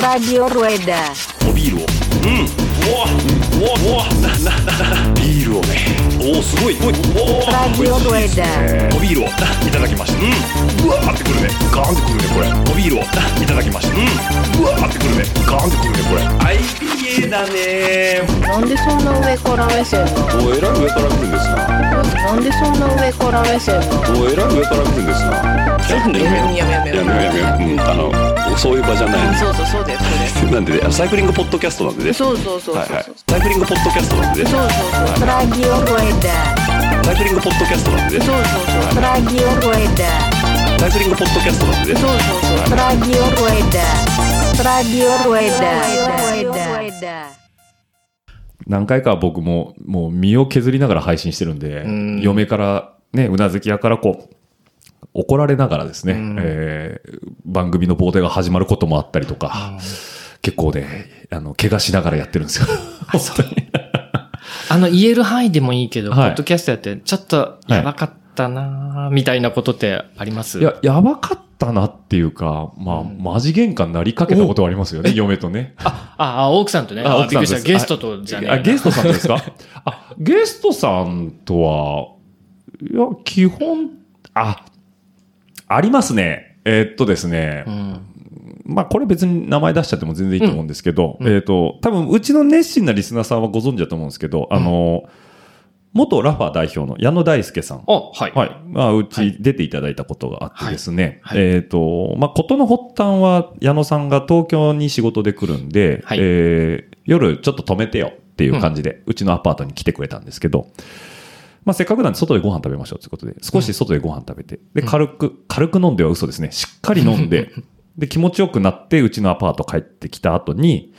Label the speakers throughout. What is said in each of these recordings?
Speaker 1: Radio Rueda.
Speaker 2: おビールをうんうわうわうわななななビールをねおおすごいおいおお
Speaker 1: Radio Rueda.
Speaker 2: おビールをいただきましたうんうわーってくるねガーンってくるねこれおビールをいただきましたうんうわーってくるねガーンってくるねこれはい IPA だね。
Speaker 3: なんでそんな上から目線なの？
Speaker 2: おえらい上から来るんですな。
Speaker 3: なんでそんな上から目線なの？
Speaker 2: おえらい上から来るんですな。やめようやめよう
Speaker 3: やめよう。
Speaker 2: やめようやめよう。うんあのそういう場じゃない
Speaker 3: そうそうそうだよそうだ
Speaker 2: なんでねサイクリングポッドキャストなんでね。
Speaker 3: よそうそうそうそう。
Speaker 2: はいはい。サイクリングポッドキャストなんでね。
Speaker 3: そうそうそう
Speaker 1: Radio Rueda.
Speaker 2: サイクリングポッドキャストなんでね。
Speaker 3: そうそうそう
Speaker 1: Radio Rueda.
Speaker 2: サイクリングポッドキャストなんでね。
Speaker 3: そうそうそう。
Speaker 1: Radio Rueda. Radio Rueda.
Speaker 4: 何回か僕ももう身を削りながら配信してるんで、嫁からね、うなずき屋からこう、怒られながらですね、えー番組の冒頭が始まることもあったりとか、結構ね、あの、怪我しながらやってるんですよ。本当に。
Speaker 5: あの、言える範囲でもいいけど、
Speaker 4: はい
Speaker 5: ポッドキャストやって、ちょっとやばかったなみたいなことってあります？
Speaker 4: いや、やばかったなっていうか、まあ、マジ喧嘩になりかけたことはありますよね、嫁とね。
Speaker 5: あ、あ、奥さんとね。あ、
Speaker 4: あ奥さんで。
Speaker 5: ゲストとじゃね
Speaker 4: あ、ゲストさんとですか？あ、ゲストさんとは、いや、基本、あ、ありますね。えーっとですね、
Speaker 5: うん。
Speaker 4: まあこれ別に名前出しちゃっても全然いいと思うんですけど、
Speaker 5: うん
Speaker 4: えーっと、多分うちの熱心なリスナーさんはご存知だと思うんですけど、あの、元ラファ代表の矢野大輔さん。
Speaker 5: あ、はい。
Speaker 4: はい。まあ、う
Speaker 5: は
Speaker 4: ち出ていただいたことがあってですね。
Speaker 5: はいはい
Speaker 4: えっ、と、まあ、ことの発端は矢野さんが東京に仕事で来るんで、
Speaker 5: はい
Speaker 4: えー夜ちょっと止めてよっていう感じで、うちのアパートに来てくれたんですけど、まあ、せっかくなんで外でご飯食べましょうということで、少し外でご飯食べて、で、軽く、軽く飲んでは嘘ですね。しっかり飲んで、で、気持ちよくなって、うちのアパート帰ってきた後に、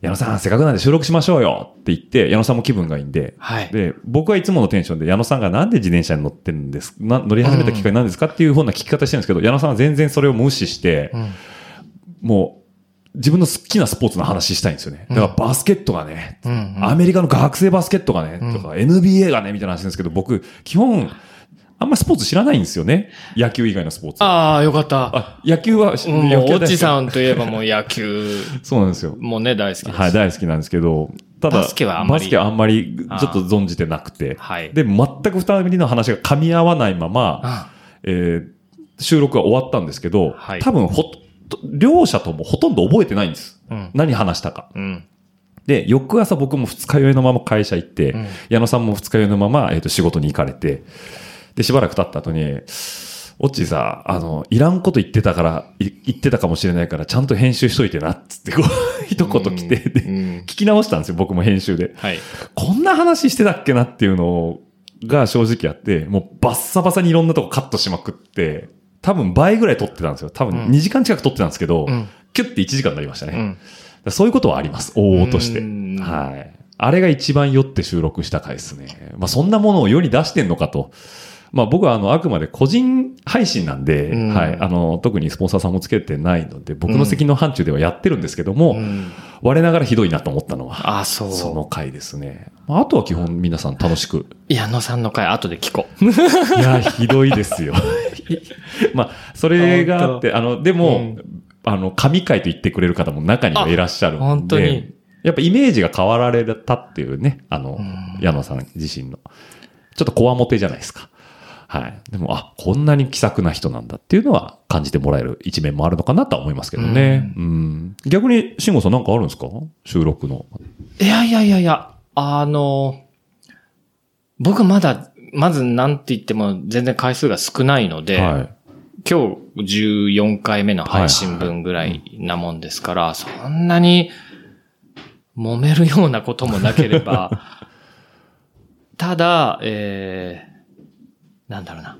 Speaker 4: 矢野さん、せっかくなんで収録しましょうよ。って言って、矢野さんも気分がいいんで、
Speaker 5: はい。
Speaker 4: で、僕はいつものテンションで、矢野さんがなんで自転車に乗ってるんですな乗り始めたきっかけなんですかっていうふうな聞き方してるんですけど、矢野さんは全然それを無視して、
Speaker 5: うん。
Speaker 4: もう、自分の好きなスポーツの話したいんですよね。だからバスケットがね、
Speaker 5: うんうん。
Speaker 4: アメリカの学生バスケットがね、とか NBA がね、みたいな話ですけど、僕、基本、あんまスポーツ知らないんですよね。野球以外のスポーツ。
Speaker 5: ああ、よかった。
Speaker 4: あ野球は、
Speaker 5: もう、
Speaker 4: 野球は大好き
Speaker 5: オッチさんといえばもう野球
Speaker 4: そうなんですよ。
Speaker 5: もね、大好きです。
Speaker 4: はい、大好きなんですけど、ただ、
Speaker 5: バスケはあんまり
Speaker 4: バスケはあんまりちょっと存じてなくて、
Speaker 5: はい
Speaker 4: で、全く二人の話が噛み合わないまま、
Speaker 5: あ
Speaker 4: えー収録が終わったんですけど、
Speaker 5: はい
Speaker 4: 多分ほと、両者ともほとんど覚えてないんです。
Speaker 5: うん
Speaker 4: 何話したか。
Speaker 5: うん。
Speaker 4: で、翌朝僕も二日酔いのまま会社行って、
Speaker 5: ん
Speaker 4: 矢野さんも二日酔いのまま、えっ、と、仕事に行かれて、で、しばらく経った後に、オッチーさ、あの、いらんこと言ってたから、い言ってたかもしれないから、ちゃんと編集しといてな、つって、こう、一言来て、で、
Speaker 5: うん
Speaker 4: 聞き直したんですよ、僕も編集で。
Speaker 5: はい。
Speaker 4: こんな話してたっけなっていうのが正直あって、もうバッサバサにいろんなとこカットしまくって、多分倍ぐらい撮ってたんですよ。多分
Speaker 5: うん
Speaker 4: 2時間近く撮ってたんですけど、
Speaker 5: うん
Speaker 4: キュッて1時間になりましたね。
Speaker 5: うん。
Speaker 4: そういうことはあります。往々として。
Speaker 5: うん
Speaker 4: はい。あれが一番酔って収録した回ですね。まあそんなものを世に出してんのかと。まあ僕はあの、あくまで個人配信なんで、
Speaker 5: うん
Speaker 4: はい。あの、特にスポンサーさんもつけてないので、僕の責任の範疇ではやってるんですけども、
Speaker 5: うん
Speaker 4: 我ながらひどいなと思ったのは、
Speaker 5: あ、そう。
Speaker 4: その回ですね。まああとは基本皆さん楽しく。
Speaker 5: 矢野さんの回、後で聞こう。
Speaker 4: いや、ひどいですよ。まあ、それがあって、あの、でも、
Speaker 5: うん
Speaker 4: あの、神回と言ってくれる方も中にはいらっしゃるんで。
Speaker 5: あ本当に
Speaker 4: やっぱイメージが変わられたっていうね、あの、
Speaker 5: ん
Speaker 4: 矢野さん自身の。ちょっとこわもてじゃないですか。はい。でも、あ、こんなに気さくな人なんだっていうのは感じてもらえる一面もあるのかなとは思いますけどね。うん。逆に、慎吾さんなんかあるんですか？収録の。
Speaker 5: いやいやいやいや、あの、僕まだ、まずなんて言っても全然回数が少ないので、
Speaker 4: はい。
Speaker 5: 今日14回目の配信分ぐらいなもんですから、そんなに揉めるようなこともなければ、ただ、えー、なんだろうな。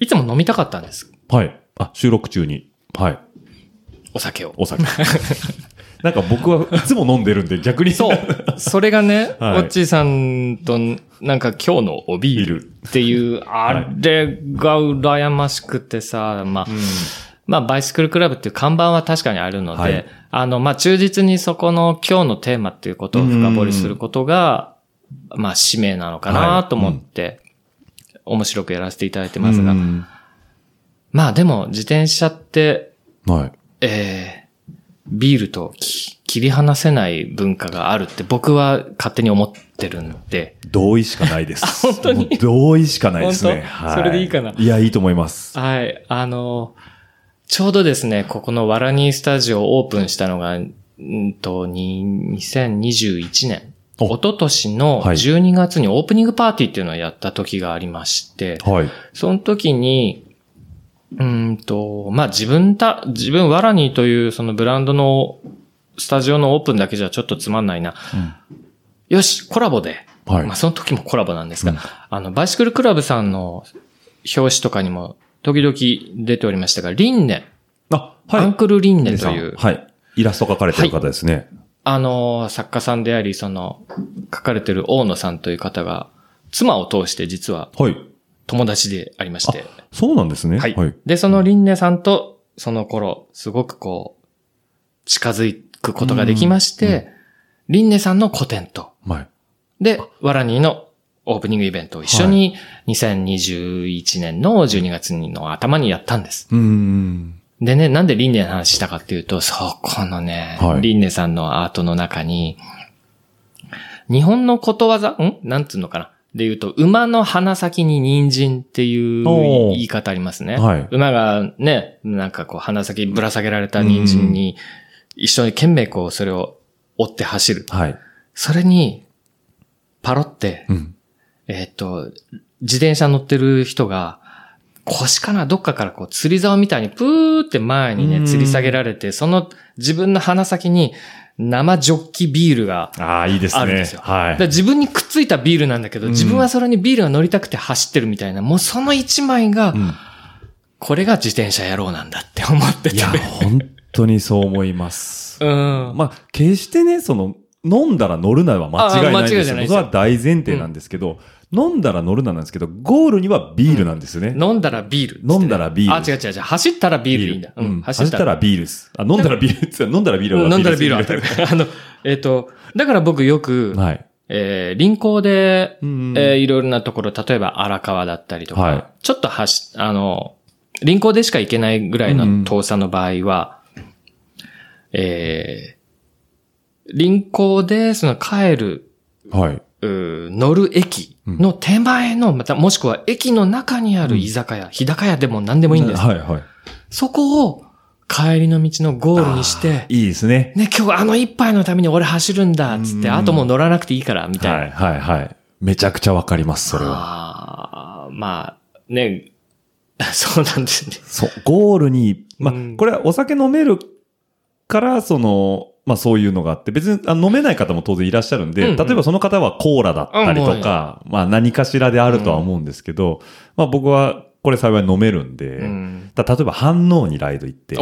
Speaker 5: いつも飲みたかったんです。
Speaker 4: はい。あ、収録中に。はい。
Speaker 5: お酒を。
Speaker 4: お酒。なんか僕はいつも飲んでるんで逆に。
Speaker 5: そう。それがね、
Speaker 4: はい
Speaker 5: オッチーさんと、なんか今日のおビールっていう、あれが羨ましくてさ、まあ、まあ、バイスクルクラブっていう看板は確かにあるので、
Speaker 4: はい
Speaker 5: あの、まあ、忠実にそこの今日のテーマっていうことを深掘りすることが、まあ、使命なのかなと思って、面白くやらせていただいてますが、
Speaker 4: うん
Speaker 5: まあでも自転車って、
Speaker 4: はい。
Speaker 5: えー、ビールとき切り離せない文化があるって僕は勝手に思ってるんで、
Speaker 4: 同意しかないです。
Speaker 5: あ本当に？
Speaker 4: 同意しかないですね。はい。
Speaker 5: それでいいかな？い
Speaker 4: や、いいと思います。
Speaker 5: はい、あの、ちょうどですね、ここのワラニースタジオをオープンしたのが、んと、に2021年。
Speaker 4: お
Speaker 5: 一昨年の
Speaker 4: はい
Speaker 5: 12月にオープニングパーティーっていうのをやった時がありまして、
Speaker 4: はい。
Speaker 5: その時に、うーんと、まあ、自分た、自分ワラニーというそのブランドのスタジオのオープンだけじゃちょっとつまんないな。よし、コラボで。
Speaker 4: はい
Speaker 5: まあ、その時もコラボなんですが、
Speaker 4: うん
Speaker 5: あの、バイシクルクラブさんの表紙とかにも時々出ておりましたが、リンネ、
Speaker 4: あ、はい。
Speaker 5: アンクルリンネという、
Speaker 4: はい。イラスト描かれてる方ですね。
Speaker 5: あの、作家さんであり、その、書かれてる大野さんという方が、妻を通して実は
Speaker 4: はい。
Speaker 5: 友達でありまして、
Speaker 4: そうなんですね。
Speaker 5: はい。
Speaker 4: はい。
Speaker 5: で、そのリンネさんと、その頃、すごくこう、近づくことができまして、リンネさんの個展と、
Speaker 4: はい。
Speaker 5: で、ワラニーのオープニングイベントを一緒に、2021年の12月の頭にやったんです。
Speaker 4: うーん。
Speaker 5: でね、なんでリンネの話したかっていうと、そこのね、
Speaker 4: はい
Speaker 5: リンネさんのアートの中に、日本のことわざ、ん？なんつうのかな？で言うと、馬の鼻先に人参っていう言い方ありますね。
Speaker 4: はい
Speaker 5: 馬がね、なんかこう鼻先ぶら下げられた人参に、一緒に懸命こうそれを追って走る。
Speaker 4: はい。
Speaker 5: それに、パロって、
Speaker 4: うん。
Speaker 5: えーっと、自転車乗ってる人が、腰かな？どっかからこう、釣り竿みたいにプーって前にね、
Speaker 4: うん
Speaker 5: 吊り下げられて、その自分の鼻先に生ジョッキビールが、
Speaker 4: ああ、いいですね。
Speaker 5: あるんですよ
Speaker 4: はい。
Speaker 5: 自分にくっついたビールなんだけど、
Speaker 4: うん
Speaker 5: 自分はそれにビールが乗りたくて走ってるみたいな、もうその一枚が、
Speaker 4: うん
Speaker 5: これが自転車野郎なんだって思ってて。
Speaker 4: いや、本当にそう思います。
Speaker 5: うん。
Speaker 4: まあ、決してね、その、飲んだら乗るなは間違いないん
Speaker 5: あ間違い
Speaker 4: ですよ。
Speaker 5: じゃないですよ
Speaker 4: それは大前提なんですけど、飲んだら乗るななんですけど、ゴールにはビールなんですよね。
Speaker 5: 飲んだらビールね、
Speaker 4: 飲んだらビール
Speaker 5: あ、違う違う違う。走ったらビールでいいんだ。
Speaker 4: うん。走ったらビールです。あ、飲んだらビールです。飲んだらビールは
Speaker 5: うん飲んだらビールはたる。あの、えっ、と、だから僕よく、
Speaker 4: はい。
Speaker 5: えー臨行で、
Speaker 4: うん
Speaker 5: えーいろいろなところ、例えば荒川だったりとか、
Speaker 4: はい
Speaker 5: ちょっと走、あの、臨行でしか行けないぐらいの遠さの場合は、えー臨行でその帰る、
Speaker 4: はい。
Speaker 5: うー乗る駅の手前の、またもしくは駅の中にある居酒屋、日高屋でも何でもいいんです。
Speaker 4: はい、はい。
Speaker 5: そこを帰りの道のゴールにして、
Speaker 4: いいですね。
Speaker 5: ね、今日あの一杯のために俺走るんだ、つって、
Speaker 4: うん
Speaker 5: あともう乗らなくていいから、みたいな。
Speaker 4: はい、はい、はい。めちゃくちゃわかります、それは。
Speaker 5: ああ、まあ、ね、そうなんですね。
Speaker 4: そう、ゴールに、まあ
Speaker 5: うん、
Speaker 4: これはお酒飲めるから、その、まあそういうのがあって、別にあ飲めない方も当然いらっしゃるんで、
Speaker 5: うんうん
Speaker 4: 例えばその方はコーラだったりとか、まあ何かしらであるとは思うんですけど、まあ僕はこれ幸い飲めるんで、
Speaker 5: うん。
Speaker 4: だ例えば反応にライド行って。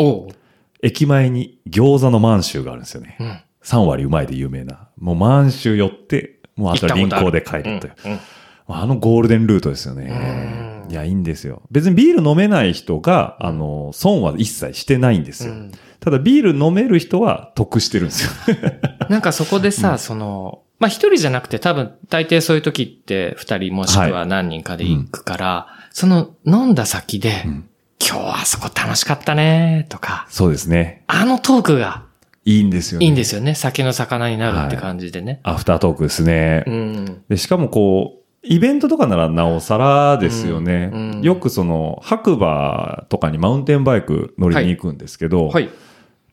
Speaker 4: 駅前に餃子の満州があるんですよね。
Speaker 5: うん。
Speaker 4: 3割うまいで有名な。もう満州寄って、もうあとは臨港で帰るという。
Speaker 5: うんうん
Speaker 4: あのゴールデンルートですよね。いや、いいんですよ。別にビール飲めない人が、あの、損は一切してないんですよ。
Speaker 5: うん
Speaker 4: ただビール飲める人は得してるんですよ。
Speaker 5: なんかそこでさ、その、まあ、一人じゃなくて多分大抵そういう時って二人もしくは何人かで行くから、その飲んだ先で、
Speaker 4: ん
Speaker 5: 今日はあそこ楽しかったねとか、
Speaker 4: そうですね。
Speaker 5: あのトークが
Speaker 4: いいんですよね。
Speaker 5: いいんですよね。酒の魚になるって感じでね。
Speaker 4: アフタートークですね。
Speaker 5: うん。
Speaker 4: で、しかもこう、イベントとかならなおさらですよね。
Speaker 5: うんうん
Speaker 4: よくその、白馬とかにマウンテンバイク乗りに行くんですけど、
Speaker 5: はい。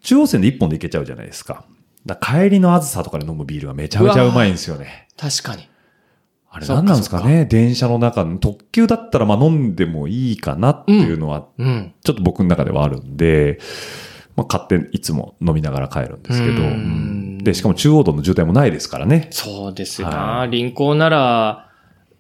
Speaker 4: 中央線で一本で行けちゃうじゃないですか。だから帰りのあずさとかで飲むビールがめちゃめちゃうまいんですよね。
Speaker 5: 確かに。
Speaker 4: あれ何なんですかね？電車の中の特急だったらまあ飲んでもいいかなっていうのは、
Speaker 5: うん。
Speaker 4: ちょっと僕の中ではあるんで、まあ買っていつも飲みながら帰るんですけど、で、しかも中央道の渋滞もないですからね。
Speaker 5: そうですよな。
Speaker 4: は
Speaker 5: 臨行なら、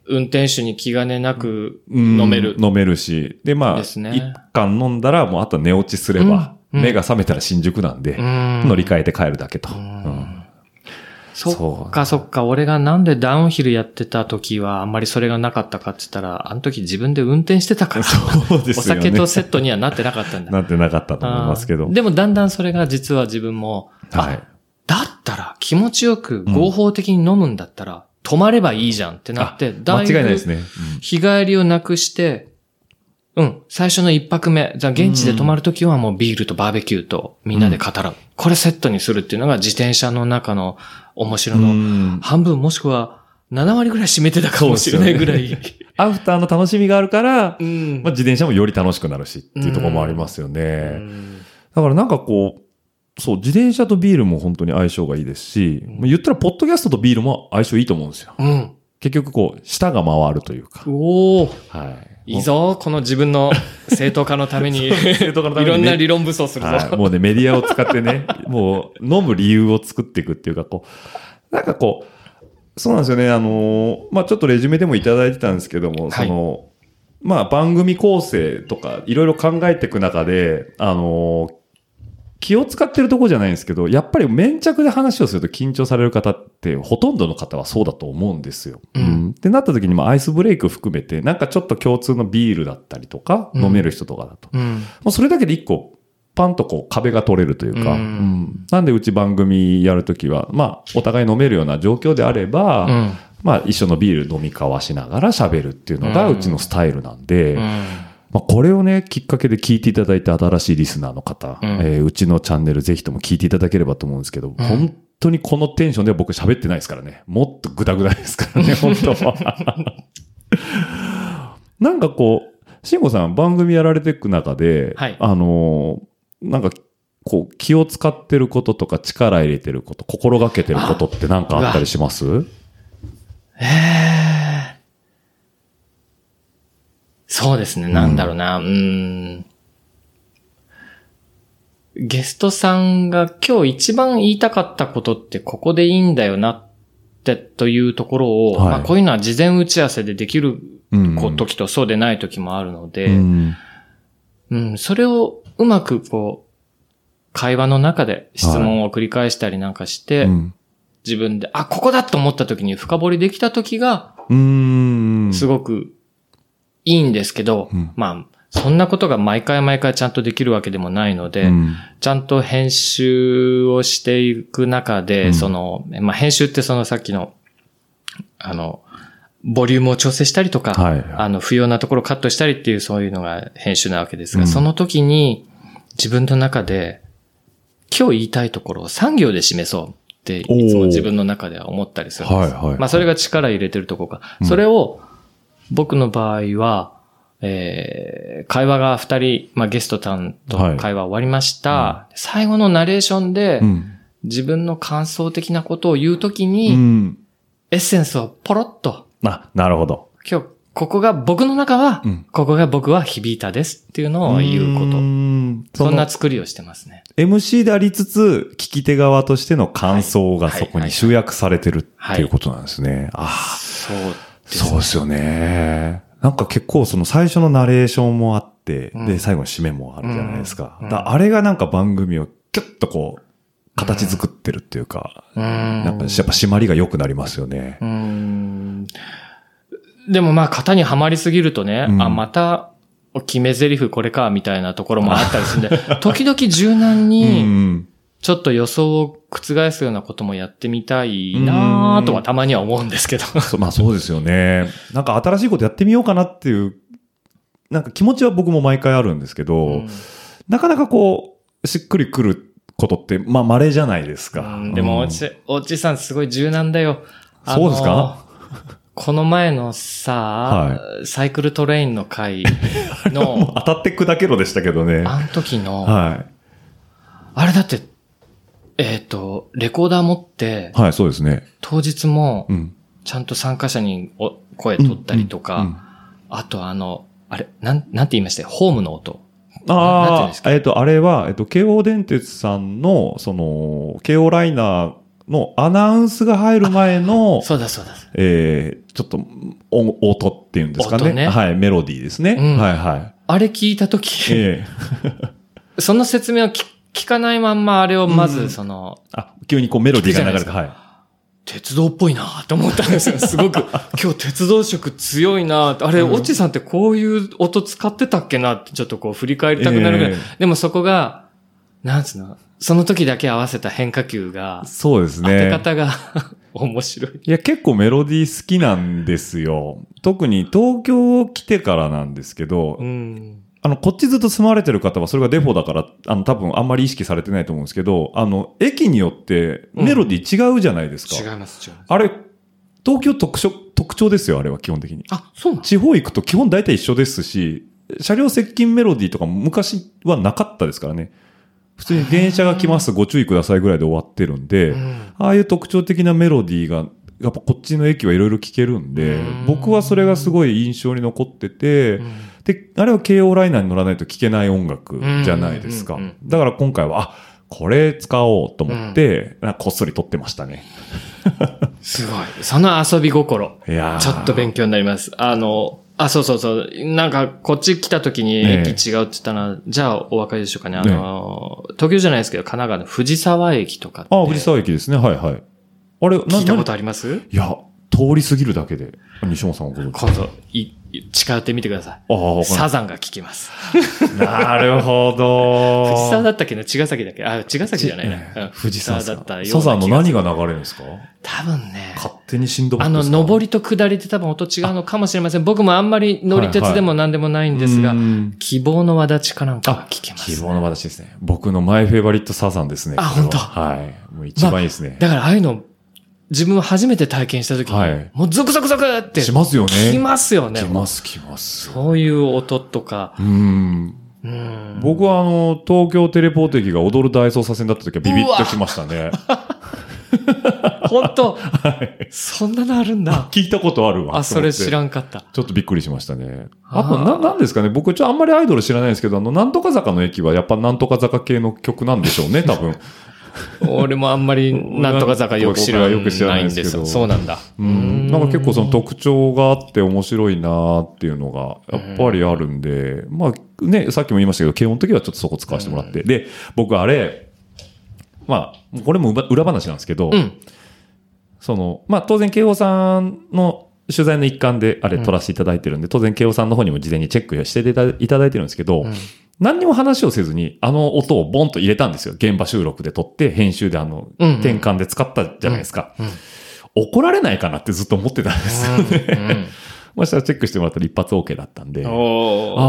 Speaker 5: 運転手に気兼ねなく
Speaker 4: うん
Speaker 5: 飲める。
Speaker 4: 飲めるし。で、まあ、
Speaker 5: ですね
Speaker 4: 一貫飲んだらもうあとは寝落ちすれば、
Speaker 5: うんうん
Speaker 4: 目が覚めたら新宿なんで、
Speaker 5: うん
Speaker 4: 乗り換えて帰るだけと。
Speaker 5: ん
Speaker 4: うん
Speaker 5: そっかそっか。俺がなんでダウンヒルやってた時はあんまりそれがなかったかって言ったら、あの時自分で運転してたから。
Speaker 4: そうですよね。
Speaker 5: お酒とセットにはなってなかったんだ。
Speaker 4: なってなかったと思いますけど。
Speaker 5: でもだんだんそれが実は自分も、
Speaker 4: はい
Speaker 5: あだったら気持ちよく合法的に飲むんだったら、止まればいいじゃんってなって、
Speaker 4: 間違いないです
Speaker 5: ね。
Speaker 4: ね。
Speaker 5: 日帰りをなくして、うん。最初の一泊目。じゃあ現地で泊まるときはもうビールとバーベキューとみんなで語らう。これセットにするっていうのが自転車の中の面白の
Speaker 4: うん
Speaker 5: 半分もしくは7割ぐらい占めてたかもしれないぐらい。
Speaker 4: アフターの楽しみがあるから、
Speaker 5: うん
Speaker 4: まあ、自転車もより楽しくなるしっていうところもありますよね。
Speaker 5: うん
Speaker 4: だからなんかこう、そう、自転車とビールも本当に相性がいいですし、まあ言ったら、ポッドキャストとビールも相性いいと思うんですよ。
Speaker 5: うん。
Speaker 4: 結局こう、舌が回るというか。
Speaker 5: おお
Speaker 4: はい。
Speaker 5: いいぞ、この自分の正当化のために。
Speaker 4: 正当化のためにね
Speaker 5: いろんな理論武装するぞ。
Speaker 4: はい、もうね、メディアを使ってね、もう飲む理由を作っていくっていうか、こう、なんかこう、そうなんですよね、あのーまあちょっとレジュメでもいただいてたんですけども、
Speaker 5: はい
Speaker 4: その、まあ番組構成とかいろいろ考えていく中で、あのー気を使ってるところじゃないんですけど、やっぱり粘着で話をすると緊張される方って、ほとんどの方はそうだと思うんですよ。
Speaker 5: うん
Speaker 4: ってなった時にもアイスブレイク含めて、なんかちょっと共通のビールだったりとか、
Speaker 5: うん
Speaker 4: 飲める人とかだと。
Speaker 5: うん。
Speaker 4: もうそれだけで一個、パンとこう壁が取れるというか、
Speaker 5: うん
Speaker 4: うんなんでうち番組やるときは、まあ、お互い飲めるような状況であれば、
Speaker 5: うん。
Speaker 4: まあ、一緒のビール飲み交わしながら喋るっていうのが
Speaker 5: うん
Speaker 4: うちのスタイルなんで、
Speaker 5: うん
Speaker 4: まあ、これをね、きっかけで聞いていただいた新しいリスナーの方、
Speaker 5: うん。
Speaker 4: えーうちのチャンネルぜひとも聞いていただければと思うんですけど、本当にこのテンションでは僕喋ってないですからね。もっとグダグダですからね、本当は。なんかこう、慎吾さん番組やられていく中で、
Speaker 5: はい。
Speaker 4: あのーなんか、こう、気を使ってることとか力入れてること、心がけてることってなんかあったりします？
Speaker 5: そうですね、なんだろうな、うーん。ゲストさんが今日一番言いたかったことってここでいいんだよなってというところを、
Speaker 4: はい。
Speaker 5: まあこういうのは事前打ち合わせでできる時とそうでない時もあるので、
Speaker 4: うん。
Speaker 5: うん、それをうまくこう、会話の中で質問を繰り返したりなんかして、
Speaker 4: うん。
Speaker 5: 自分で、あ、ここだと思った時に深掘りできた時が。すごくいいんですけど、
Speaker 4: うん。
Speaker 5: まあ、そんなことが毎回毎回ちゃんとできるわけでもないので、
Speaker 4: うん。
Speaker 5: ちゃんと編集をしていく中で、
Speaker 4: うん。
Speaker 5: その、まあ、編集ってそのさっきの、あの、ボリュームを調整したりとか、
Speaker 4: はい。
Speaker 5: あの、不要なところをカットしたりっていうそういうのが編集なわけですが、
Speaker 4: うん。
Speaker 5: その時に自分の中で、今日言いたいところを3行で示そうって、いつも自分の中では思ったりするんです。
Speaker 4: はいはい
Speaker 5: まあ、それが力入れてるところか。
Speaker 4: うん。
Speaker 5: それを、僕の場合は、えー、会話が二人、まあ、ゲストさんと
Speaker 4: はい
Speaker 5: 会話終わりました。最後のナレーションで、
Speaker 4: うん
Speaker 5: 自分の感想的なことを言うとき
Speaker 4: う
Speaker 5: に、
Speaker 4: ん。
Speaker 5: エッセンスをポロッと、
Speaker 4: あ、なるほど。
Speaker 5: 今日、ここが僕の中は、
Speaker 4: うん
Speaker 5: ここが僕は響いたですっていうのを言うこと。
Speaker 4: ん
Speaker 5: そんな作りをしてますね。
Speaker 4: MC でありつつ、聞き手側としての感想が
Speaker 5: はい
Speaker 4: そこに集約されてるっていうことなんですね。あ
Speaker 5: そう
Speaker 4: あ、
Speaker 5: です
Speaker 4: そうですよね。なんか結構その最初のナレーションもあって、
Speaker 5: うん
Speaker 4: で、最後の締めもあるじゃないですか。
Speaker 5: うん
Speaker 4: だからあれがなんか番組をキュッとこう、形作ってるっていうか、
Speaker 5: うーん
Speaker 4: なんかやっぱ締まりが良くなりますよね
Speaker 5: う。ーんでもまあ、型にはまりすぎるとね、
Speaker 4: うん
Speaker 5: あ、また、決め台詞これか、みたいなところもあったりするんで、時々柔軟
Speaker 4: う
Speaker 5: に、
Speaker 4: ん。
Speaker 5: ちょっと予想を覆すようなこともやってみたいなとはたまには思うんですけど。
Speaker 4: まあそうですよね。なんか新しいことやってみようかなっていう、なんか気持ちは僕も毎回あるんですけど、
Speaker 5: うん
Speaker 4: なかなかこう、しっくりくることって、まあ稀じゃないですか。
Speaker 5: うんでも、
Speaker 4: うん
Speaker 5: おち、おちさんすごい柔軟だよ。
Speaker 4: そうですか？
Speaker 5: この前のさ、サイクルトレインの回の、
Speaker 4: 当たって砕けろでしたけどね。
Speaker 5: あの時の、
Speaker 4: は
Speaker 5: あれだって、えっ、と、レコーダー持って
Speaker 4: い。、はい、そうですね。
Speaker 5: 当日も
Speaker 4: う、ん。
Speaker 5: ちゃんと参加者にお声取ったりとか、
Speaker 4: うんうん
Speaker 5: あとあの、あれ、なん、なんて言いました？よホームの音。
Speaker 4: ああ、えっ、と、あれは、えっ、と、京王電鉄さんの、その、京王ライナーのアナウンスが入る前の、
Speaker 5: そうだそうだ。
Speaker 4: えー、ちょっと、お音っていうんですかね。
Speaker 5: 音ね
Speaker 4: はい、メロディーですね。
Speaker 5: うん
Speaker 4: はいはい。
Speaker 5: あれ聞いたとき、
Speaker 4: ええ
Speaker 5: その説明を聞聞かないまんまあれをま
Speaker 4: うん
Speaker 5: ず、その、
Speaker 4: あ、急にこうメロディーが流れて、はい。
Speaker 5: 鉄道っぽいなと思ったんですよ。すごく、今日鉄道色強いなあれ、
Speaker 4: うん
Speaker 5: オッチさんってこういう音使ってたっけなってちょっとこう振り返りたくなるぐらい。
Speaker 4: ええ
Speaker 5: でもそこが、なんつうの、その時だけ合わせた変化球が、
Speaker 4: そうです
Speaker 5: 当て
Speaker 4: ね。
Speaker 5: 方が 面白い。
Speaker 4: いや、結構メロディー好きなんですよ。特に東京来てからなんですけど、
Speaker 5: うん。
Speaker 4: あの、こっちずっと住まれてる方はそれがデフォだから、あの、多分あんまり意識されてないと思うんですけど、あの、駅によってメロディー違うじゃないですか。
Speaker 5: 違います、違います。
Speaker 4: あれ、東京特徴、特徴ですよ、あれは基本的に。
Speaker 5: あ、そうなの
Speaker 4: 地方行くと基本大体一緒ですし、車両接近メロディーとかも昔はなかったですからね。普通に電車が来ます、ご注意くださいぐらいで終わってるんで、ああいう特徴的なメロディーが、やっぱこっちの駅はいろいろ聞けるんで
Speaker 5: うん、
Speaker 4: 僕はそれがすごい印象に残ってて、で、あれは京王ライナーに乗らないと聴けない音楽じゃないですか。だから今回は、あ、これ使おうと思って、なんかこっそり撮ってましたね。
Speaker 5: すごい。その遊び心。
Speaker 4: いやー
Speaker 5: ちょっと勉強になります。あの、あ、そうそうそう。なんか、こっち来た時に
Speaker 4: ええ
Speaker 5: 駅違うって言ったら、じゃあお分かりでしょうかね。あの、東京じゃないですけど、神奈川の藤沢駅とかって。
Speaker 4: あ、藤沢駅ですね。はいはい。あれ、な
Speaker 5: 聞いたこと
Speaker 4: な
Speaker 5: あります？
Speaker 4: いや、通り過ぎるだけで。西本さんはご存知
Speaker 5: 今度、い、近寄ってみてください。サザンが聞きます。
Speaker 4: なるほど。
Speaker 5: 藤沢だったっけな？茅ヶ崎だっけ？あ、茅ヶ崎じゃないな。うん
Speaker 4: 藤沢
Speaker 5: だったよ
Speaker 4: サザンの何が流れるんですか？
Speaker 5: 多分ね。
Speaker 4: 勝手に振動
Speaker 5: あの、上りと下りって多分音違うのかもしれません。僕もあんまり乗り鉄でも何でもないんですが、
Speaker 4: うん
Speaker 5: 希望の輪立ちかなんかが聞けます。
Speaker 4: 希望の私ですね。僕のマイフェイバリットサザンですね。
Speaker 5: あ本当
Speaker 4: はい。もう一番いいですね。
Speaker 5: だからああいうの、自分は初めて体験した時に、
Speaker 4: はい
Speaker 5: もうゾクゾクゾクって。
Speaker 4: しますよね
Speaker 5: 来ますよね。
Speaker 4: 来ます、来ます。
Speaker 5: そういう音とか。
Speaker 4: うん。
Speaker 5: うん。
Speaker 4: 僕はあの、東京テレポート駅が踊る大捜査線だった時はビビッときましたね。
Speaker 5: 本当、そんなのあるんだ。
Speaker 4: 聞いたことあるわ。
Speaker 5: あ、それ知
Speaker 4: ん。
Speaker 5: らんかった。
Speaker 4: ちょっとびっくりしましたね。
Speaker 5: あ
Speaker 4: と、な、なんですかね。僕、ちょあんまりアイドル知らないですけど、あの、なんとか坂の駅はやっぱなんとか坂系の曲なんでしょうね、多分。
Speaker 5: 俺もあんまりなんとか坂よく知ら
Speaker 4: ないんです
Speaker 5: よ。そうなんだ。
Speaker 4: うん。なんか結構その特徴があって面白いなっていうのが、やっぱりあるんで、まあね、さっきも言いましたけど、慶応の時はちょっとそこ使わせてもらって。で、僕あれ、まあ、これも裏裏話なんですけど、
Speaker 5: うん。
Speaker 4: その、まあ当然慶応さんの取材の一環であれ撮らせていただいてるんで、当然慶応さんの方にも事前にチェックしていただいただいてるんですけど、何にも話をせずに、あの音をボンと入れたんですよ。現場収録で撮って、編集であの、転換で使ったじゃないですか。怒られないかなってずっと思ってたんですよね。まあしたらチェックしてもらったら一発 OK だったんで。あ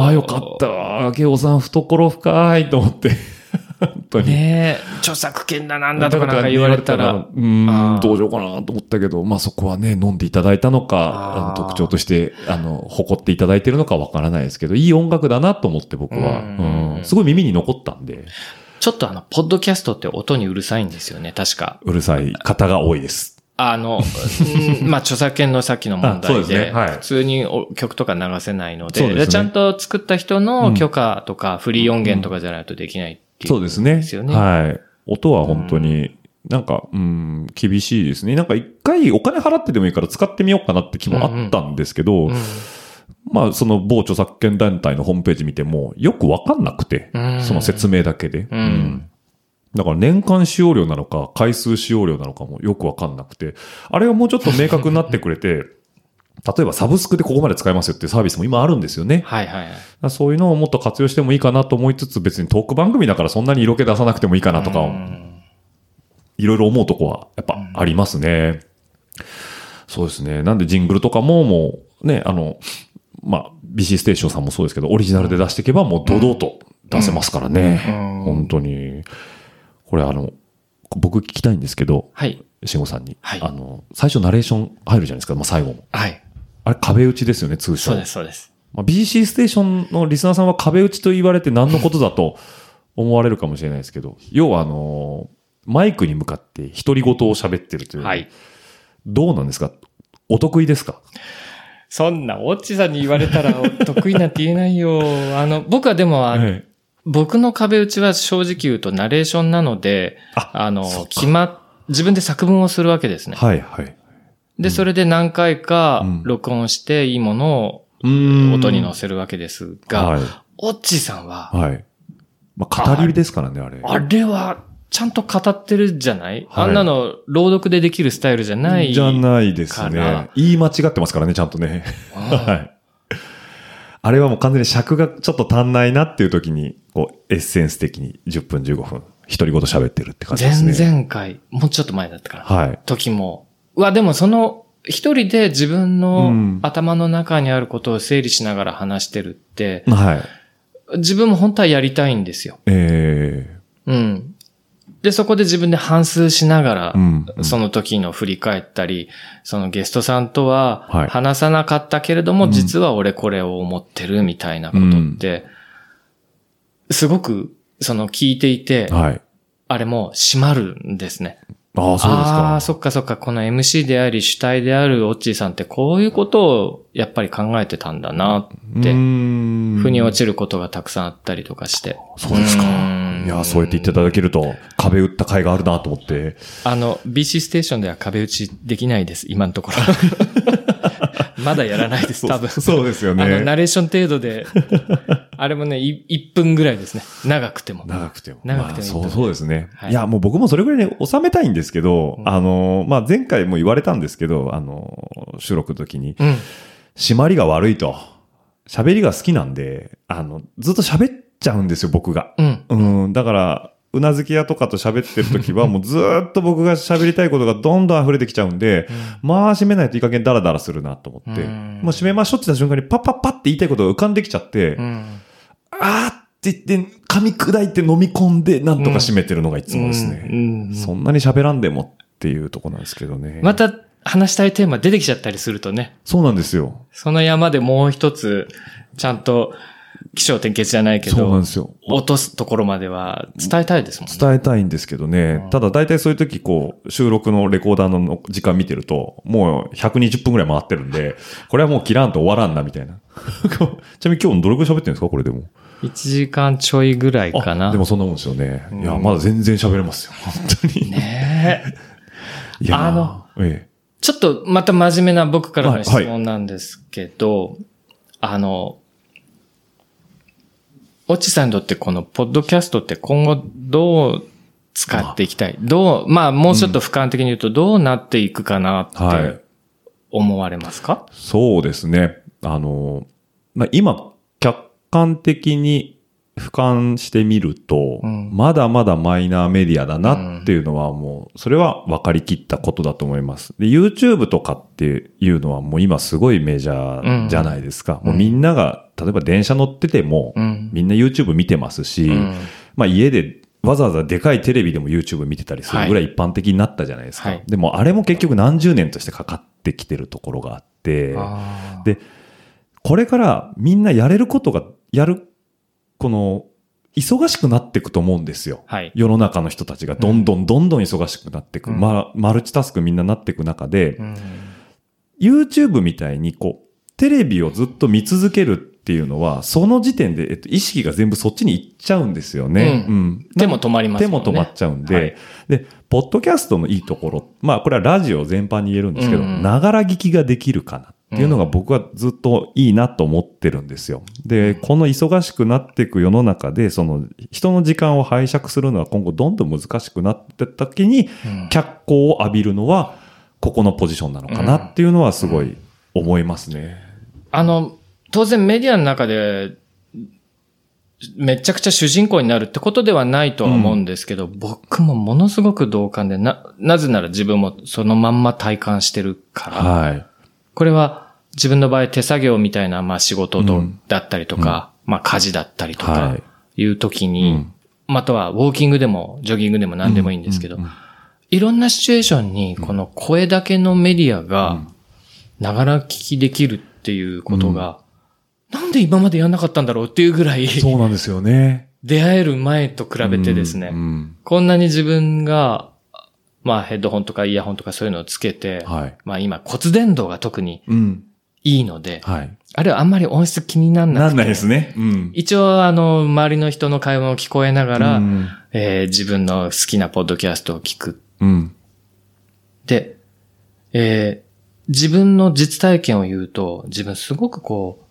Speaker 4: あ、よかった。慶応さん懐深いと思って。本当に。
Speaker 5: ねえ、著作権だなんだとかなんか言われたら。
Speaker 4: うーん、どうしようかなと思ったけど、まあそこはね、飲んでいただいたのか、特徴として、あの、誇っていただいてるのかわからないですけど、いい音楽だなと思って僕は、
Speaker 5: うん
Speaker 4: うんすごい耳に残ったんで、
Speaker 5: ちょっとあの、ポッドキャストって音にうるさいんですよね、確か。
Speaker 4: うるさい方が多いです。
Speaker 5: あの、うんまあ、著作権のさっきの問題で、
Speaker 4: ですね。はい。
Speaker 5: 普通にお曲とか流せないので
Speaker 4: ですね。
Speaker 5: ちゃんと作った人の許可とか、フリー音源とかじゃないとできないっていう。
Speaker 4: そうですね。
Speaker 5: ですよね
Speaker 4: はい。音は本当に、なんか、うん、厳しいですね。なんか一回お金払ってでもいいから使ってみようかなって気もあったんですけど、
Speaker 5: うん
Speaker 4: まあ、その某著作権団体のホームページ見ても、よくわかんなくて、
Speaker 5: うん
Speaker 4: その説明だけで。
Speaker 5: うん
Speaker 4: だから年間使用料なのか、回数使用料なのかもよくわかんなくて、あれがもうちょっと明確になってくれて、例えばサブスクでここまで使えますよっていうサービスも今あるんですよね。
Speaker 5: はいはいはい。
Speaker 4: そういうのをもっと活用してもいいかなと思いつつ、別にトーク番組だからそんなに色気出さなくてもいいかなとか、いろいろ思うとこはやっぱありますね。そうですね。なんでジングルとかももうね、あの、まあ、BC ステーションさんもそうですけど、オリジナルで出していけばもう堂々と出せますからね。本当に。これあの、僕聞きたいんですけど、
Speaker 5: はい。
Speaker 4: 慎吾さんに。
Speaker 5: はい
Speaker 4: あの、最初ナレーション入るじゃないですか、まあ最後も。
Speaker 5: はい。
Speaker 4: あれ壁打ちですよね、通称。
Speaker 5: そうです、そうです。
Speaker 4: まあ、BC ステーションのリスナーさんは壁打ちと言われて何のことだと思われるかもしれないですけど、要はあのーマイクに向かって独り言を喋ってるという。
Speaker 5: はい。
Speaker 4: どうなんですか？お得意ですか？
Speaker 5: そんな、オッチさんに言われたら、得意なんて言えないよ。あの、僕はでも、あの
Speaker 4: ええ
Speaker 5: 僕の壁打ちは正直言うとナレーションなので、
Speaker 4: あ
Speaker 5: あの決まっ、自分で作文をするわけですね。
Speaker 4: はいはい。
Speaker 5: で、それで何回か
Speaker 4: うん
Speaker 5: 録音していいもの
Speaker 4: う
Speaker 5: を
Speaker 4: ん
Speaker 5: 音に乗せるわけですが、
Speaker 4: はい。
Speaker 5: オッチさんは、
Speaker 4: はい。まあ、語りですからね、あれ。
Speaker 5: あれは、ちゃんと語ってるじゃない、
Speaker 4: はい
Speaker 5: あんなの朗読でできるスタイルじゃない。
Speaker 4: じゃないですね。言い間違ってますからね、ちゃんとね。
Speaker 5: うん
Speaker 4: はい。あれはもう完全に尺がちょっと足んないなっていう時に、こう、エッセンス的に10分15分、独り言喋ってるって感じですね。
Speaker 5: 前々回、もうちょっと前だったから、
Speaker 4: はい。
Speaker 5: 時も、はでもその、一人で自分
Speaker 4: う
Speaker 5: の
Speaker 4: ん
Speaker 5: 頭の中にあることを整理しながら話してるって、
Speaker 4: はい。
Speaker 5: 自分も本当はやりたいんですよ。
Speaker 4: え
Speaker 5: うん。で、そこで自分で反数しながら、
Speaker 4: うんうん
Speaker 5: その時の振り返ったり、そのゲストさんとは
Speaker 4: はい
Speaker 5: 話さなかったけれども、
Speaker 4: うん
Speaker 5: 実は俺これを思ってるみたいなことって、すごく、その聞いていて
Speaker 4: え、はい。
Speaker 5: あれも閉まるんですね。
Speaker 4: ああ、そうです
Speaker 5: あ
Speaker 4: か
Speaker 5: あ、。そっかそっか、この MC であり主体であるオッチーさんってこういうことをやっぱり考えてたんだなって、
Speaker 4: ふ
Speaker 5: 腑に落ちることがたくさんあったりとかして。
Speaker 4: そうですか
Speaker 5: うん。
Speaker 4: いや、そうやって言っていただけると、壁打った甲斐があるなと思って。
Speaker 5: あの、BC ステーションでは壁打ちできないです、今のところ。まだやらないです、多分。
Speaker 4: そうですよ
Speaker 5: あの、ナ
Speaker 4: ね。
Speaker 5: レーション程度で、あれもね、い1分ぐらいですね。長くても。
Speaker 4: 長くても。
Speaker 5: 長くても
Speaker 4: そう、そうですね。
Speaker 5: はい
Speaker 4: いや、もう僕もそれぐらいに収めたいんですけど、
Speaker 5: うん
Speaker 4: あの、まあ、前回も言われたんですけど、あの、収録の時に、
Speaker 5: うん。
Speaker 4: 締まりが悪いと。喋りが好きなんで、あの、ずっと喋っちゃうんですよ、僕が。
Speaker 5: うん。
Speaker 4: うん、だから、うなずき屋とかと喋ってる時は、もうずーっと僕が喋りたいことがどんどん溢れてきちゃうんで、まあ、閉めないといい加減ダラダラするなと思って、
Speaker 5: うん
Speaker 4: もう閉めましょうって言った瞬間にパッパッパって言いたいことが浮かんできちゃって、
Speaker 5: うん。
Speaker 4: あーって言って、噛み砕いて飲み込んで、なんとか閉めてるのがいつもですね。
Speaker 5: うんうん
Speaker 4: そんなに喋らんでもっていうとこなんですけどね。
Speaker 5: また話したいテーマ出てきちゃったりするとね、
Speaker 4: そうなんですよ。
Speaker 5: その山でもう一つ、ちゃんと、気象転結じゃないけど
Speaker 4: そうなんで、すよ。
Speaker 5: 落とすところまでは伝えたいですもんね。
Speaker 4: 伝えたいんですけどね。ただ大体そういう時こう、収録のレコーダーの時間見てると、もう120分くらい回ってるんで、これはもう切らんと終わらんなみたいな。ちなみに今日どれくらい喋ってるんですかこれでも。
Speaker 5: 1時間ちょいぐらいかな。
Speaker 4: あでもそんなもんですよね。いや、
Speaker 5: うん
Speaker 4: まだ全然喋れますよ。本当に。
Speaker 5: ねえ
Speaker 4: いやー
Speaker 5: あの、
Speaker 4: ええ。
Speaker 5: ちょっとまた真面目な僕からの質
Speaker 4: はい
Speaker 5: 問なんですけど、あの、オチさんにとってこのポッドキャストって今後どう使っていきたい？どう、まあもうちょっと俯瞰的に言うとどうなっていくかなっ
Speaker 4: はい。
Speaker 5: て思われますか、
Speaker 4: そうですね。あの、まあ、今、客観的に俯瞰してみると、
Speaker 5: うん。
Speaker 4: まだまだマイナーメディアだなっていうのはもう、それは分かりきったことだと思います。で、YouTube とかっていうのはもう今すごいメジャーじゃないですか。
Speaker 5: うん。
Speaker 4: もうみんなが、例えば電車乗ってても、
Speaker 5: うん。
Speaker 4: みんな YouTube 見てますし、
Speaker 5: うん。
Speaker 4: まあ家でわざわざでかいテレビでも YouTube 見てたりするぐらい一般的になったじゃないですか。
Speaker 5: はい。
Speaker 4: でもあれも結局何十年としてかかってきてるところがあって、で、これからみんなやれることが、やる、この、忙しくなっていくと思うんですよ。
Speaker 5: はい。
Speaker 4: 世の中の人たちがどんどんどんどん忙しくなっていく。
Speaker 5: うん
Speaker 4: ま、マルチタスクみんななっていく中で、
Speaker 5: うん
Speaker 4: YouTube みたいにこう、テレビをずっと見続けるっていうのは、その時点で、えっと、意識が全部そっちに行っちゃうんですよね。
Speaker 5: う
Speaker 4: うん。
Speaker 5: 手も止まりますね。
Speaker 4: 手も止まっちゃうんで、
Speaker 5: はい
Speaker 4: で、ポッドキャストのいいところ、まあこれはラジオ全般に言えるんですけど、ながら聞きができるかなっていうのが僕はずっといいなと思ってるんですよ。で、この忙しくなっていく世の中で、その人の時間を拝借するのは今後どんどん難しくなってった時に、
Speaker 5: うん
Speaker 4: 脚光を浴びるのは、ここのポジションなのかなっていうのはすごい思いますね。
Speaker 5: あの、当然メディアの中で、めちゃくちゃ主人公になるってことではないとは思うんですけど、僕もものすごく同感で、な、なぜなら自分もそのまんま体感してるから、
Speaker 4: はい。
Speaker 5: これは自分の場合手作業みたいな、まあ仕事と、
Speaker 4: うん
Speaker 5: だったりとか、まあ家事だったりと
Speaker 4: は
Speaker 5: か
Speaker 4: い、
Speaker 5: いう時に、
Speaker 4: うん。
Speaker 5: またはウォーキングでもジョギングでも何でもいいんですけど、
Speaker 4: うん。うん。
Speaker 5: いろんなシチュエーションにこの声だけのメディアが、ながら聞きできるっていうことが、なんで今までやんなかったんだろうっていうぐらい、
Speaker 4: そうなんですよね。
Speaker 5: 出会える前と比べてですね、
Speaker 4: うん。うん。
Speaker 5: こんなに自分が、まあヘッドホンとかイヤホンとかそういうのをつけて、
Speaker 4: はい。
Speaker 5: まあ今骨伝導が特に
Speaker 4: うん。
Speaker 5: いいので、
Speaker 4: はい。
Speaker 5: あるいはあんまり音質気になんなくて。
Speaker 4: なんないですね。うん。
Speaker 5: 一応あの、周りの人の会話を聞こえながら、
Speaker 4: うん
Speaker 5: えー自分の好きなポッドキャストを聞く。
Speaker 4: うん。
Speaker 5: で、えー自分の実体験を言うと、自分すごくこう、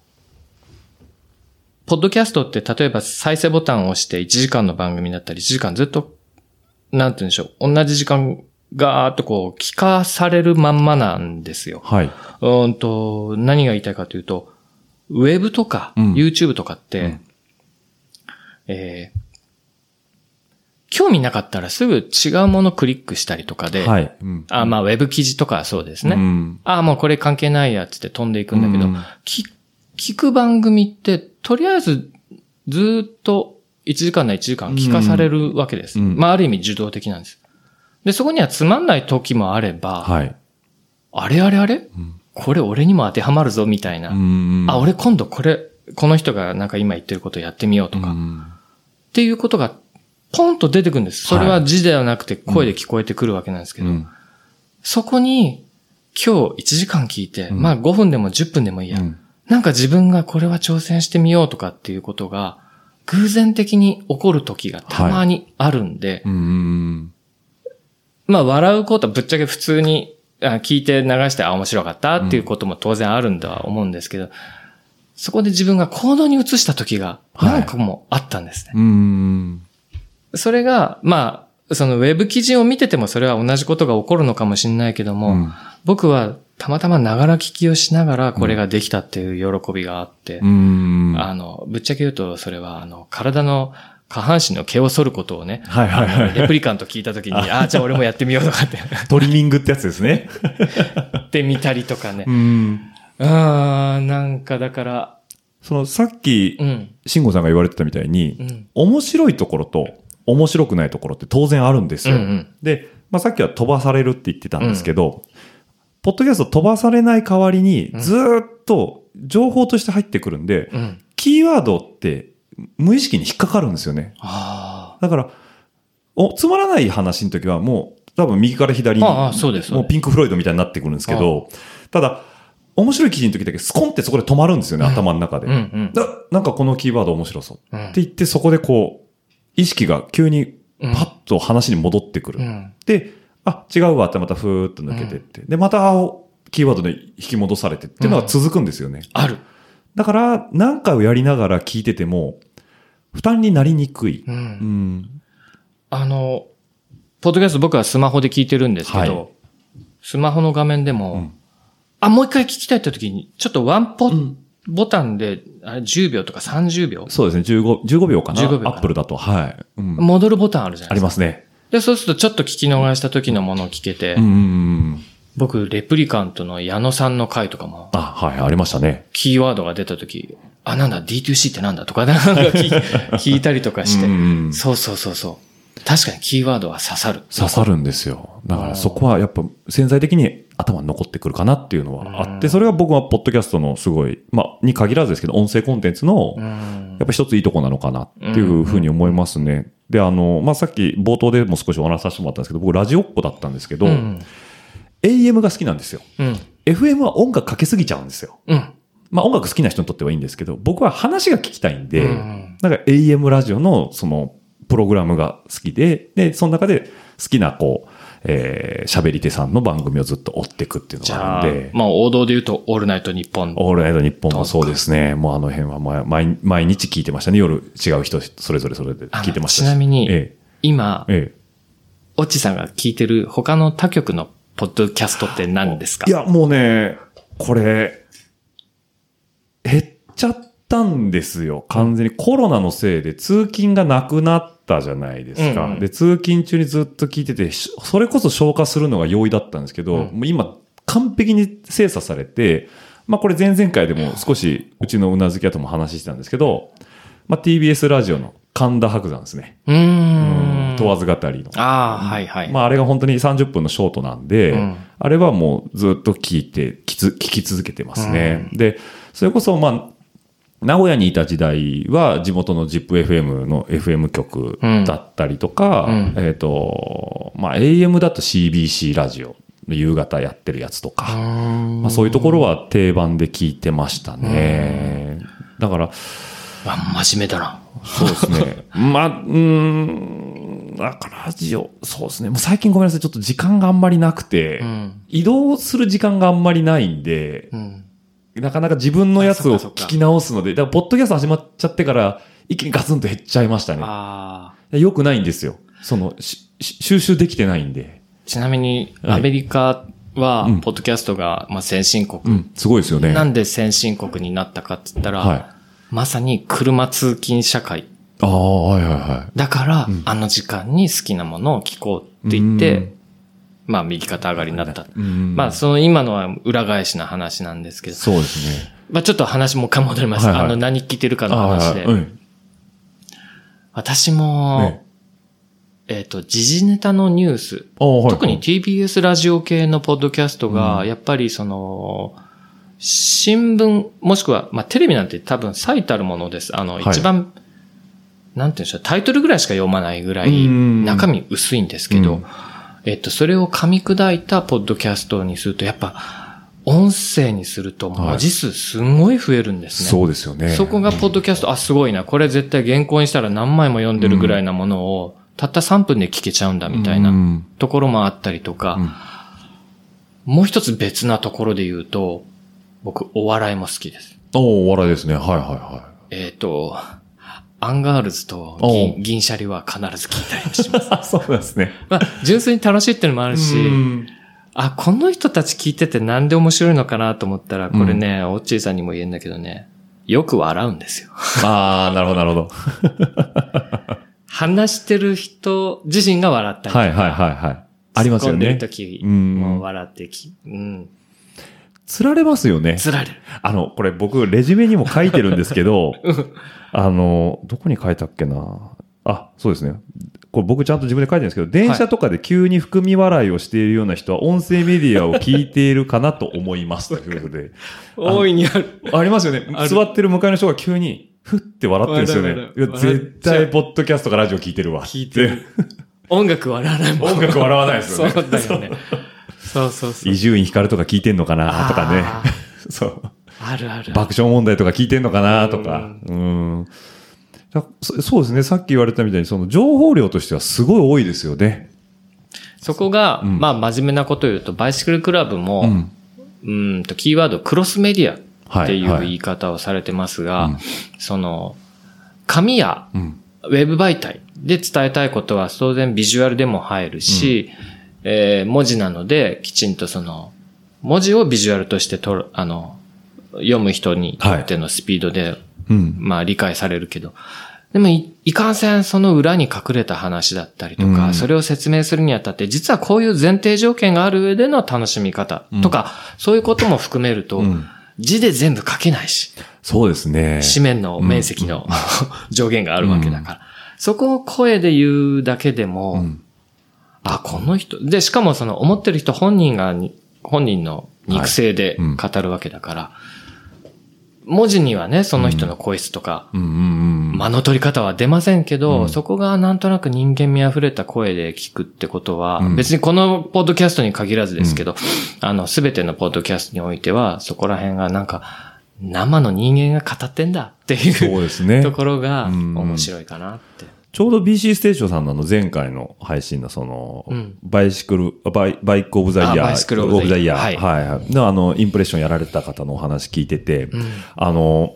Speaker 5: ポッドキャストって例えば再生ボタンを押して1時間の番組だったり、1時間ずっと、なんて言うんでしょう、同じ時間ガーッとこう聞かされるまんまなんですよ。
Speaker 4: はい。
Speaker 5: うーんと、何が言いたいかというと、ウェブとか、
Speaker 4: うん
Speaker 5: YouTube とかって、
Speaker 4: うん
Speaker 5: えー興味なかったらすぐ違うものクリックしたりとかで、
Speaker 4: はい。うん
Speaker 5: あまあ、ウェブ記事とかはそうですね。
Speaker 4: うん
Speaker 5: あもうこれ関係ないやつって飛んでいくんだけど、
Speaker 4: うん
Speaker 5: き聞く番組って、とりあえずずーっと1時間な1時間聞かされるわけです。
Speaker 4: うん
Speaker 5: まあ、ある意味受動的なんです。で、そこにはつまんない時もあれば、
Speaker 4: はい。
Speaker 5: あれあれあれ、これ俺にも当てはまるぞみたいな。
Speaker 4: うん
Speaker 5: あ、俺今度これ、この人がなんか今言ってることやってみようとか、っ
Speaker 4: うん。
Speaker 5: ていうことがポンと出てくるんです。それ
Speaker 4: は
Speaker 5: はい字ではなくて声で聞こえてくるわけなんですけど、
Speaker 4: うん。
Speaker 5: そこに今日1時間聞いて、まあ5分でも10分でもいいや、
Speaker 4: うん。
Speaker 5: なんか自分がこれは挑戦してみようとかっていうことが偶然的に起こる時がたまにあるんで、
Speaker 4: うん。
Speaker 5: まあ笑うことはぶっちゃけ普通にあ聞いて流してあ面白かったっていうことも当然あるんだは思うんですけど、そこで自分が行動に移した時が何個もあったんですね。
Speaker 4: うん。
Speaker 5: それが、まあ、そのウェブ記事を見ててもそれは同じことが起こるのかもしれないけども、
Speaker 4: うん
Speaker 5: 僕はたまたまながら聞きをしながらこれができたっていう喜びがあって、
Speaker 4: うん。
Speaker 5: あの、ぶっちゃけ言うとそれはあの、体の下半身の毛を剃ることをね、
Speaker 4: はいはいはい
Speaker 5: レプリカント聞いた時に、ああ、じゃあ俺もやってみようとかって、
Speaker 4: トリミングってやつですね。
Speaker 5: やってみたりとかね
Speaker 4: う。ん。
Speaker 5: ああ、なんかだから、
Speaker 4: その、さっき
Speaker 5: う、ん、
Speaker 4: 慎吾さんが言われてたみたいに、
Speaker 5: うん、
Speaker 4: 面白いところと面白くないところって当然あるんですよ。
Speaker 5: うんうん
Speaker 4: で、まあ、さっきは飛ばされるって言ってたんですけど、ポッドキャスト飛ばされない代わりに、ずーっと情報として入ってくるんで、
Speaker 5: うん。
Speaker 4: キーワードって無意識に引っかかるんですよね。
Speaker 5: あ
Speaker 4: だから、お、つまらない話の時はもう、多分右から左に、
Speaker 5: ああそうです
Speaker 4: もうピンク・フロイドみたいになってくるんですけど、ただ、面白い記事の時だけスコンってそこで止まるんですよね、頭の中で。
Speaker 5: あ、うんうん。
Speaker 4: だなんかこのキーワード面白そう。
Speaker 5: うん
Speaker 4: って言ってそこでこう、意識が急にパッと話に戻ってくる。
Speaker 5: うん
Speaker 4: で、あ、違うわってまたふーっと抜けてって。で、またキーワードで引き戻されてっていうのが続くんですよね。
Speaker 5: ある。
Speaker 4: だから、何回をやりながら聞いてても、負担になりにくい。
Speaker 5: う。
Speaker 4: うんん。
Speaker 5: あの、ポッドキャスト僕はスマホで聞いてるんですけど、
Speaker 4: はい
Speaker 5: スマホの画面でも、
Speaker 4: うん
Speaker 5: あ、もう一回聞きたいって時に、ちょっとワンポ、ボタンで、あれ10秒とか30秒、
Speaker 4: そうですね。15、15秒かな
Speaker 5: ？15秒
Speaker 4: アップルだと。はい。うん
Speaker 5: 戻るボタンあるじゃな
Speaker 4: あ
Speaker 5: いですか。
Speaker 4: りますね。
Speaker 5: で、そうするとちょっと聞き逃した時のものを聞けて、
Speaker 4: うんうんうん。
Speaker 5: 僕、レプリカントの矢野さんの回とかも、
Speaker 4: あ、はい、ありましたね。
Speaker 5: キーワードが出た時、あ、なんだ、D2C ってなんだとか、なんか聞い たりとかして、そうそうそうそう。確かにキーワードは刺さる。
Speaker 4: 刺さるんですよ。だからそこはやっぱ潜在的に頭に残ってくるかなっていうのはあって、それが僕はポッドキャストのすごい、まあ、に限らずですけど、音声コンテンツの、
Speaker 5: うん
Speaker 4: やっぱ一ついいとこなのかなっていうふうに思いますね。で、あの、まあ、さっき冒頭でも少しお話しさせてもらったんですけど、僕ラジオっ子だったんですけど、
Speaker 5: うん。
Speaker 4: AM が好きなんですよ。
Speaker 5: うん。
Speaker 4: FM は音楽かけすぎちゃうんですよ。
Speaker 5: うん。
Speaker 4: まあ、音楽好きな人にとってはいいんですけど、僕は話が聞きたいんで、
Speaker 5: うん
Speaker 4: なんか AM ラジオのそのプログラムが好きで、で、その中で好きなこう、えー、喋り手さんの番組をずっと追っていくっていうのがあるんで、、
Speaker 5: まあ王道で言うと、オールナイトニッポン。
Speaker 4: オールナイト日本もそうですね。もうあの辺は毎毎毎日聞いてましたね。夜違う人、それぞれそれで聞いてましたし
Speaker 5: ちなみに
Speaker 4: え
Speaker 5: 今、
Speaker 4: え、え
Speaker 5: オッチさんが聞いてる他の他局のポッドキャストって何ですか？
Speaker 4: え。いや、もうね、これ、減っちゃったんですよ。完全にコロナのせいで通勤がなくなったじゃないですか。
Speaker 5: うんうん
Speaker 4: で、通勤中にずっと聞いてて、しそれこそ消化するのが容易だったんですけど、
Speaker 5: うん
Speaker 4: もう今、完璧に精査されて、まあこれ前々回でも少しうちのうなずき屋とも話してたんですけど、まあ TBS ラジオの神田伯山ですね。
Speaker 5: うーん。
Speaker 4: 問わず語りの。
Speaker 5: ああ、はいはい。
Speaker 4: まああれが本当に30分のショートなんで、
Speaker 5: うん
Speaker 4: あれはもうずっと聞いて、聞つ聞き続けてますね。で、それこそまあ、名古屋にいた時代は地元の ZIPFM の FM 局だったりとか、
Speaker 5: うん
Speaker 4: えっ、と、まあ AM だと CBC ラジオの夕方やってるやつとか、まあ、そういうところは定番で聞いてましたね。だから、
Speaker 5: あ真面目だな。
Speaker 4: そうですね。まあ、うんかラジオ、そうですね。もう最近ごめんなさい。ちょっと時間があんまりなくて、
Speaker 5: うん。
Speaker 4: 移動する時間があんまりないんで、
Speaker 5: うん。
Speaker 4: なかなか自分のやつを聞き直すので、だから、ポッドキャスト始まっちゃってから、一気にガツンと減っちゃいましたね。
Speaker 5: ああ。
Speaker 4: よくないんですよ。その、収集できてないんで。
Speaker 5: ちなみに、
Speaker 4: はい
Speaker 5: アメリカは
Speaker 4: うん、
Speaker 5: ポッドキャストが、まあ、先進国。
Speaker 4: うん、すごいですよね。
Speaker 5: なんで先進国になったかって言ったら、
Speaker 4: は
Speaker 5: まさに車通勤社会。
Speaker 4: ああ、はいはいはい。
Speaker 5: だから、
Speaker 4: うん
Speaker 5: あの時間に好きなものを聞こうって言って、
Speaker 4: うん
Speaker 5: まあ右肩上がりになった。
Speaker 4: うん
Speaker 5: まあその今のは裏返しな話なんですけど、
Speaker 4: そうですね。
Speaker 5: まあちょっと話もう一回戻ります。
Speaker 4: はいはい
Speaker 5: あの何聞いてるかの
Speaker 4: あ
Speaker 5: 話で。
Speaker 4: あうん。
Speaker 5: 私も、
Speaker 4: ね
Speaker 5: えっ、と、時事ネタのニュース、
Speaker 4: はい
Speaker 5: 特に TBS ラジオ系のポッドキャストが、
Speaker 4: うん
Speaker 5: やっぱりその、新聞、もしくは、まあ、テレビなんて多分最たるものです。あの、
Speaker 4: はい
Speaker 5: 一番、なんていうんでしょう、タイトルぐらいしか読まないぐらい、
Speaker 4: うん
Speaker 5: 中身薄いんですけど、
Speaker 4: うん
Speaker 5: えっと、それを噛み砕いたポッドキャストにすると、やっぱ、音声にすると文字数すんごい増えるんですね。
Speaker 4: そうですよね。
Speaker 5: そこがポッドキャスト、あ、すごいな。これ絶対原稿にしたら何枚も読んでるぐらいなものを、たった3分で聞けちゃうんだみたいな
Speaker 4: うん
Speaker 5: ところもあったりとか、
Speaker 4: うん
Speaker 5: もう一つ別なところで言うと、僕、お笑いも好きです。
Speaker 4: おお笑いですね。はいはいは
Speaker 5: えっ、と、アンガールズと
Speaker 4: お
Speaker 5: 銀銀シャリは必ず聞いたりします。
Speaker 4: そうですね。
Speaker 5: まあ、純粋に楽しいっていうのもあるし、
Speaker 4: うん
Speaker 5: あ、この人たち聞いててなんで面白いのかなと思ったら、これね、オッチーさんにも言えんだけどね、よく笑うんですよ。
Speaker 4: ああ、なるほどなるほど。
Speaker 5: 話してる人自身が笑ったりとか。
Speaker 4: はいはいはいはい。ありますよ
Speaker 5: 突っ込んでる
Speaker 4: ね。
Speaker 5: 時
Speaker 4: うん
Speaker 5: もう笑ってき、うん。
Speaker 4: 釣られますよね。
Speaker 5: つられる。
Speaker 4: あの、これ僕、レジュメにも書いてるんですけど、あの、どこに書いたっけなあ、そうですね。これ僕ちゃんと自分で書いてるんですけど、電車とかで急に含み笑いをしているような人は、音声メディアを聞いているかなと思います。ということで。
Speaker 5: 大いにある。
Speaker 4: ありますよね座ってる向かいの人が急に、ふって笑ってるんですよね。いや、絶対、ポッドキャストかラジオ聞いてるわ。
Speaker 5: 聞いてる。音楽笑わないもん。
Speaker 4: 音楽笑わないですよね
Speaker 5: そうだよね。そうそうそう。
Speaker 4: 伊集院光とか聞いてんのかなとかね
Speaker 5: あ。
Speaker 4: そう。
Speaker 5: あるある。
Speaker 4: 爆笑問題とか聞いてんのかなとか。うん。だそそうですね。さっき言われたみたいに、その情報量としてはすごい多いですよね。
Speaker 5: そこが、
Speaker 4: うん
Speaker 5: まあ真面目なことを言うと、バイシクルクラブも、
Speaker 4: うん。
Speaker 5: うんと、キーワード、クロスメディアっていう
Speaker 4: はいはい
Speaker 5: 言い方をされてますが、
Speaker 4: うん
Speaker 5: その、紙や
Speaker 4: うん。
Speaker 5: ウェブ媒体で伝えたいことは当然ビジュアルでも入るし、えー文字なのできちんとその、文字をビジュアルとしてとる、あの、読む人にとってのスピードで、
Speaker 4: うん。
Speaker 5: まあ理解されるけど、でもい、いかんせんその裏に隠れた話だったりとか、
Speaker 4: うん。
Speaker 5: それを説明するにあたって、実はこういう前提条件がある上での楽しみ方とか、そういうことも含めると、
Speaker 4: うん。
Speaker 5: 字で全部書けないし、
Speaker 4: そうですね。
Speaker 5: 紙面の面積の、上限があるわけだから。そこを声で言うだけでも、
Speaker 4: うん
Speaker 5: あ、この人、で、しかもその思ってる人本人がに、本人の肉声で
Speaker 4: はい。うん。
Speaker 5: 語るわけだから、文字にはね、その人の声質とか、
Speaker 4: うん。うんうん。
Speaker 5: 間の取り方は出ませんけど、
Speaker 4: うん。
Speaker 5: そこがなんとなく人間味あふれた声で聞くってことは、
Speaker 4: うん。
Speaker 5: 別にこのポッドキャストに限らずですけど、あの、すべてのポッドキャストにおいては、そこら辺がなんか、生の人間が語ってんだっていう
Speaker 4: そうですね。
Speaker 5: ところが
Speaker 4: うん。
Speaker 5: 面白いかなって。
Speaker 4: ちょうど BC ステーションさんの前回の配信のその、
Speaker 5: うん。
Speaker 4: バイシクル、バイバイクオブザイヤー、
Speaker 5: あバイシクルオブザイヤー。
Speaker 4: オ
Speaker 5: はい。
Speaker 4: はいはい。のあの、インプレッションやられた方のお話聞いてて、
Speaker 5: うん。
Speaker 4: あの、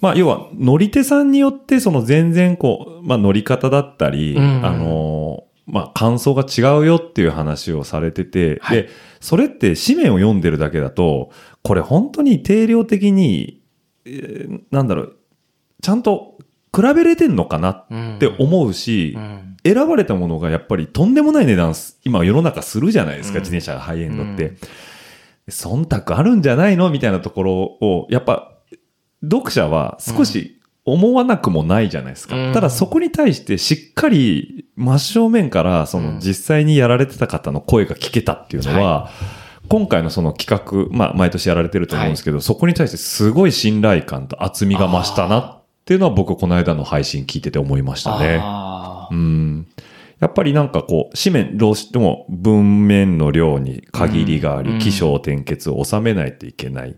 Speaker 4: まあ、要は、乗り手さんによって、その全然こう、まあ、乗り方だったり、
Speaker 5: うん。
Speaker 4: あの、まあ、感想が違うよっていう話をされてて、
Speaker 5: はい。
Speaker 4: で、それって紙面を読んでるだけだと、これ本当に定量的に、えーなんだろう、ちゃんと比べれてんのかなって思うし、
Speaker 5: うん。
Speaker 4: 選ばれたものがやっぱりとんでもない値段す、今世の中するじゃないですか、
Speaker 5: うん。
Speaker 4: 自転車がハイエンドって。
Speaker 5: うん。
Speaker 4: 忖度あるんじゃないのみたいなところを、やっぱ、読者は少し思わなくもないじゃないですか。
Speaker 5: うん。
Speaker 4: ただそこに対してしっかり真正面から、そうの
Speaker 5: ん。
Speaker 4: 実際にやられてた方の声が聞けたっていうのは、今回のその企画、まあ毎年やられてると思うんですけど、そこに対してすごい信頼感と厚みが増したなっていうのは僕この間の配信聞いてて思いましたね。うん。やっぱりなんかこう、紙面どうしても文面の量に限りがあり、
Speaker 5: うん
Speaker 4: 起承転結を収めないといけない。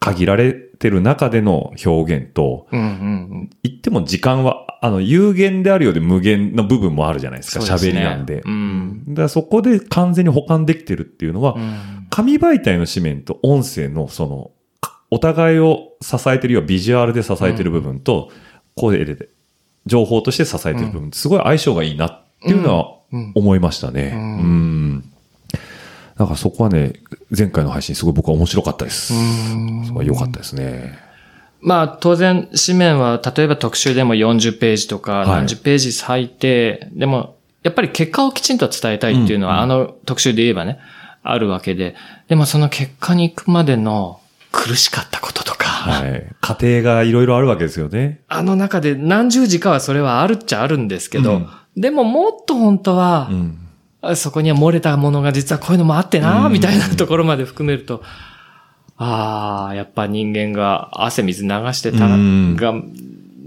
Speaker 4: 限られてる中での表現と、
Speaker 5: うんうん
Speaker 4: 言っても時間は、あの、有限であるようで無限の部分もあるじゃないですか、喋、
Speaker 5: ね
Speaker 4: りなんで。
Speaker 5: うん
Speaker 4: だからそこで完全に保管できてるっていうのは、
Speaker 5: うん。
Speaker 4: 紙媒体の紙面と音声のその、お互いを支えてるようビジュアルで支えてる部分と、声で、情報として支えてる部分、すごい相性がいいなっていうのは
Speaker 5: うん。
Speaker 4: 思いましたね。
Speaker 5: う
Speaker 4: うん。ん。だからそこはね、前回の配信すごい僕は面白かったです。
Speaker 5: うん。
Speaker 4: そこは良かったですね。
Speaker 5: まあ当然紙面は例えば特集でも40ページとか
Speaker 4: はい。
Speaker 5: 何十ページ割いて、でもやっぱり結果をきちんと伝えたいっていうのは、
Speaker 4: うん。
Speaker 5: あの特集で言えばね、あるわけで、でもその結果に行くまでの苦しかったこととか、
Speaker 4: はい。家庭がいろいろあるわけですよね。
Speaker 5: あの中で何十時かはそれはあるっちゃあるんですけど、
Speaker 4: うん
Speaker 5: でももっと本当は
Speaker 4: う、ん。
Speaker 5: あそこには漏れたものが実はこういうのもあってな、みたいなところまで含めると、ああ、やっぱ人間が汗水流してた
Speaker 4: うん
Speaker 5: が、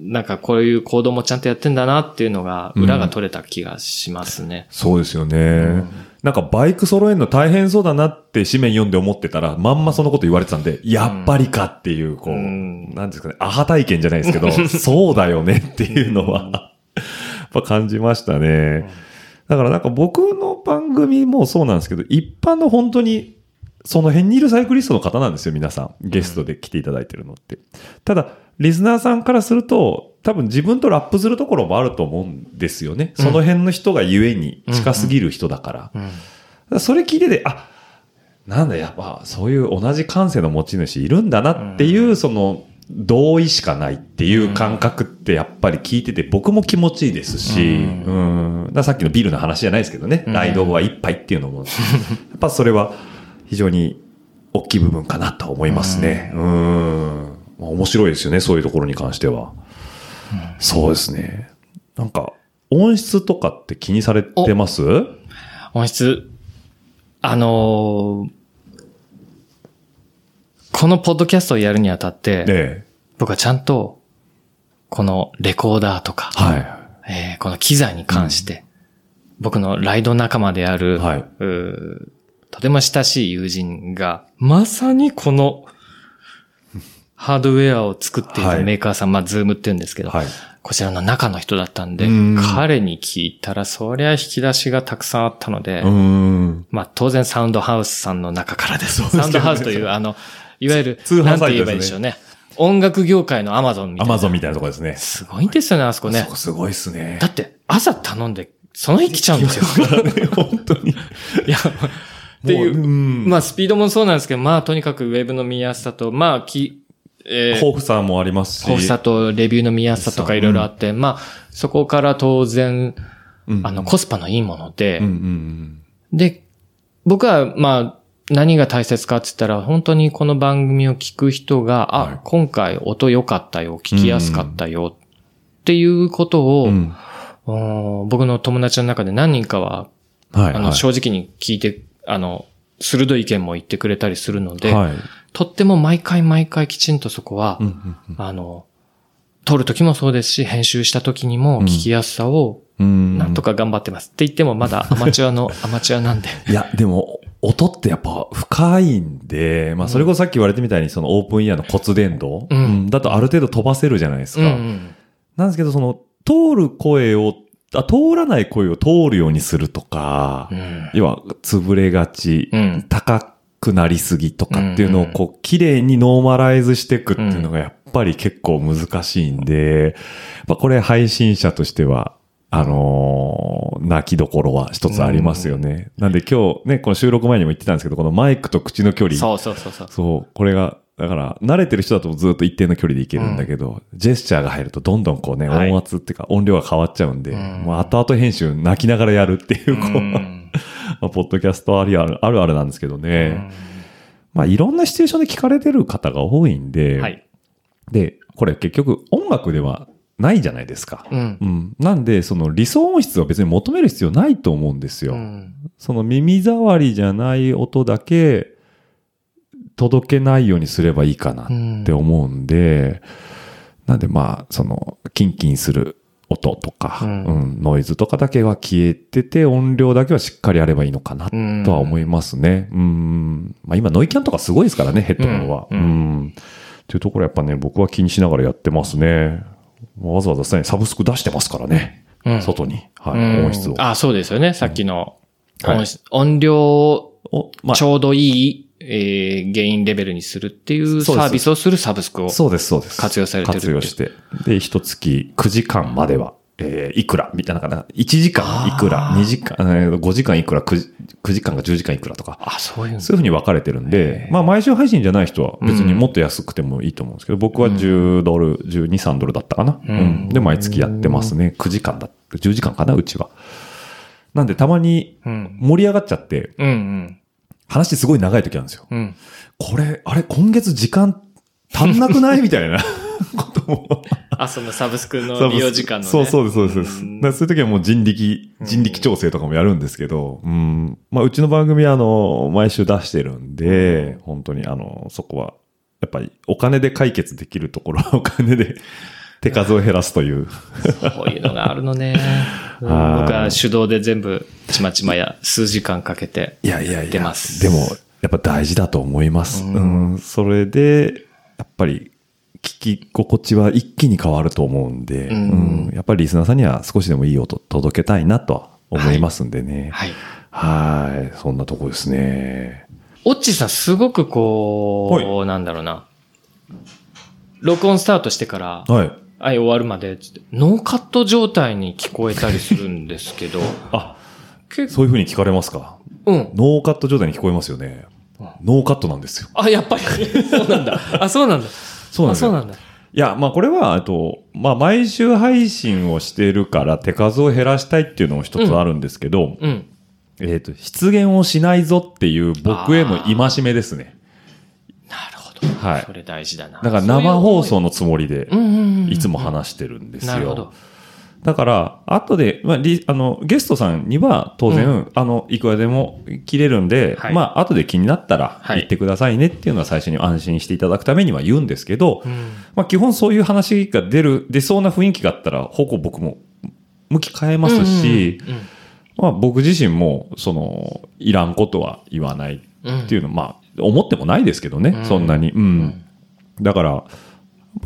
Speaker 5: なんかこういう行動もちゃんとやってんだなっていうのが、裏が取れた気がしますね。
Speaker 4: そうですよね。なんかバイク揃えるの大変そうだなって紙面読んで思ってたら、まんまそのこと言われてたんで、やっぱりかっていう、こう、
Speaker 5: うん
Speaker 4: なんですかね、アハ体験じゃないですけど、そうだよねっていうのは、やっぱ感じましたね。だからなんか僕の番組もそうなんですけど、一般の本当に、その辺にいるサイクリストの方なんですよ、皆さん。ゲストで来ていただいてるのって。ただ、リスナーさんからすると、多分自分とラップするところもあると思うんですよね。その辺の人がゆえに近すぎる人だから。だからそれ聞いてて、あ、なんだ、やっぱ、そういう同じ感性の持ち主いるんだなっていう、その、同意しかないっていう感覚ってやっぱり聞いてて僕も気持ちいいですし、うん。だからさっきのビルの話じゃないですけどね、ライドは一杯っていうのも、やっぱそれは非常に大きい部分かなと思いますね。うん。まあ面白いですよね、そういうところに関しては。そうですね。なんか、音質とかって気にされてます？
Speaker 5: 音質、あのーこのポッドキャストをやるにあたって、
Speaker 4: ええ。
Speaker 5: 僕はちゃんと、このレコーダーとか、
Speaker 4: はい。
Speaker 5: えーこの機材に関して、僕のライド仲間である、
Speaker 4: はい
Speaker 5: とても親しい友人が、まさにこの、ハードウェアを作ってい
Speaker 4: はい
Speaker 5: るメーカーさん、まあ、ズームって言うんですけど、
Speaker 4: はい。
Speaker 5: こちらの中の人だったんで
Speaker 4: うん、
Speaker 5: 彼に聞いたら、そりゃ引き出しがたくさんあったので、
Speaker 4: うん。
Speaker 5: まあ、当然サウンドハウスさんの中からです。
Speaker 4: うですよね
Speaker 5: サウンドハウスという、あの、いわゆる、
Speaker 4: 通販
Speaker 5: なんて
Speaker 4: サイトですね
Speaker 5: 言えばいいでしょうね。音楽業界のアマゾンみたいな。
Speaker 4: アマゾンみたいなところですね。
Speaker 5: すごいんですよね、あそこね
Speaker 4: そ。こすごいっすね。
Speaker 5: だって、朝頼んで、その日来ちゃうんですよ。
Speaker 4: 本当に。
Speaker 5: いや、っていう、
Speaker 4: もうん
Speaker 5: まあ、スピードもそうなんですけど、まあ、とにかくウェブの見やすさと、まあ、き、えー、
Speaker 4: 豊富さもありますし。
Speaker 5: 豊富さとレビューの見やすさとかいろいろあって、まあ、そこから当然、
Speaker 4: うん
Speaker 5: あの、コスパのいいもので、
Speaker 4: うんうん
Speaker 5: で、僕は、まあ、何が大切かって言ったら、本当にこの番組を聞く人が、あ、
Speaker 4: はい
Speaker 5: 今回音良かったよ、聞きやすかったよ、っていうことを、
Speaker 4: うん。
Speaker 5: うん僕の友達の中で何人かは、
Speaker 4: はい。
Speaker 5: あの、正直に聞いて、あの、鋭い意見も言ってくれたりするので、
Speaker 4: はい。
Speaker 5: とっても毎回毎回きちんとそこは、
Speaker 4: うんうん
Speaker 5: あの、撮る時もそうですし、編集した時にも聞きやすさを、
Speaker 4: うん。
Speaker 5: なんとか頑張ってます。って言ってもまだアマチュアの アマチュアなんで。
Speaker 4: いや、でも、音ってやっぱ深いんで、まあそれこそさっき言われてみたいにそのオープンイヤーの骨伝導、
Speaker 5: うん
Speaker 4: うんだとある程度飛ばせるじゃないですか。
Speaker 5: うんうん
Speaker 4: なんですけど、その、通る声を、あ通らない声を通るようにするとか、
Speaker 5: うん
Speaker 4: 要は、潰れがち、
Speaker 5: うん
Speaker 4: 高くなりすぎとかっていうのを、こう、綺麗にノーマライズしていくっていうのが、やっぱり結構難しいんで、まあ、これ配信者としては、あのー泣きどころは一つありますよね。なんで今日ね、この収録前にも言ってたんですけど、このマイクと口の距離。
Speaker 5: そうそうそうそう。
Speaker 4: そう、これが、だから、慣れてる人だとずっと一定の距離でいけるんだけど、ジェスチャーが入るとどんどんこうね、
Speaker 5: はい
Speaker 4: 音圧っていうか音量が変わっちゃうんで、
Speaker 5: ん
Speaker 4: もう後々編集泣きながらやるっていう、こう、
Speaker 5: うん
Speaker 4: まあポッドキャストあるあるあるあるなんですけどね。まあ、いろんなシチュエーションで聞かれてる方が多いんで、
Speaker 5: はい。
Speaker 4: で、これ結局音楽ではないじゃないですか。
Speaker 5: うん。
Speaker 4: うん。なんで、その理想音質は別に求める必要ないと思うんですよ。
Speaker 5: うん
Speaker 4: その耳障りじゃない音だけ届けないようにすればいいかなって思うんで、なんでまあ、その、キンキンする音とか、
Speaker 5: う
Speaker 4: うんんノイズとかだけは消えてて、音量だけはしっかりあればいいのかな
Speaker 5: うん
Speaker 4: とは思いますね。うん。まあ今、ノイキャンとかすごいですからね、ヘッドホンは。
Speaker 5: う
Speaker 4: うんん。っていうところやっぱね、僕は気にしながらやってますね。わざわざさらにサブスク出してますからね。
Speaker 5: うん
Speaker 4: 外に。はい。
Speaker 5: うん
Speaker 4: 音質を。
Speaker 5: あ、そうですよね。さっきの
Speaker 4: はい
Speaker 5: 音質音量を
Speaker 4: おまあ
Speaker 5: ちょうどいい、えーゲインレベルにするっていうサービスをするサブスクを。
Speaker 4: そうです、そうです。
Speaker 5: 活用されてる
Speaker 4: 活用して。で、一月9時間まではえーいくらみたいなのかな。1時間いくら、
Speaker 5: あー
Speaker 4: 2時間、えー5時間いくら、9, 9時間か10時間いくらとか。
Speaker 5: あ、そういうの
Speaker 4: そういうふうに分かれてるんで、まあ毎週配信じゃない人は別にもっと安くてもいいと思うんですけど、僕は10ドル、12、3ドルだったかな。うん。で、毎月やってますね。9時間だ、10時間かな、うちは。なんでたまに
Speaker 5: うん。
Speaker 4: 盛り上がっちゃって、
Speaker 5: うんうん。
Speaker 4: 話すごい長い時あるんですよ。
Speaker 5: うん。
Speaker 4: これ、あれ、今月時間足んなくない？みたいな ことも。
Speaker 5: あ、そのサブスクの利用時間のね。
Speaker 4: そうそうです、そうですそう。
Speaker 5: ん
Speaker 4: そういう時はもう人力、人力調整とかもやるんですけど、うん。まあ、うちの番組はあの、毎週出してるんで、本当にあの、そこは、やっぱりお金で解決できるところはお金で手数を減らすという。
Speaker 5: こういうのがあるのね。僕は手動で全部ちまちまや数時間かけて。
Speaker 4: いやいやいや。
Speaker 5: 出ます
Speaker 4: でも、やっぱ大事だと思います。
Speaker 5: う
Speaker 4: うんん。それで、やっぱり、聞き心地は一気に変わると思うんで、
Speaker 5: う
Speaker 4: うんん。やっぱりリスナーさんには少しでもいい音届けたいなとは思いますんでね。
Speaker 5: はい。
Speaker 4: はい。そんなとこですね。
Speaker 5: オッチーさんすごくこう、なんだろうな。録音スタートしてから、
Speaker 4: はい。
Speaker 5: はい、終わるまで、つってノーカット状態に聞こえたりするんですけど、
Speaker 4: あ、
Speaker 5: 結構、
Speaker 4: そういう風に聞かれますか？
Speaker 5: うん。
Speaker 4: ノーカット状態に聞こえますよね。ノーカットなんですよ。
Speaker 5: あ、やっぱり、そうなんだ。あ、そうなんだ。あ、
Speaker 4: そうなんですよ。
Speaker 5: そうなんだ。
Speaker 4: いや、まあこれは、あと、まあ毎週配信をしているから手数を減らしたいっていうのも一つあるんですけど、
Speaker 5: うん。
Speaker 4: えっ、と、失言をしないぞっていう僕への戒めですね。はい。
Speaker 5: それ大事だな。
Speaker 4: だから生放送のつもりで
Speaker 5: うんうんうんうん。
Speaker 4: いつも話してるんですよ。
Speaker 5: なるほど。
Speaker 4: だから、後で、まあ、リあの、ゲストさんには当然、
Speaker 5: う
Speaker 4: あの、いくらでも切れるんで、
Speaker 5: はい。
Speaker 4: まあ、後で気になったら
Speaker 5: はい。
Speaker 4: 言ってくださいねっていうのは最初に安心していただくためには言うんですけど、
Speaker 5: うん。
Speaker 4: まあ、基本そういう話が出る、出そうな雰囲気があったら、方向僕も向き変えますし、
Speaker 5: うんうん
Speaker 4: まあ、僕自身も、その、いらんことは言わない
Speaker 5: うん
Speaker 4: っていうのは、まあ、思ってもないですけどね、
Speaker 5: うん
Speaker 4: そんなに。うん。だから、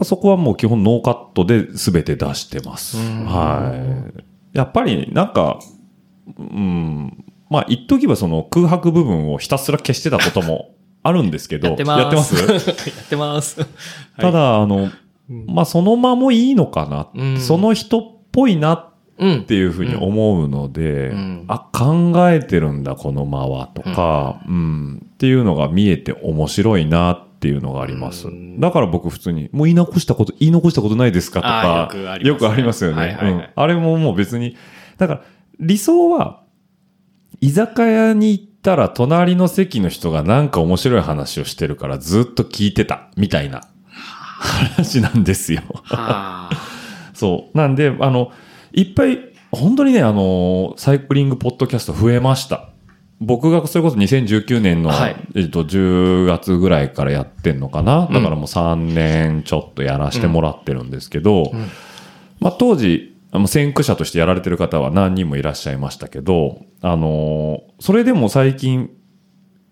Speaker 4: そこはもう基本ノーカットで全て出してます。
Speaker 5: うん
Speaker 4: はい。やっぱりなんか、うん、まあ言っとけばその空白部分をひたすら消してたこともあるんですけど、
Speaker 5: やってます。
Speaker 4: やってます？ただ、あの、まあその間もいいのかな、
Speaker 5: うん
Speaker 4: その人っぽいなっ
Speaker 5: うん
Speaker 4: ていうふうに思うので、
Speaker 5: うん
Speaker 4: あ、考えてるんだ、この間は、とか、うん、っていうのが見えて面白いなっていうのがあります。
Speaker 5: うん
Speaker 4: だから僕普通に、もう言い残したこと、言い残したことないですかとか
Speaker 5: よくありますね
Speaker 4: よくありますよね。
Speaker 5: はいはいはい
Speaker 4: うんあれももう別に、だから理想は、居酒屋に行ったら隣の席の人がなんか面白い話をしてるからずっと聞いてた、みたいな話なんですよ。
Speaker 5: はあ。
Speaker 4: そう。なんで、あの、いっぱい、本当にね、あの、サイクリングポッドキャスト増えました。僕がそれこそ2019年の、
Speaker 5: はい
Speaker 4: えっと、10月ぐらいからやってんのかな。だからもう3年ちょっとやらせてもらってるんですけど、
Speaker 5: ん
Speaker 4: まあ当時、先駆者としてやられてる方は何人もいらっしゃいましたけど、あのそれでも最近、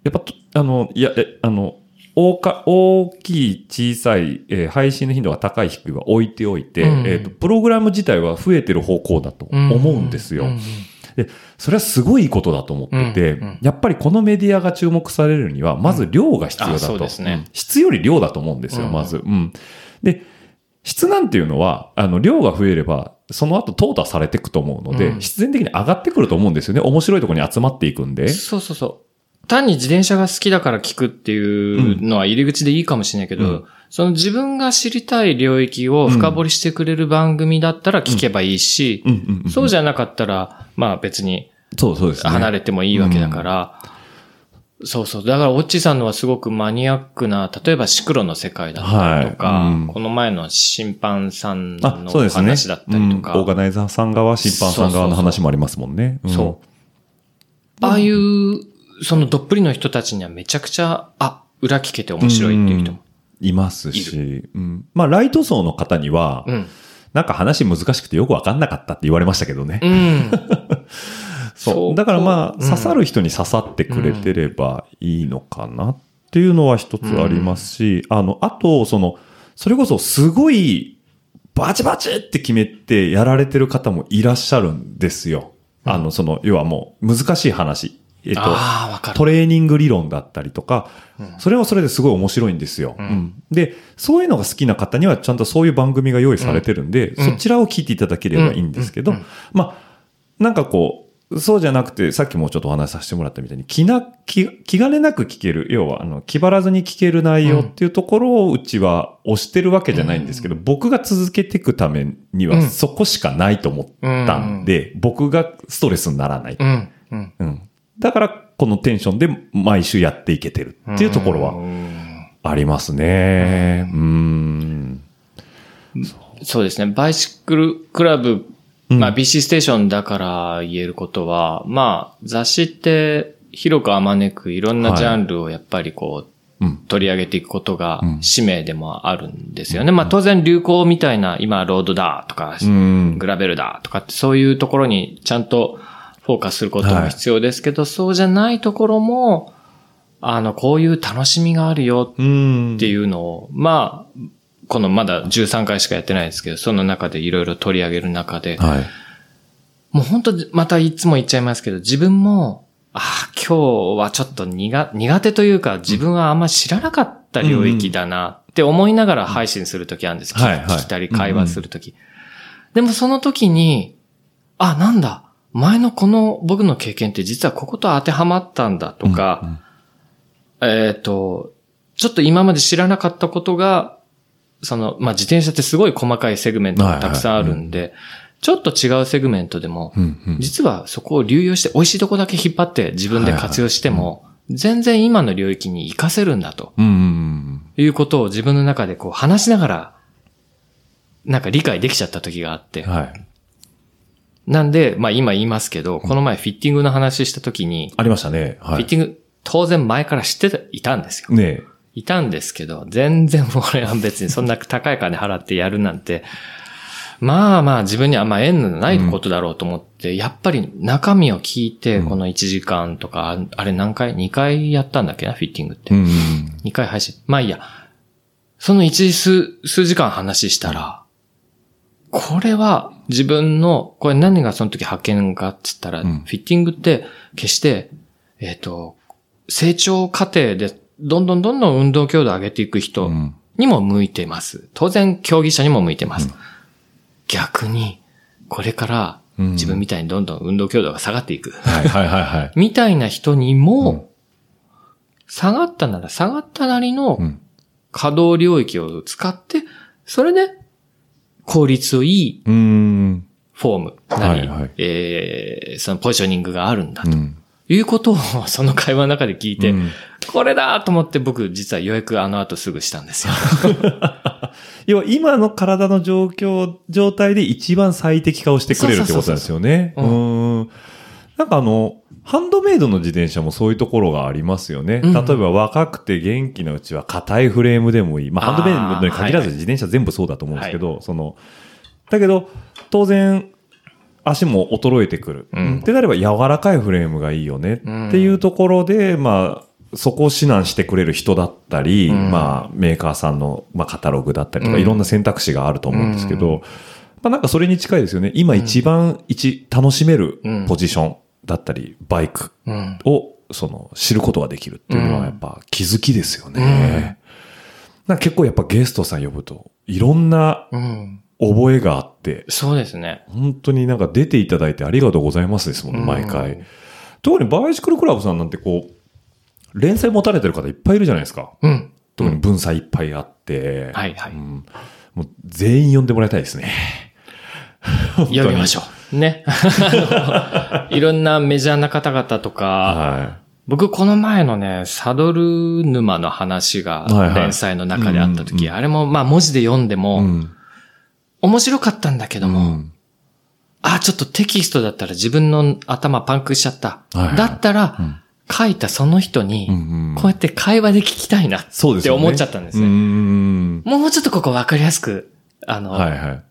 Speaker 4: やっぱと、あの、いや、えあの、大か大きい、小さい、えー配信の頻度が高い、低いは置いておいて、
Speaker 5: うん
Speaker 4: えっ、と、プログラム自体は増えてる方向だと思うんですよ。
Speaker 5: うん
Speaker 4: で、それはすごいことだと思ってて、
Speaker 5: うんうん
Speaker 4: やっぱりこのメディアが注目されるには、まず量が必要だと。うん質より量だと思うんですよ、
Speaker 5: うん
Speaker 4: まず。うん。で、質なんていうのは、あの、量が増えれば、その後淘汰されていくと思うので、
Speaker 5: うん
Speaker 4: 必然的に上がってくると思うんですよね。面白いところに集まっていくんで。
Speaker 5: そうそうそう。単に自転車が好きだから聞くっていうのは入り口でいいかもしれないけど、
Speaker 4: うん
Speaker 5: その自分が知りたい領域を深掘りしてくれる番組だったら聞けばいいし。そうじゃなかったら、まあ別に
Speaker 4: そうそうですね。
Speaker 5: 離れてもいいわけだから、そうそう。だから、オッチさんのはすごくマニアックな、例えばシクロの世界だったりとか、
Speaker 4: はいうん
Speaker 5: この前の審判さんの。話だったりとか、
Speaker 4: うんオーガナイザーさん側、審判さん側の話もありますもんね。ん
Speaker 5: そう。ああいう、そのどっぷりの人たちにはめちゃくちゃ、あ、裏聞けて面白いっていう人も。
Speaker 4: いますし、うんまあ、ライト層の方には、
Speaker 5: うん。
Speaker 4: なんか話難しくてよくわかんなかったって言われましたけどね。
Speaker 5: うん。そう。
Speaker 4: だからまあ、
Speaker 5: うん
Speaker 4: 刺さる人に刺さってくれてればいいのかなっていうのは一つありますし、あの、あと、その、それこそすごい、バチバチって決めてやられてる方もいらっしゃるんですよ。あの、その、要はもう難しい話。えっと。トレーニング理論だったりとか、それはそれですごい面白いんですよ、うん。で、そういうのが好きな方にはちゃんとそういう番組が用意されてるんで、
Speaker 5: うん。
Speaker 4: そちらを聞いていただければいいんですけど、まあ、なんかこう、そうじゃなくて、さっきもちょっとお話しさせてもらったみたいに、気な、気、気兼ねなく聞ける、要は、あの、気張らずに聞ける内容っていうところをうちは推してるわけじゃないんですけど、僕が続けていくためには
Speaker 5: うん。
Speaker 4: そこしかないと思ったんで、僕がストレスにならない。
Speaker 5: うん。うん。
Speaker 4: うん。だから、このテンションで毎週やっていけてるっていうところは
Speaker 5: うん
Speaker 4: ありますね。うん。
Speaker 5: そうですね。バイシクルクラブ、
Speaker 4: うん
Speaker 5: まあ BC ステーションだから言えることは、まあ雑誌って広くあまねくいろんなジャンルをやっぱりこう、
Speaker 4: うん。
Speaker 5: 取り上げていくことが
Speaker 4: うん
Speaker 5: 使命でもあるんですよね。まあ当然流行みたいな、今ロードだとか、
Speaker 4: うん。
Speaker 5: グラベルだとかってそういうところにちゃんとフォーカスすることも必要ですけど、そうじゃないところも、あの、こういう楽しみがあるよ
Speaker 4: うん。
Speaker 5: っていうのを、まあ、このまだ13回しかやってないですけど、その中でいろいろ取り上げる中で、
Speaker 4: はい。
Speaker 5: もう本当またいつも言っちゃいますけど、自分も、ああ、今日はちょっと苦苦手というか、自分はあんま知らなかった領域だなって思いながら配信するときあるんです。
Speaker 4: はいはい
Speaker 5: 聞いたり会話するとき。でもその時に、あ、なんだ、前のこの僕の経験って実はここと当てはまったんだとか、えっ、と、ちょっと今まで知らなかったことが、その、まあ、自転車ってすごい細かいセグメントがたくさんあるんで、ちょっと違うセグメントでも、
Speaker 4: うんうん。
Speaker 5: 実はそこを流用して美味しいとこだけ引っ張って自分で活用しても、全然今の領域に活かせるんだと。
Speaker 4: うんうん
Speaker 5: いうことを自分の中でこう話しながら、なんか理解できちゃった時があって。
Speaker 4: うん。。はい。
Speaker 5: なんで、まあ今言いますけど、この前フィッティングの話した時に、
Speaker 4: ありましたね。はい。
Speaker 5: フィッティング当然前から知ってたいたんですよ。
Speaker 4: ね
Speaker 5: いたんですけど、全然俺は別にそんな高い金払ってやるなんて、まあまあ自分にはあんま縁のないことだろうと思って、やっぱり中身を聞いて、この1時間とか、あれ何回 ?2 回やったんだっけな、フィッティングって。
Speaker 4: うんうん。
Speaker 5: 2回配信。まあいいや。その1数、数時間話したら、これは自分の、これ何がその時発見かって言ったら、
Speaker 4: うん
Speaker 5: フィッティングって決して、えっ、と、成長過程でどんどんどんどん運動強度を上げていく人
Speaker 4: うん
Speaker 5: にも向いてます。当然競技者にも向いてます。逆に、これから
Speaker 4: うん
Speaker 5: 自分みたいにどんどん運動強度が下がっていく。
Speaker 4: はいはいはいはい。
Speaker 5: みたいな人に
Speaker 4: うん
Speaker 5: も、下がったなら下がったなりの
Speaker 4: うん
Speaker 5: 可動領域を使って、それで効率をいい
Speaker 4: うん。
Speaker 5: フォームなり、
Speaker 4: はいはい
Speaker 5: えーそのポジショニングがあるんだと
Speaker 4: うん。
Speaker 5: いうことをその会話の中で聞いて、
Speaker 4: うん
Speaker 5: これだと思って僕実は予約あの後すぐしたんですよ。
Speaker 4: 要は今の体の状況、状態で一番最適化をしてくれるってことなんですよね。なんかあの、ハンドメイドの自転車もそういうところがありますよね。
Speaker 5: うん。
Speaker 4: 例えば若くて元気なうちは硬いフレームでもいい。まあハンドメイドに限らず
Speaker 5: はいはい
Speaker 4: 自転車全部そうだと思うんですけど、その、だけど当然足も衰えてくる。
Speaker 5: うん。
Speaker 4: ってなれば柔らかいフレームがいいよね。っていうところで、まあ、そこを指南してくれる人だったり、
Speaker 5: うん。
Speaker 4: まあ、メーカーさんの、まあ、カタログだったりとか、
Speaker 5: うん。
Speaker 4: いろんな選択肢があると思うんですけど、
Speaker 5: うん。
Speaker 4: まあ、なんかそれに近いですよね。今一番一、楽しめる
Speaker 5: うん。
Speaker 4: ポジションだったり、バイク
Speaker 5: うん
Speaker 4: を、その、知ることができるっていうのは、やっぱ気づきですよね。
Speaker 5: うん
Speaker 4: な結構やっぱゲストさん呼ぶと、いろんな
Speaker 5: うん
Speaker 4: 覚えがあって、
Speaker 5: そうですね。
Speaker 4: 本当になんか出ていただいてありがとうございますですもんね、
Speaker 5: うん
Speaker 4: 毎回。特にバイシクルクラブさんなんてこう、連載持たれてる方いっぱいいるじゃないですか。
Speaker 5: うん。
Speaker 4: 特に文才いっぱいあって。
Speaker 5: はいはい
Speaker 4: うんもう全員呼んでもらいたいですね。
Speaker 5: 呼びましょう。ね。いろんなメジャーな方々とか、
Speaker 4: は
Speaker 5: 僕この前のね、サドル沼の話が連載の中であった時、あれもまあ文字で読んで
Speaker 4: い。
Speaker 5: も、
Speaker 4: うん。
Speaker 5: 面白かったんだけども、
Speaker 4: うん
Speaker 5: あ、ちょっとテキストだったら自分の頭パンクしちゃった。
Speaker 4: はいはい
Speaker 5: だったら、
Speaker 4: うん
Speaker 5: 書いたその人に、こうやって会話で聞きたいなっ。て思っちゃったんです
Speaker 4: う
Speaker 5: ね。
Speaker 4: ん。
Speaker 5: もうちょっとここ分かりやすく、あの、
Speaker 4: はいはい。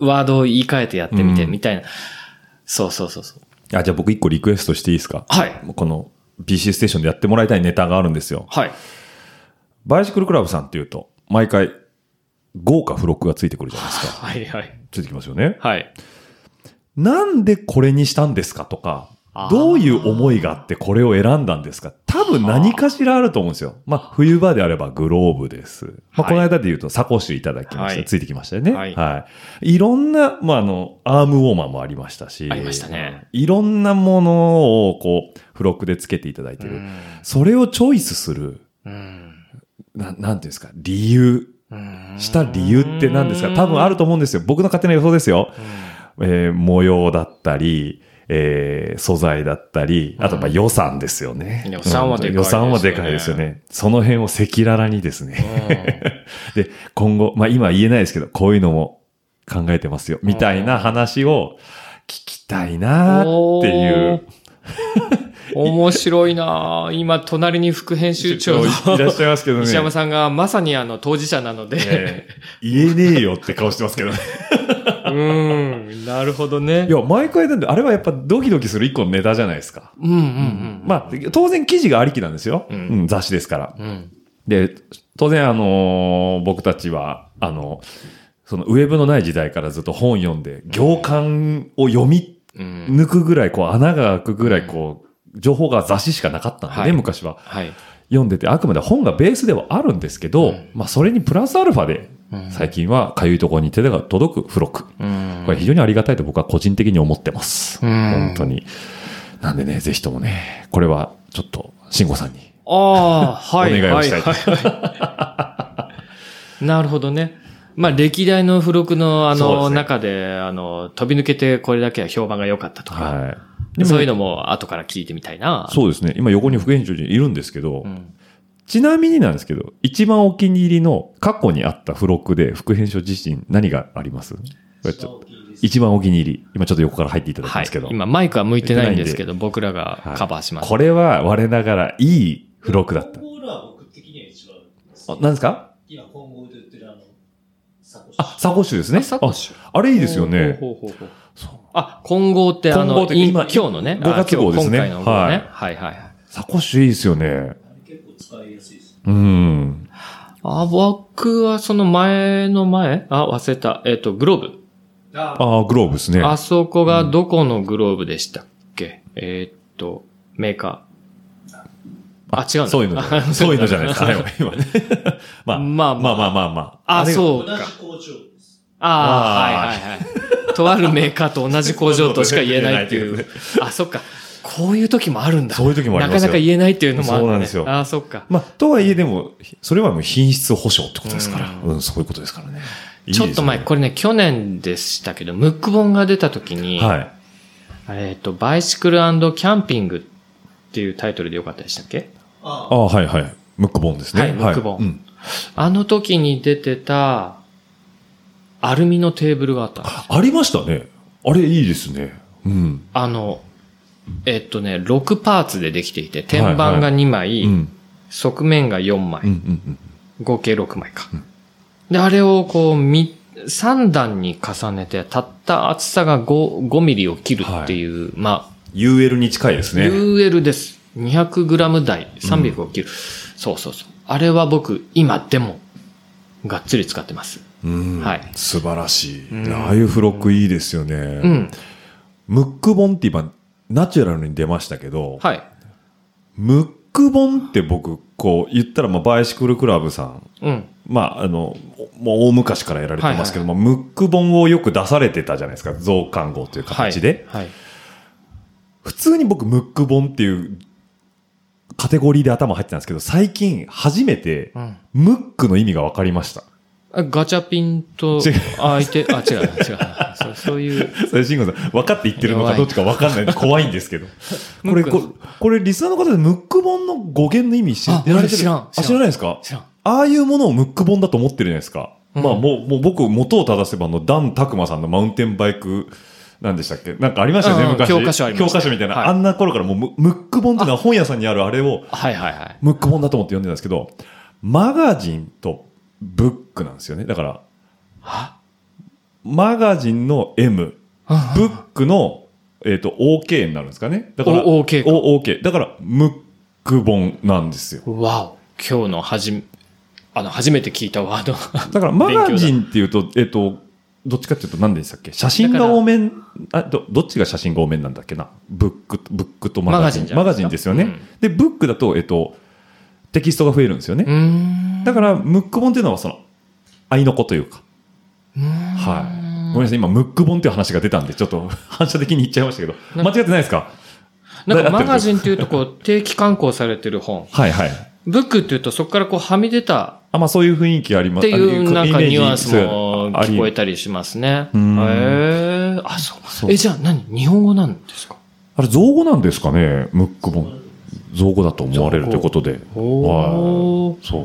Speaker 5: ワードを言い換えてやってみて、
Speaker 4: うん
Speaker 5: みたいな。そうそうそうそう。
Speaker 4: あ、じゃあ僕一個リクエストしていいですか？
Speaker 5: はい。
Speaker 4: この BC ステーションでやってもらいたいネタがあるんですよ。
Speaker 5: はい。
Speaker 4: バイシクルクラブさんっていうと、毎回、豪華付録がついてくるじゃないですか。
Speaker 5: はいはい。
Speaker 4: ついてきますよね。
Speaker 5: はい。
Speaker 4: なんでこれにしたんですかとか、どういう思いがあってこれを選んだんですか？多分何かしらあると思うんですよ。まあ、冬場であればグローブです。まあ、
Speaker 5: はい
Speaker 4: この間で言うとサコッシュいただきました。
Speaker 5: はい
Speaker 4: ついてきましたよね。は。
Speaker 5: はいい
Speaker 4: い。ろんな、まあ、あの、アームウォーマーもありましたし。
Speaker 5: ありましたね。
Speaker 4: いろんなものを、こう、付録でつけていただいてる。
Speaker 5: うん
Speaker 4: それをチョイスする、
Speaker 5: うん
Speaker 4: ななんていうんですか、理由。
Speaker 5: うん
Speaker 4: した理由って何ですか？多分あると思うんですよ。僕の勝手な予想ですよ。えー模様だったり、えー素材だったり、あとまあ予算ですよね。
Speaker 5: 予算はでかいですよね
Speaker 4: 予算はでかいですよね。その辺を赤裸々にですね。で、今後、まあ今言えないですけど、こういうのも考えてますよ。みたいな話を聞きたいなっていう。
Speaker 5: 面白いなぁ今、隣に副編集長の
Speaker 4: いらっしゃいますけどね。
Speaker 5: 石山さんがまさにあの当事者なので、
Speaker 4: えー言えねえよって顔してますけどね。
Speaker 5: うん、なるほどね。
Speaker 4: いや、毎回なんで、あれはやっぱドキドキする一個のネタじゃないですか。
Speaker 5: うんうんうん。
Speaker 4: まあ、当然記事がありきなんですよ。
Speaker 5: う
Speaker 4: うんん、雑誌ですから。
Speaker 5: うん。
Speaker 4: で、当然あのー僕たちは、あの、そのウェブのない時代からずっと本読んで、行間を読み
Speaker 5: うん。
Speaker 4: 抜くぐらい、こう穴が開くぐらい、こう、情報が雑誌しかなかったんでね、
Speaker 5: はい
Speaker 4: 昔は。
Speaker 5: はい。
Speaker 4: 読んでて、あくまで本がベースではあるんですけど、
Speaker 5: うん
Speaker 4: まあそれにプラスアルファで、
Speaker 5: うん
Speaker 4: 最近はかゆいところに手が届く付録。
Speaker 5: うん
Speaker 4: これ非常にありがたいと僕は個人的に思ってます。
Speaker 5: うん
Speaker 4: 本当に。なんでね、ぜひともね、これはちょっと、慎吾さんに。
Speaker 5: ああ、はい。
Speaker 4: お願いをしたい
Speaker 5: はいはいはいなるほどね。まあ、歴代の付録のあの、中で、あの、飛び抜けてこれだけは評判が良かったとか、
Speaker 4: はい。
Speaker 5: そういうのも後から聞いてみたいな。
Speaker 4: そうですね。今横に副編集長いるんですけど、
Speaker 5: うん。
Speaker 4: ちなみになんですけど、一番お気に入りの過去にあった付録で副編集自身何があります？これちょっと一番お気に入り。今ちょっと横から入っていただき
Speaker 5: はい
Speaker 4: ますけど。。
Speaker 5: 今、マイクは向いてないんですけど、僕らが
Speaker 4: はい
Speaker 5: カバーします。
Speaker 4: これは我ながらいい付録だった。
Speaker 6: コールは僕的には一番
Speaker 4: あ、何ですか？
Speaker 6: 今今後で売ってるあの、サコッシュ
Speaker 4: あ、サコッシュですね。
Speaker 5: あサコッシュ
Speaker 4: ああれいいですよね。
Speaker 5: ほうほうほうほうあ、混合ってあの、
Speaker 4: 今
Speaker 5: 今日のね。
Speaker 4: 5月号ですね
Speaker 5: あ今日今回の号ね。はいはいはい。
Speaker 4: サコッシュいいですよね。
Speaker 6: 使いやすいです。
Speaker 4: うん。
Speaker 5: あ、僕はその前の前？あ、忘れた。えっ、と、グローブ。
Speaker 6: あ
Speaker 4: ああ、グローブですね。
Speaker 5: あそこがどこのグローブでしたっけ、えっと、メーカー。あ、違うの？
Speaker 4: そういうのじゃない。そういうのじゃないですか。はい今ね。まあ、
Speaker 5: まあまあ
Speaker 4: まあまあまあまあ。
Speaker 5: そうか。
Speaker 6: 同じ工場です。
Speaker 5: ああ、はいはいはい。とあるメーカーと同じ工場としか言えないってい
Speaker 4: う。
Speaker 5: あ、そっか。こういう時もあるんだ。
Speaker 4: そういう時もありますよ
Speaker 5: なかなか言えないっていうのもある、ね。
Speaker 4: そうなんですよ
Speaker 5: あ、そっか。
Speaker 4: まあ、とはいえでも、それはもう品質保証ってことですから。うん、そういうことですからね。いいですね
Speaker 5: ちょっと前、これね、去年でしたけ？ど、ムック本が出た時に、
Speaker 4: はい。
Speaker 5: えっと、バイシクルキャンピングっていうタイトルでよかったでしたっけ？
Speaker 6: あ
Speaker 4: ああ、はいはい。ムックボンですね。
Speaker 5: はいムックボン
Speaker 4: うん
Speaker 5: あの時に出てた、アルミのテーブルがあったんですよ
Speaker 4: ありましたね。あれいいですね。うん。
Speaker 5: あの、えっとね、6パーツでできていて、天板が2枚、
Speaker 4: うん。
Speaker 5: 側面が4枚、
Speaker 4: うんうんうん。
Speaker 5: 合計6枚か。で、あれをこう、み、3段に重ねて、たった厚さが 5, 5ミリを切るっていう、まあ、
Speaker 4: UL に近いですね。
Speaker 5: UL です。200グラム台、300を切る、そうそうそう。あれは僕、今でも、がっつり使ってます。
Speaker 4: うん。
Speaker 5: はい
Speaker 4: 素晴らしい。
Speaker 5: うん
Speaker 4: ああいう付録いいですよね。
Speaker 5: うん。
Speaker 4: ムック本って今、ナチュラルに出ましたけど、
Speaker 5: はい。
Speaker 4: ムック本って僕、こう、言ったら、まあ、バイシクルクラブさん、
Speaker 5: うん。
Speaker 4: まあ、あの、もう大昔からやられてますけども、ムック本をよく出されてたじゃないですか。増刊号という形で。
Speaker 5: はい。
Speaker 4: 普通に僕、ムック本っていうカテゴリーで頭入ってたんですけど、最近初めて、
Speaker 5: うん。
Speaker 4: ムックの意味が分かりました。
Speaker 5: あガチャピンと相手、あ、違う、違う。そうそういう。
Speaker 4: それ、慎吾さん、分かって言ってるのかどっちか分かんないんで怖いんですけど。これ、ここれ、リスナーの方でムック本の語源の意味知られてる？
Speaker 5: 俺知らん
Speaker 4: あ、知らないですか？
Speaker 5: 知らん。
Speaker 4: ああいうものをムック本だと思ってるじゃないですか。
Speaker 5: うん
Speaker 4: まあ、もう、もう僕、元を正せば、あの、ダン・タクマさんのマウンテンバイク、なんでしたっけ？なんかありましたよね、
Speaker 5: うん
Speaker 4: 昔。
Speaker 5: 教科書ありました
Speaker 4: 教科書みたいな。
Speaker 5: はい
Speaker 4: あんな頃からもうム、ムック本っていうのは本屋さんにあるあれを、
Speaker 5: はいはいはい。
Speaker 4: ムック本だと思って読んでたんですけど、マガジンとブックなんですよね。だから、マガジンの M、ブックの、えっ、と、OK になるんですかね。だから、
Speaker 5: お OK か
Speaker 4: お OK。だから、ムック本なんですよ。
Speaker 5: わお。今日のはじめ、あの、初めて聞いたワード。
Speaker 4: だから、マガジンっていうと、えっ、と、どっちかっていうと何でしたっけ？写真が多めん、あ、ど、どっちが写真が多めなんだっけな？ブック、ブックとマガジン。マガ
Speaker 5: ジンです
Speaker 4: よね。
Speaker 5: うん
Speaker 4: で、ブックだと、えっと、テキストが増えるんですよね。だから、ムック本っていうのはその、愛の子というか。はい。ごめんなさい、今、ムック本っていう話が出たんで、ちょっと 反射的に言っちゃいましたけど、間違ってないですか？
Speaker 5: なんかマガジ
Speaker 4: ン
Speaker 5: ンっていうとこう 定期刊行されてる本。
Speaker 4: はいはい。
Speaker 5: ブックっていうとそこからこうはみ出た
Speaker 4: あ、まあそういう雰囲気あります
Speaker 5: っていうなんかニュアンスも聞こえたりしますね。へ
Speaker 4: ん
Speaker 5: え。あ、そう。
Speaker 4: そう
Speaker 5: え、じゃあ何？日本語なんですか？
Speaker 4: あれ、造語なんですかね？ムック本。造語だと思われるということで。
Speaker 5: お
Speaker 4: はい。そう。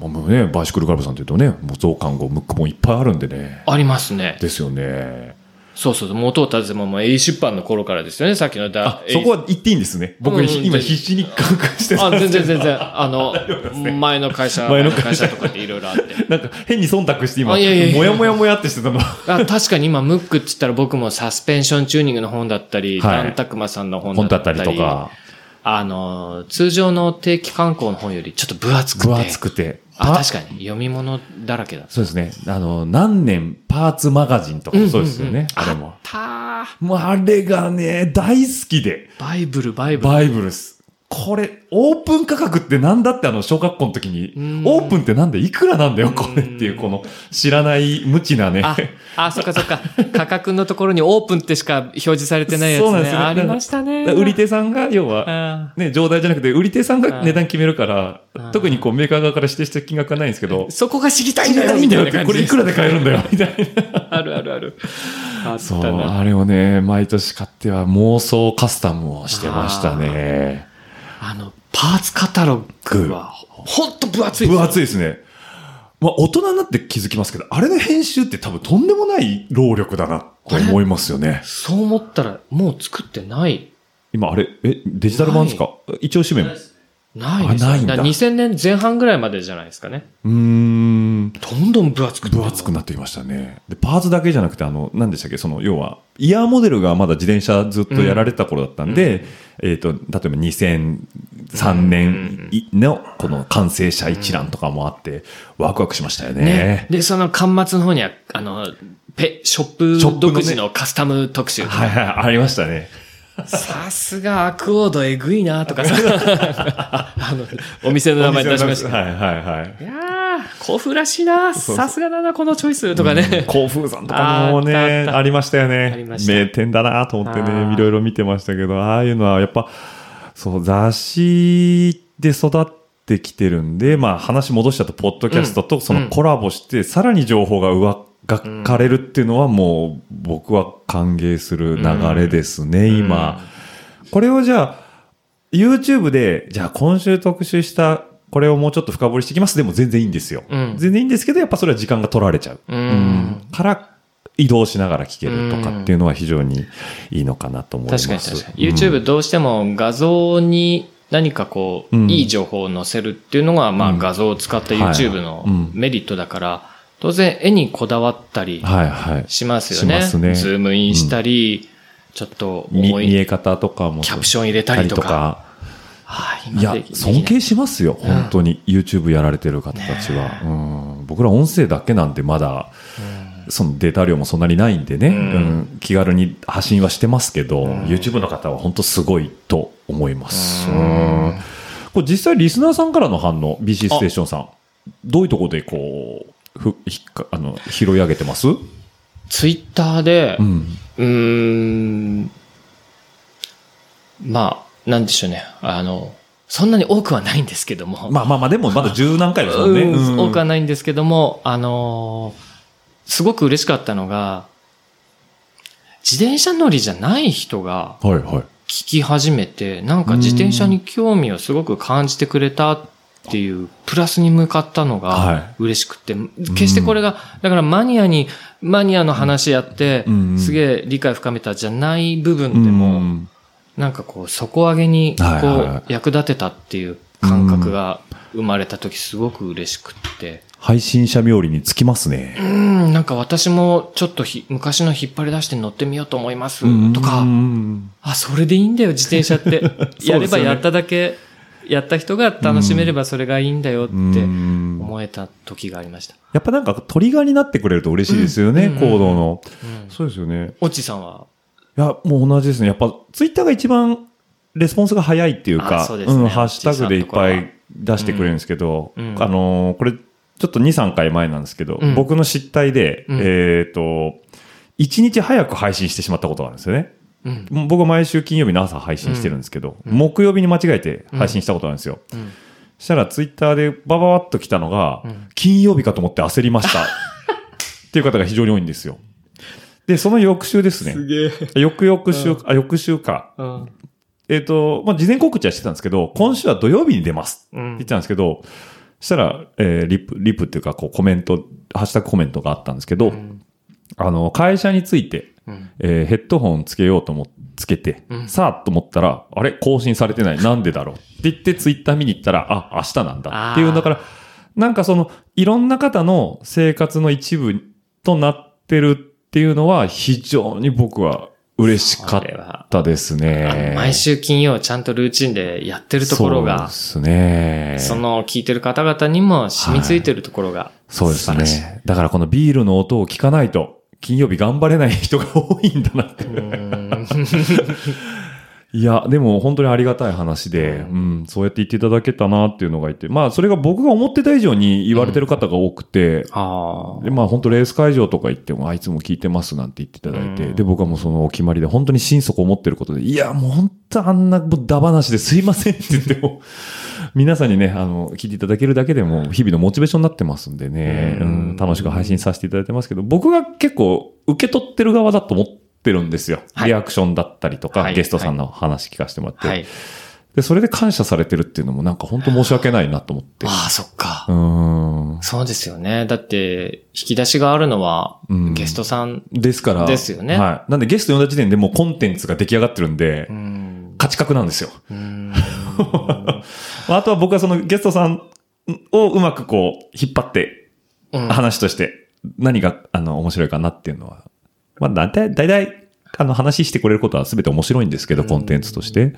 Speaker 4: まあもうね、バイシクルクラブさんというとね、もう増刊号、ムック本いっぱいあるんでね。
Speaker 5: ありますね。
Speaker 4: ですよね。
Speaker 5: そうそう。元を立ててももう A 出版の頃からですよね。さっきのだ
Speaker 4: あ、そこは言っていいんですね。僕、
Speaker 5: うん
Speaker 4: 今必死に感覚してんですけど
Speaker 5: 全然全然。あの、前の会社、
Speaker 4: 前
Speaker 5: 前の
Speaker 4: の会社
Speaker 5: とかっていろいろあって。
Speaker 4: なんか変に忖度して今、
Speaker 5: あいやいやいや
Speaker 4: もやもやもやってしてたの。
Speaker 5: あ確かに今、ムックって言ったら僕もサスペンションチューニングの本だったり、
Speaker 4: はい
Speaker 5: ダンタクマさんの本
Speaker 4: 本だ
Speaker 5: だっ
Speaker 4: たりとか、
Speaker 5: あの、通常の定期刊行の本よりちょっと分厚くて。
Speaker 4: 分厚くて。
Speaker 5: あ、
Speaker 4: パ
Speaker 5: 確かに。読み物だらけだ。
Speaker 4: そうですね。あの、何年パーツマガジンとかもそうですよね。あれも。
Speaker 5: たー
Speaker 4: もうあれがね、大好きで。
Speaker 5: バイブル、バイブル。
Speaker 4: バイブルス。これ、オープン価格ってなんだってあの、小学校の時に
Speaker 5: ん、
Speaker 4: オープンってなんでいくらなんだよ、これっていう、この、知らない無知なね。
Speaker 5: あ、あ、そっかそっか。価格のところにオープンってしか表示されてないやつね。
Speaker 4: そうなんですよね
Speaker 5: ありましたね。
Speaker 4: 売り手さんが、要は、
Speaker 5: あ
Speaker 4: ね、状態じゃなくて、売り手さんが値段決めるから
Speaker 5: うん、
Speaker 4: 特にこうメーカー側から指定した金額はないんですけど、
Speaker 5: そこが知りたいんだよ、みたい
Speaker 4: んだよって、これいくらで買えるんだよ、みたいな。
Speaker 5: あるあるある。
Speaker 4: そう。あれをね、毎年買っては妄想カスタムをしてましたね。
Speaker 5: あの、パーツカタログは、ほんと分厚いですよ
Speaker 4: 分厚いですね。まあ、大人になって気づきますけど、あれの編集って多分とんでもない労力だなと思いますよね。
Speaker 5: そう思ったら、もう作ってない。
Speaker 4: 今、あれ、え、デジタル版ですか？一応紙面。う
Speaker 5: ないです
Speaker 4: ないんだ
Speaker 5: から2000年前半ぐらいまでじゃないですかね。
Speaker 4: ーん。
Speaker 5: どんどん分厚く
Speaker 4: 分厚くなってきましたね。で、パーツだけじゃなくて、あの、何でしたっけ、その、要は、イヤーモデルがまだ自転車ずっとやられてた頃だったんで、えっ、と、例えば2003年いの、この完成車一覧とかもあって、ワクワクしましたよね。
Speaker 5: ね。で、その端末の方には、あの、ペ、ショップ
Speaker 4: ショップのね
Speaker 5: 独自のカスタム特集とか。
Speaker 4: はいはい、ありましたね。
Speaker 5: さすがアクオードえぐいなとかさ。あの、お店の名前出しました。
Speaker 4: はいはいはい。
Speaker 5: いやー、甲府らしいな。さすがだな、このチョイスとかね。
Speaker 4: 甲府さんとかもね、ありましたよね。名店だなと思ってね、いろいろ見てましたけど、ああいうのはやっぱ、そう、雑誌で育ってきてるんで、まあ話戻しちゃうと、ポッドキャストとそのコラボして、さらに情報が上がかれるっていうのはもう、僕は歓迎する流れですね、今。これをじゃあ、YouTube で、じゃあ今週特集した、これをもうちょっと深掘りしていきます。でも全然いいんですよ。
Speaker 5: うん
Speaker 4: 全然いいんですけど、やっぱそれは時間が取られちゃう。
Speaker 5: うん
Speaker 4: から、移動しながら聞けるとかっていうのは非常にいいのかなと思います。
Speaker 5: 確かに確かに。YouTube どうしても画像に何かこう、
Speaker 4: うん
Speaker 5: いい情報を載せるっていうのが、まあ
Speaker 4: うん
Speaker 5: 画像を使った YouTube のメリットだから、当然絵にこだわったり
Speaker 4: はいはい。
Speaker 5: しますよね。
Speaker 4: しますね
Speaker 5: ズームインしたり、ちょっと
Speaker 4: 見え方とかも。
Speaker 5: キャプション入れたりとか。
Speaker 4: い。や尊敬しますよ、本当に。YouTube やられてる方たちは。うん。僕ら音声だけなんでまだ、そのデータ量もそんなにないんでね、うん。気軽に発信はしてますけど、YouTube の方は本当すごいと思います。うん。これ実際リスナーさんからの反応、BC ステーションさん、どういうところでこう、ふひあの拾い上げてます？
Speaker 5: ツイッターで
Speaker 4: う、ん。
Speaker 5: うーん、まあ、なんでしょうね。あの、そんなに多くはないんですけども。
Speaker 4: まあまあまあ、でもまだ十何回ですもんね。
Speaker 5: うん
Speaker 4: うん
Speaker 5: 多くはないんですけども、あのーすごく嬉しかったのが、自転車乗りじゃない人が
Speaker 4: はいはい。
Speaker 5: 聞き始めて、なんか自転車に興味をすごく感じてくれたっていう、プラスに向かったの
Speaker 4: はい
Speaker 5: が嬉しくて、決してこれが、だからマニアに、マニアの話やってすげえ理解深めたじゃない部分で
Speaker 4: う
Speaker 5: も、
Speaker 4: ん
Speaker 5: なんかこう、底上げに、こ
Speaker 4: う
Speaker 5: 役立てたっていう感覚が生まれた時すごく嬉しくって。
Speaker 4: 配信者冥利につきます
Speaker 5: う
Speaker 4: ね。
Speaker 5: ん、なんか私もちょっとひ昔の引っ張り出して乗ってみようと思いますと
Speaker 4: う
Speaker 5: か、
Speaker 4: ん
Speaker 5: あ、それでいいんだよ、自転車って。
Speaker 4: ね
Speaker 5: やればやっただけやった人が楽しめればそれがいいんだよって
Speaker 4: うん
Speaker 5: 思えた時がありました。
Speaker 4: やっぱなんかトリガーになってくれると嬉しいですよね、
Speaker 5: うん
Speaker 4: 行動の。
Speaker 5: うん
Speaker 4: そうですよね。
Speaker 5: オッチさんは？い
Speaker 4: や、もう同じですね。やっぱツイッターが一番レスポンスが早いっていうか、
Speaker 5: うね
Speaker 4: ん、ハッシュタグでいっぱい出してくれるんですけど、
Speaker 5: うんうん
Speaker 4: あのーこれちょっと2、3回前なんですけど、
Speaker 5: うん
Speaker 4: 僕の失態で、
Speaker 5: うん
Speaker 4: えっ、と、1日早く配信してしまったことがあるんですよね。
Speaker 5: うん。
Speaker 4: 僕は毎週金曜日の朝配信してるんですけど、木曜日に間違えて配信したことがあるんですよ。
Speaker 5: うん
Speaker 4: そしたらツイッターでバババッと来たのが、
Speaker 5: うん
Speaker 4: 金曜日かと思って焦りました。っていう方が非常に多いんですよ。で、その翌週ですね。
Speaker 5: げえ。
Speaker 4: 翌々週、あ、翌週か。
Speaker 5: うん。
Speaker 4: えっ、と、まあ、事前告知はしてたんですけど、今週は土曜日に出ます。
Speaker 5: うん
Speaker 4: って言ってたんですけど、そしたら、えーリプ、リプっていうか、こうコメント、ハッシュタグコメントがあったんですけど、
Speaker 5: ん
Speaker 4: あの、会社について、
Speaker 5: うん
Speaker 4: えーヘッドホンつけようと思っつけて、
Speaker 5: うん
Speaker 4: さあと思ったら、あれ？更新されてない。なんでだろう？って言ってツイッター見に行ったら、あ、明日なんだっていう、だから、なんかその、いろんな方の生活の一部となってるっていうのは、非常に僕は嬉しかったですね。
Speaker 5: 毎週金曜ちゃんとルーチンでやってるところが、
Speaker 4: そうですね。
Speaker 5: その聞いてる方々にも染みついてるところが、
Speaker 4: そうですね。だからこのビールの音を聞かないと、金曜日頑張れない人が多いんだなって。いや、でも本当にありがたい話で、うん、そうやって言っていただけたなっていうのがいて、まあそれが僕が思ってた以上に言われてる方が多くて、
Speaker 5: あ
Speaker 4: で、まあ本当レース会場とか行っても、あいつも聞いてますなんて言っていただいて、
Speaker 5: うん。
Speaker 4: で、僕はもうそのお決まりで本当に心底思ってることで、いや、もう本当あんなもうダ話ですいませんって言っても、皆さんにね、あの、聞いていただけるだけでも日々のモチベーションになってますんでね、
Speaker 5: う
Speaker 4: うんん、楽しく配信させていただいてますけど、僕が結構受け取ってる側だと思ってるんですよ。
Speaker 5: はい
Speaker 4: リアクションだったりとか、
Speaker 5: はい
Speaker 4: ゲストさんの話聞かせてもらって。で、それで感謝されてるっていうのもなんか本当申し訳ないなと思って。
Speaker 5: ああ、そっか。
Speaker 4: うん。
Speaker 5: そうですよね。だって、引き出しがあるのは
Speaker 4: うん、
Speaker 5: ゲストさん。
Speaker 4: ですから。
Speaker 5: ですよね
Speaker 4: はい。なんでゲスト呼んだ時点でもうコンテンツが出来上がってるんで、
Speaker 5: うん。
Speaker 4: 価値格なんですよ。
Speaker 5: うん
Speaker 4: まあ あとは僕はそのゲストさんをうまくこう、引っ張って、
Speaker 5: うん
Speaker 4: 話として何が、あの、面白いかなっていうのは。まあ、大体、大体、あの、話してくれることは全て面白いんですけど、コンテンツとして。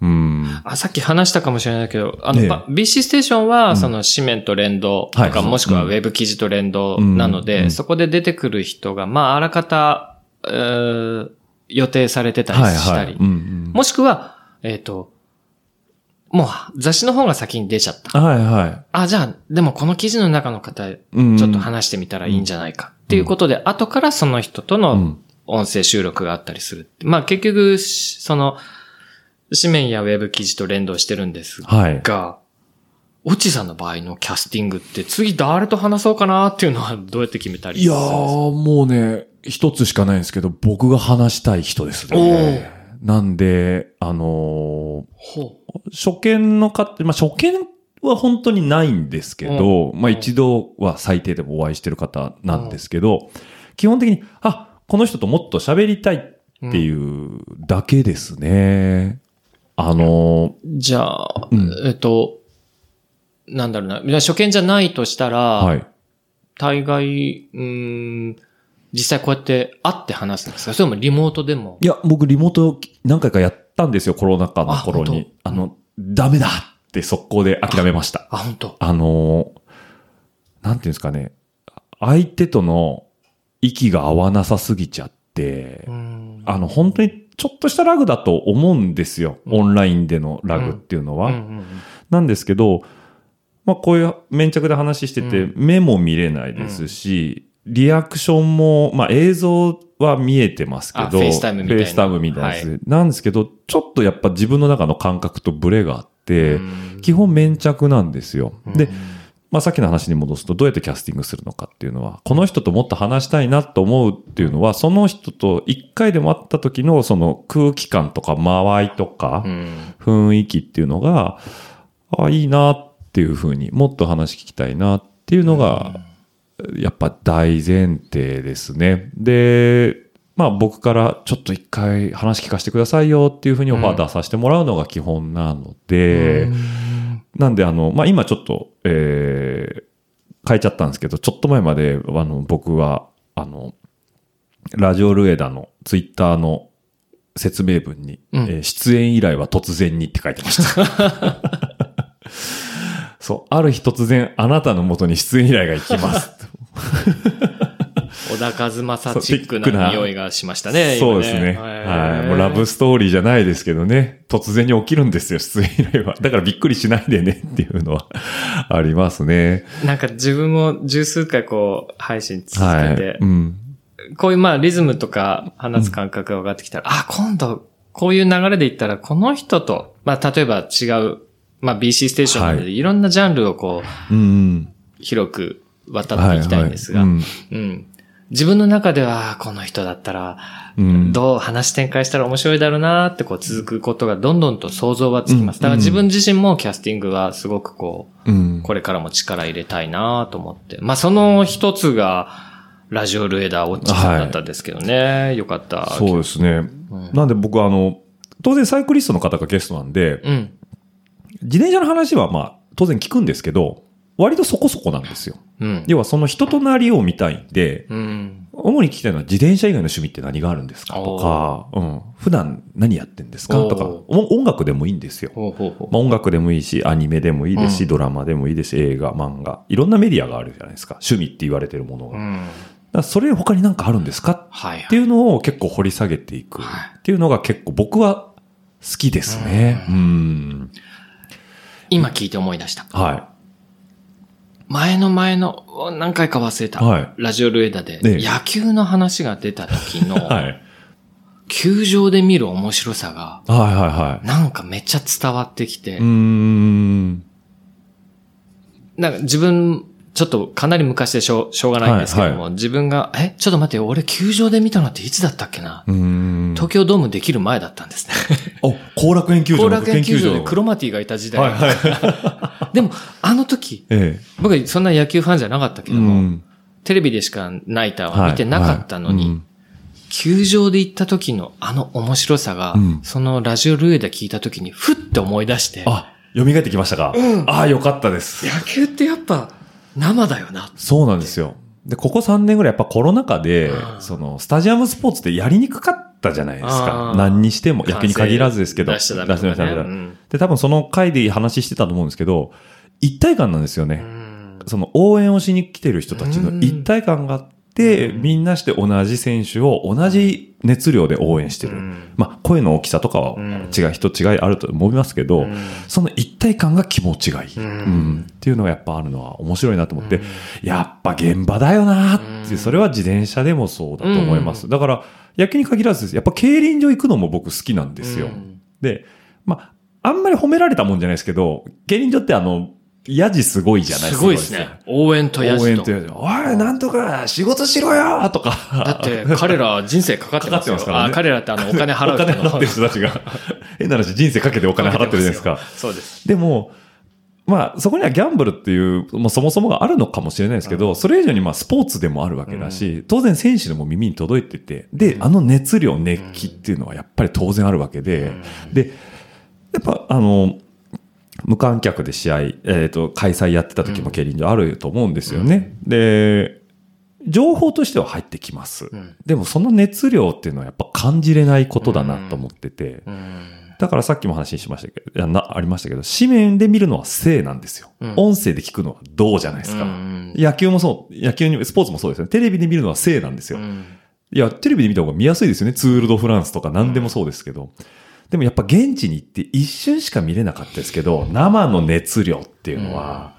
Speaker 4: うん。
Speaker 5: あ、さっき話したかもしれないけど、あの、
Speaker 4: ええ
Speaker 5: ば BC ステーションは、その紙面と連動とか、
Speaker 4: はい
Speaker 5: もしくは
Speaker 4: うん
Speaker 5: ウェブ記事と連動なので、
Speaker 4: うん
Speaker 5: そこで出てくる人が、まあ、あらかた、えー予定されてたり
Speaker 4: はい
Speaker 5: したり。もしくは、えっ、と、もう雑誌の方が先に出ちゃった。
Speaker 4: はいはい。
Speaker 5: あ、じゃあ、でもこの記事の中の方、ち
Speaker 4: うん
Speaker 5: ょっと話してみたらいいんじゃないか。っていうことで、後からその人との
Speaker 4: うん
Speaker 5: 音声収録があったりする。まあ結局、しその、紙面やウェブ記事と連動してるんです
Speaker 4: はい。
Speaker 5: が、オチさんの場合のキャスティングって次誰と話そうかなっていうのはどうやって決めたり
Speaker 4: いやー、もうね、一つしかないんですけど、僕が話したい人ですね。なんで、あのー
Speaker 5: ほ
Speaker 4: 初見の方、まあ、初見は本当にないんですけど、まあ、一度は最低でもお会いしてる方なんですけど、基本的に、あ、この人ともっと喋りたいっていうだけですね。あの
Speaker 5: うじゃあ、
Speaker 4: うん
Speaker 5: えっと、なんだろうな。初見じゃないとしたら、
Speaker 4: ーはい。
Speaker 5: 大概、うーん、実際こうやって会って話すんですか？それともリモートでも？
Speaker 4: いや、僕リモート何回かやったんですよ、コロナ禍の頃に。あの、ダメだ速攻で諦めました。
Speaker 5: あ、本当。
Speaker 4: あの、なんていうんですかね、相手との息が合わなさすぎちゃって、
Speaker 5: うん
Speaker 4: あの、本当にちょっとしたラグだと思うんですよ。オンラインでのラグっていうのは。なんですけど、まあこういう粘着で話してて、
Speaker 5: う
Speaker 4: 目も見れないですし、リアクションも、まあ映像は見えてますけど、
Speaker 5: あフェイスタイムみたいな。
Speaker 4: フェイスタイムみたいなやつ。
Speaker 5: は
Speaker 4: なんですけど、ちょっとやっぱ自分の中の感覚とブレがあって、
Speaker 5: うん。
Speaker 4: 基本粘着なんですよ。
Speaker 5: うん。
Speaker 4: で、まあ、さっきの話に戻すと、どうやってキャスティングするのかっていうのは、この人ともっと話したいなと思うっていうのは、その人と一回でも会った時のその空気感とか間合いとか
Speaker 5: うん。
Speaker 4: 雰囲気っていうのが、あいいなっていうふうにもっと話聞きたいなっていうのが、やっぱ大前提ですね。で、まあ僕からちょっと一回話聞かせてくださいよっていうふうにオファー出させてもらうのが基本なので、なんであの、まあ今ちょっと、えー、変えちゃったんですけど、ちょっと前まであの僕は、あの、ラジオルエダのツイッターの説明文に、
Speaker 5: うん
Speaker 4: えー出演依頼は突然にって書いてました。そう、ある日突然、あなたの元に出演依頼が行きます。
Speaker 5: 小田和正チックな匂いがしましたね。
Speaker 4: そうですね。はい。もうラブストーリーじゃないですけどね。突然に起きるんですよ、出演依頼は。だからびっくりしないでねっていうのはありますね。
Speaker 5: なんか自分も十数回こう配信続
Speaker 4: はい。
Speaker 5: けて、
Speaker 4: うん。
Speaker 5: こういうまあリズムとか話す感覚が分かってきたら、あ、今度こういう流れでいったらこの人と、まあ例えば違う、まあ BC ステーションなので
Speaker 4: はい
Speaker 5: いろんなジャンルをこう
Speaker 4: うん。
Speaker 5: 広く渡っていきたいんですが、
Speaker 4: はいはい
Speaker 5: うん自分の中では、この人だったら、
Speaker 4: うん
Speaker 5: どう話展開したら面白いだろうなってこう続くことがどんどんと想像はつきます。だから自分自身もキャスティングはすごくこう、
Speaker 4: うん。
Speaker 5: これからも力入れたいなと思って。まあその一つが、ラジオルエダーオッチさんだったんですけどね。よかった。
Speaker 4: そうですね。なんで僕はあの、当然サイクリストの方がゲストなんで、
Speaker 5: うん。
Speaker 4: 自転車の話はまあ、当然聞くんですけど、割とそこそこなんですよ。
Speaker 5: うん。
Speaker 4: 要はその人となりを見たいんで、
Speaker 5: うん。
Speaker 4: 主に聞きたいのは自転車以外の趣味って何があるんですかとか、うん。普段何やってんですかとか音楽でもいいんですよ。
Speaker 5: ほうほうほう。
Speaker 4: まあ、音楽でもいいし、アニメでもいいですし、
Speaker 5: うん
Speaker 4: ドラマでもいいですし、映画、漫画。いろんなメディアがあるじゃないですか。趣味って言われてるものが。
Speaker 5: うん。
Speaker 4: らそれ他に何かあるんですか
Speaker 5: はいはい。
Speaker 4: っていうのを結構掘り下げていく
Speaker 5: はい
Speaker 4: っていうのが結構僕は好きですね。うん。
Speaker 5: 今聞いて思い出した。
Speaker 4: は
Speaker 5: 前の前の、何回か忘れた。
Speaker 4: はい
Speaker 5: ラジオルエダで、
Speaker 4: ええ
Speaker 5: 野球の話が出た時の、
Speaker 4: い。はい。
Speaker 5: 球場で見る面白さが、
Speaker 4: はいはいはい。
Speaker 5: なんかめっちゃ伝わってきて、
Speaker 4: うーん。
Speaker 5: なんか自分、ちょっとかなり昔でしょうしょうがないんですけども、
Speaker 4: はい
Speaker 5: 自分が、え、ちょっと待ってよ、俺球場で見たのっていつだったっけな？東京ドームできる前だったんですね。
Speaker 4: お、後楽園球場
Speaker 5: 後
Speaker 4: の
Speaker 5: 楽園球場でクロ
Speaker 4: マ
Speaker 5: マティがいた時代。
Speaker 4: はいはい。
Speaker 5: でも、あの時、
Speaker 4: え
Speaker 5: 僕はそんな野球ファンじゃなかったけ
Speaker 4: え。
Speaker 5: ども、
Speaker 4: うん
Speaker 5: テレビでしかナイターは見てなかったのに、
Speaker 4: はいはいうん
Speaker 5: 球場で行った時のあの面白さが、
Speaker 4: うん
Speaker 5: そのラジオルエダ聞いた時にふって思い出して、
Speaker 4: あ、蘇ってきましたか？ああ、よかったです。
Speaker 5: 野球ってやっぱ生だよな。
Speaker 4: そうなんですよ。で、ここ3年ぐらいやっぱコロナ禍で
Speaker 5: う、ん。
Speaker 4: その、スタジアムスポーツってやりにくかったじゃないですか。何にしても、野球に限らずですけど。
Speaker 5: 出しちゃダメね。
Speaker 4: 出しちゃダメだ
Speaker 5: うん。
Speaker 4: で、多分その回で話してたと思うんですけど、一体感なんですよね。
Speaker 5: うん。
Speaker 4: その応援をしに来てる人たちの一体感があって、みんなして同じ選手を同じ熱量で応援してる。
Speaker 5: うん。
Speaker 4: まあ、声の大きさとかは
Speaker 5: うん。
Speaker 4: 違い、人違いあると思いますけど、
Speaker 5: うん。
Speaker 4: その一体感が気持ちがいい、
Speaker 5: うん。
Speaker 4: うん。っていうのがやっぱあるのは面白いなと思って、やっぱ現場だよなってそれは自転車でもそうだと思います。だから、野球に限らずやっぱ競輪場行くのも僕好きなんですよ。
Speaker 5: うん。
Speaker 4: で、まあ、あんまり褒められたもんじゃないですけど、競輪場ってあの、ヤジすごいじゃないですか。
Speaker 5: すごいですね。応援とやじと
Speaker 4: 応援と。おい、なんとか仕事しろよとか。
Speaker 5: だって彼ら人生かかってますよ。
Speaker 4: かかすからね
Speaker 5: あ彼らってあのお金払う
Speaker 4: お金払ってる人たちが、変な話、人生かけてお金払ってるじゃないですか。
Speaker 5: そうです。
Speaker 4: でも、まあ、そこにはギャンブルっていう、まあ、そもそもがあるのかもしれないですけど、それ以上にまあ、スポーツでもあるわけだし、当然選手でも耳に届いてて、で、あの熱量、熱気っていうのはやっぱり当然あるわけで、で、やっぱ、あの、無観客で試合、えっ、と、開催やってた時も競輪場あると思うんですよね。で、情報としては入ってきます。
Speaker 5: ん
Speaker 4: でもその熱量っていうのはやっぱ感じれないことだなと思ってて、
Speaker 5: うん
Speaker 4: だからさっきも話しましたけど、なありましたけど、紙面で見るのは正なんですよ。
Speaker 5: うん
Speaker 4: 音声で聞くのはどうじゃないですか。
Speaker 5: うん
Speaker 4: 野球もそう、野球に、スポーツもそうですよね。テレビで見るのは正なんですよ。
Speaker 5: うん
Speaker 4: いや、テレビで見た方が見やすいですよね。ツールドフランスとか何でもそうですけど。でもやっぱ現地に行って一瞬しか見れなかったですけど、生の熱量っていうのは、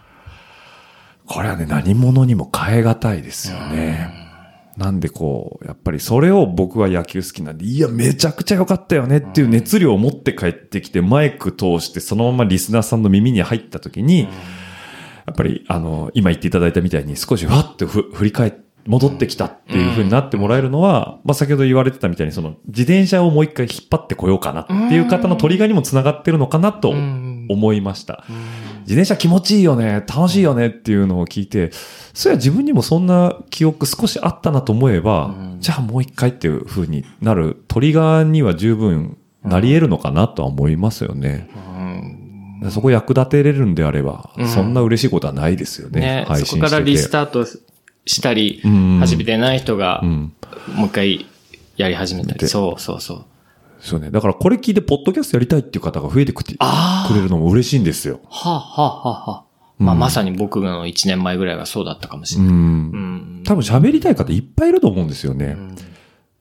Speaker 4: これはね、何者にも変え難いですよね。なんでこう、やっぱりそれを僕は野球好きなんで、いや、めちゃくちゃ良かったよねっていう熱量を持って帰ってきて、マイク通してそのままリスナーさんの耳に入った時に、やっぱり、あの、今言っていただいたみたいに少しわっと振り返っ、戻ってきたっていう風になってもらえるのは、まあ先ほど言われてたみたいに、その自転車をもう一回引っ張ってこようかなっていう方のトリガーにもつながってるのかなと
Speaker 5: うん。
Speaker 4: 思いました。自転車気持ちいいよね、楽しいよねっていうのを聞いて、そういや自分にもそんな記憶少しあったなと思えば、
Speaker 5: うん。
Speaker 4: じゃあもう一回っていう風になるトリガーには十分なり得るのかなとは思いますよね。
Speaker 5: うん。
Speaker 4: そこ役立てれるんであれば、
Speaker 5: うん。
Speaker 4: そんな嬉しいことはないですよね。
Speaker 5: ね、
Speaker 4: 配
Speaker 5: そ
Speaker 4: 信してて。
Speaker 5: こからリスタートしたり、
Speaker 4: うん
Speaker 5: 初めてない人が
Speaker 4: う、ん。
Speaker 5: もう一回やり始めたり。
Speaker 4: で
Speaker 5: そうそうそう。
Speaker 4: そうね。だからこれ聞いて、ポッドキャストやりたいっていう方が増えてくて
Speaker 5: あ
Speaker 4: くれるのも嬉しいんですよ。
Speaker 5: はあ、はあはあはあ、まあ
Speaker 4: うん
Speaker 5: まさに僕の1年前ぐらいがそうだったかもし
Speaker 4: う。
Speaker 5: れない。うんん。
Speaker 4: 多分喋りたい方いっぱいいると思うんですよね。
Speaker 5: うん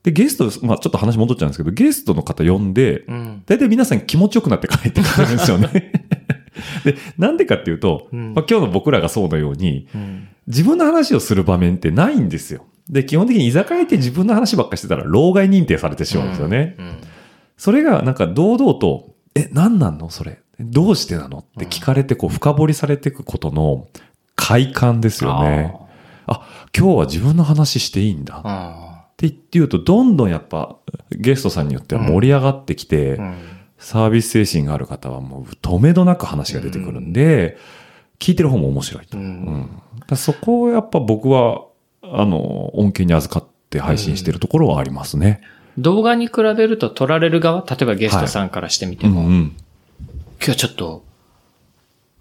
Speaker 4: で、ゲスト、まあちょっと話戻っちゃうんですけど、ゲストの方呼んで、
Speaker 5: うん。
Speaker 4: 大体皆さん気持ちよくなって帰ってくるんですよね。で、なんでかっていうと、
Speaker 5: うん
Speaker 4: まあ、今日の僕らがそうのように、
Speaker 5: うん
Speaker 4: 自分の話をする場面ってないんですよ。で、基本的に居酒屋行って自分の話ばっかりしてたら、老害認定されてしまうんですよね。
Speaker 5: うん
Speaker 4: それがなんか堂々と、え、何なんの？それ。どうしてなの？って聞かれて、こう、深掘りされていくことの快感ですよね。あ今日は自分の話していいんだ。って
Speaker 5: あ
Speaker 4: 言って言うと、どんどんやっぱ、ゲストさんによっては盛り上がってきて、
Speaker 5: ーうん
Speaker 4: サービス精神がある方はもう止めどなく話が出てくるんで、聞いてる方も面白いと。
Speaker 5: う
Speaker 4: うんそこをやっぱ僕は、あの、恩恵に預かって配信してるところはありますね。
Speaker 5: 動画に比べると撮られる側、例えばゲストさんからしてみても、
Speaker 4: うんうん。
Speaker 5: 今日はちょっと、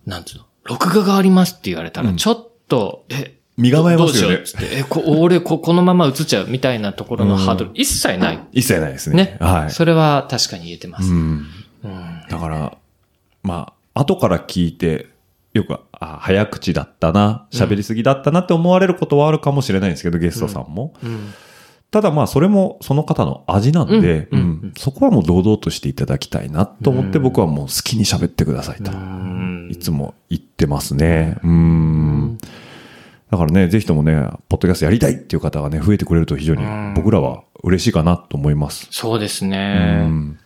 Speaker 5: なんつうの、録画がありますって言われたら、
Speaker 4: うん
Speaker 5: ちょっと、え、
Speaker 4: 身構えますよね
Speaker 5: どうしよえ、こ俺こ、このまま映っちゃうみたいなところのハードル、一切ない。
Speaker 4: 一切ないですね。
Speaker 5: ね。
Speaker 4: はい。
Speaker 5: それは確かに言えてます。
Speaker 4: うん。
Speaker 5: うん
Speaker 4: だから、まあ、後から聞いて、よく、あ、早口だったな、喋りすぎだったなって思われることはあるかもしれないんですけど、ゲストさんも。
Speaker 5: うん
Speaker 4: ただまあ、それもその方の味なんで、
Speaker 5: うんうん
Speaker 4: うんそこはもう堂々としていただきたいなと思って、
Speaker 5: うん
Speaker 4: 僕はもう好きに喋ってくださいと、
Speaker 5: うん
Speaker 4: いつも言ってますね。うん。だからね、ぜひともね、ポッドキャストやりたいっていう方がね、増えてくれると非常に
Speaker 5: うん
Speaker 4: 僕らは嬉しいかなと思います。
Speaker 5: そうです
Speaker 4: う
Speaker 5: ね。
Speaker 4: ん。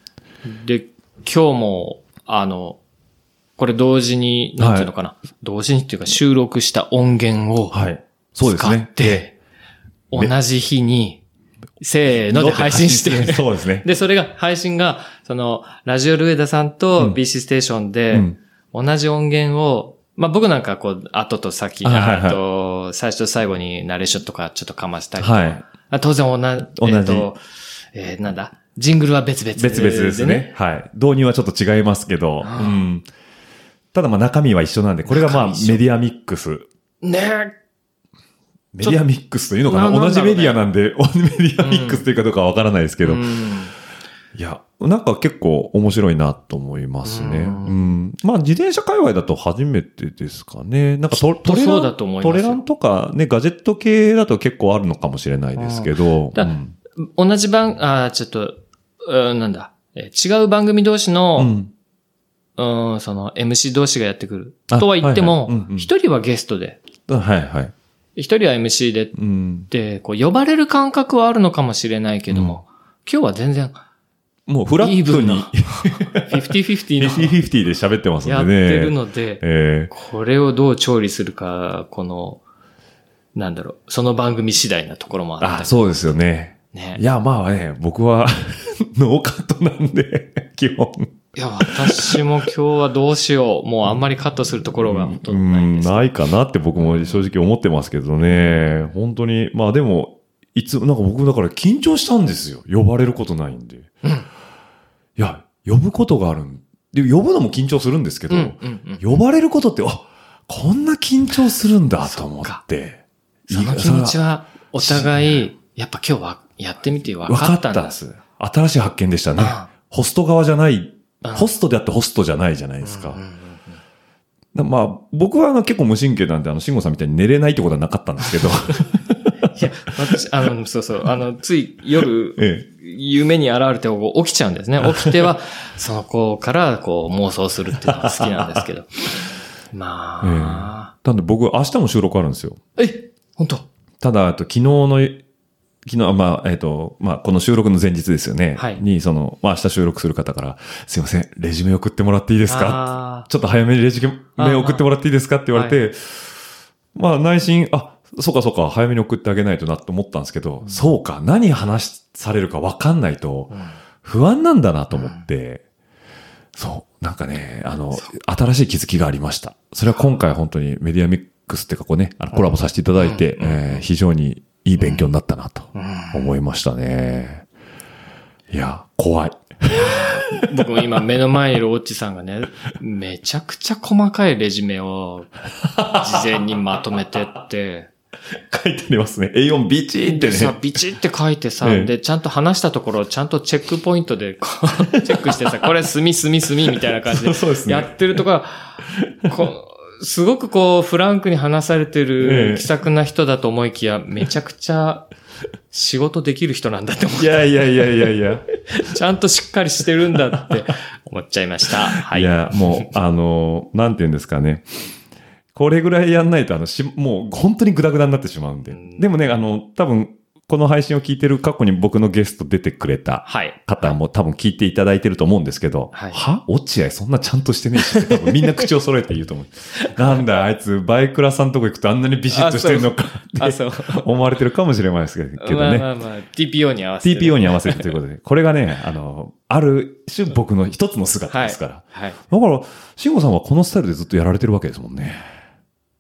Speaker 5: で、今日も、あの、これ同時に、なんていうのかな、同時にっていうか収録した音源を
Speaker 4: はい。そうです
Speaker 5: 使っ
Speaker 4: ね。
Speaker 5: て、同じ日に、せーので配信して、
Speaker 4: そうですね。
Speaker 5: で、それが、配信が、その、ラジオルエダさん
Speaker 4: う
Speaker 5: と
Speaker 4: ん
Speaker 5: BC ステーション
Speaker 4: う
Speaker 5: で
Speaker 4: ん、
Speaker 5: 同じ音源を、まあ僕なんかこう、後と先、
Speaker 4: あはいはい
Speaker 5: あと、最初と最後にナレーションとかちょっとかましたりとか、
Speaker 4: はい。
Speaker 5: あ当然同じ、
Speaker 4: 同じ
Speaker 5: えっと、えーなんだ、ジングルは別々
Speaker 4: 別々ですね。。はい。導入はちょっと違いますけど、うん。ただまあ中身は一緒なんで、これがまあメディアミックス。
Speaker 5: ね
Speaker 4: メディアミックスというのかな？
Speaker 5: な
Speaker 4: 同じメディア
Speaker 5: な
Speaker 4: なんで、メディアミックスというかどうかわからないですけど、
Speaker 5: うん
Speaker 4: いや、なんか結構面白いなと思いますね。う
Speaker 5: うん
Speaker 4: ん。まあ自転車界隈だと初めてですかね。なんかトトレラントレランとかね、ガジェット系だと結構あるのかもしれないですけど。
Speaker 5: だ
Speaker 4: うん
Speaker 5: 同じ番、あーちょっと、うんなんだ、えー違う番組同士
Speaker 4: う
Speaker 5: の、
Speaker 4: ん。
Speaker 5: うん、その MC 同士がやってくる。
Speaker 4: あ
Speaker 5: とは言っても
Speaker 4: はいはいうんうん、
Speaker 5: 一人はゲストで、
Speaker 4: はいはい。
Speaker 5: 一人は MC でっ
Speaker 4: うん。
Speaker 5: て、こう呼ばれる感覚はあるのかもしれないけども、今日は全然、
Speaker 4: もうフラットに
Speaker 5: イーブンな、50-50の
Speaker 4: 50-50で喋ってますんでね。
Speaker 5: やってるので、
Speaker 4: え
Speaker 5: これをどう調理するか、この、なんだろう、その番組次第なところもあ
Speaker 4: ー、
Speaker 5: った
Speaker 4: あ、そうですよね。
Speaker 5: ね
Speaker 4: い。や、まあね、僕は ノーカットなんで、基本。
Speaker 5: いや、私も今日はどうしよう。もうあんまりカットするところがほとんどないんです。
Speaker 4: ないかなって僕も正直思ってますけどね。本当に。まあでも、いつ、なんか僕だから緊張したんですよ。呼ばれることないんで。
Speaker 5: うん
Speaker 4: いや、呼ぶことがあるんで、呼ぶのも緊張するんですけど、
Speaker 5: うん、うん、うん。
Speaker 4: 呼ばれることって、あ、こんな緊張するんだと思って。
Speaker 5: その気持ちは、お互い、やっぱ今日はやってみて分
Speaker 4: 分か
Speaker 5: かっ
Speaker 4: たたんです。新しい発見でしたね。
Speaker 5: うん
Speaker 4: ホスト側じゃない、
Speaker 5: うん
Speaker 4: ホストであってホストじゃないじゃないですか。
Speaker 5: うんうんうん
Speaker 4: だまあ、僕はあの結構無神経なんで、あの、慎吾さんみたいに寝れないってことはなかったんですけど、
Speaker 5: いや、私、あの、そうそう、あの、つい夜、
Speaker 4: ええ、
Speaker 5: 夢に現れて起きちゃうんですね。起きては、その子からこう妄想するっていうのが好きなんですけど。まあ、
Speaker 4: なんで僕、明日も収録あるんですよ。
Speaker 5: え、本当？
Speaker 4: ただ、あと昨日の、昨日、まあ、えっ、と、まあ、この収録の前日ですよね。
Speaker 5: はい。
Speaker 4: に、その、まあ、明日収録する方から、すいません、レジュメ送ってもらっていいですか？
Speaker 5: あ
Speaker 4: ちょっと早めにレジュメ送ってもらっていいですか？って言われて、まあ、内心、あ、そうかそうか、早めに送ってあげないとなと思ったんですけど、そうか、何話されるか分かんないと、不安なんだなと思って、そう、なんかね、あの、新しい気づきがありました。それは今回本当にメディアミックスっていうかこうね、あのコラボさせていただいて、えー非常にいい勉強になったなと。思いましたね。いや、怖い。
Speaker 5: 僕も今目の前にいるオッチさんがね、めちゃくちゃ細かいレジュメを事前にまとめてって、
Speaker 4: 書いてありますね。A4 ビチって
Speaker 5: でさ
Speaker 4: ね。、
Speaker 5: ビチって書いてさ、
Speaker 4: ええ
Speaker 5: で、ちゃんと話したところをちゃんとチェックポイントでこう チェックしてさ、これ墨墨墨みたいな感じ
Speaker 4: そうですね
Speaker 5: でやってるとか、こすごくこう、フランクに話されて
Speaker 4: ええ
Speaker 5: る気さくな人だと思いきや、めちゃくちゃ仕事できる人なんだって思う。
Speaker 4: いやいやいやいやいや。
Speaker 5: ちゃんとしっかりしてるんだって思っちゃいました。はい。
Speaker 4: いや、もう、あの、なんて言うんですかね。これぐらいやんないと、あの、し、もう本当にグダグダになってしまうんで。
Speaker 5: ん
Speaker 4: でもね、あの、多分、この配信を聞いてる過去に僕のゲスト出てくれた
Speaker 5: はい。
Speaker 4: 方も多分聞いていただいてると思うんですけど、
Speaker 5: はい
Speaker 4: は？落合そんなちゃんとしてねえしって多分みんな口を揃えて言うと思う。なんだ、あいつバイクラさんとこ行くとあんなにビシッとしてるのか
Speaker 5: あ、
Speaker 4: って
Speaker 5: そう。
Speaker 4: 思われてるかもしれないですけどね。
Speaker 5: まあまあまあ、TPO に合わせて。
Speaker 4: TPO に合わせてということで。これがね、あの、ある種僕の一つの姿ですから。
Speaker 5: はい。
Speaker 4: だから、慎吾さんはこのスタイルでずっとやられてるわけですもんね。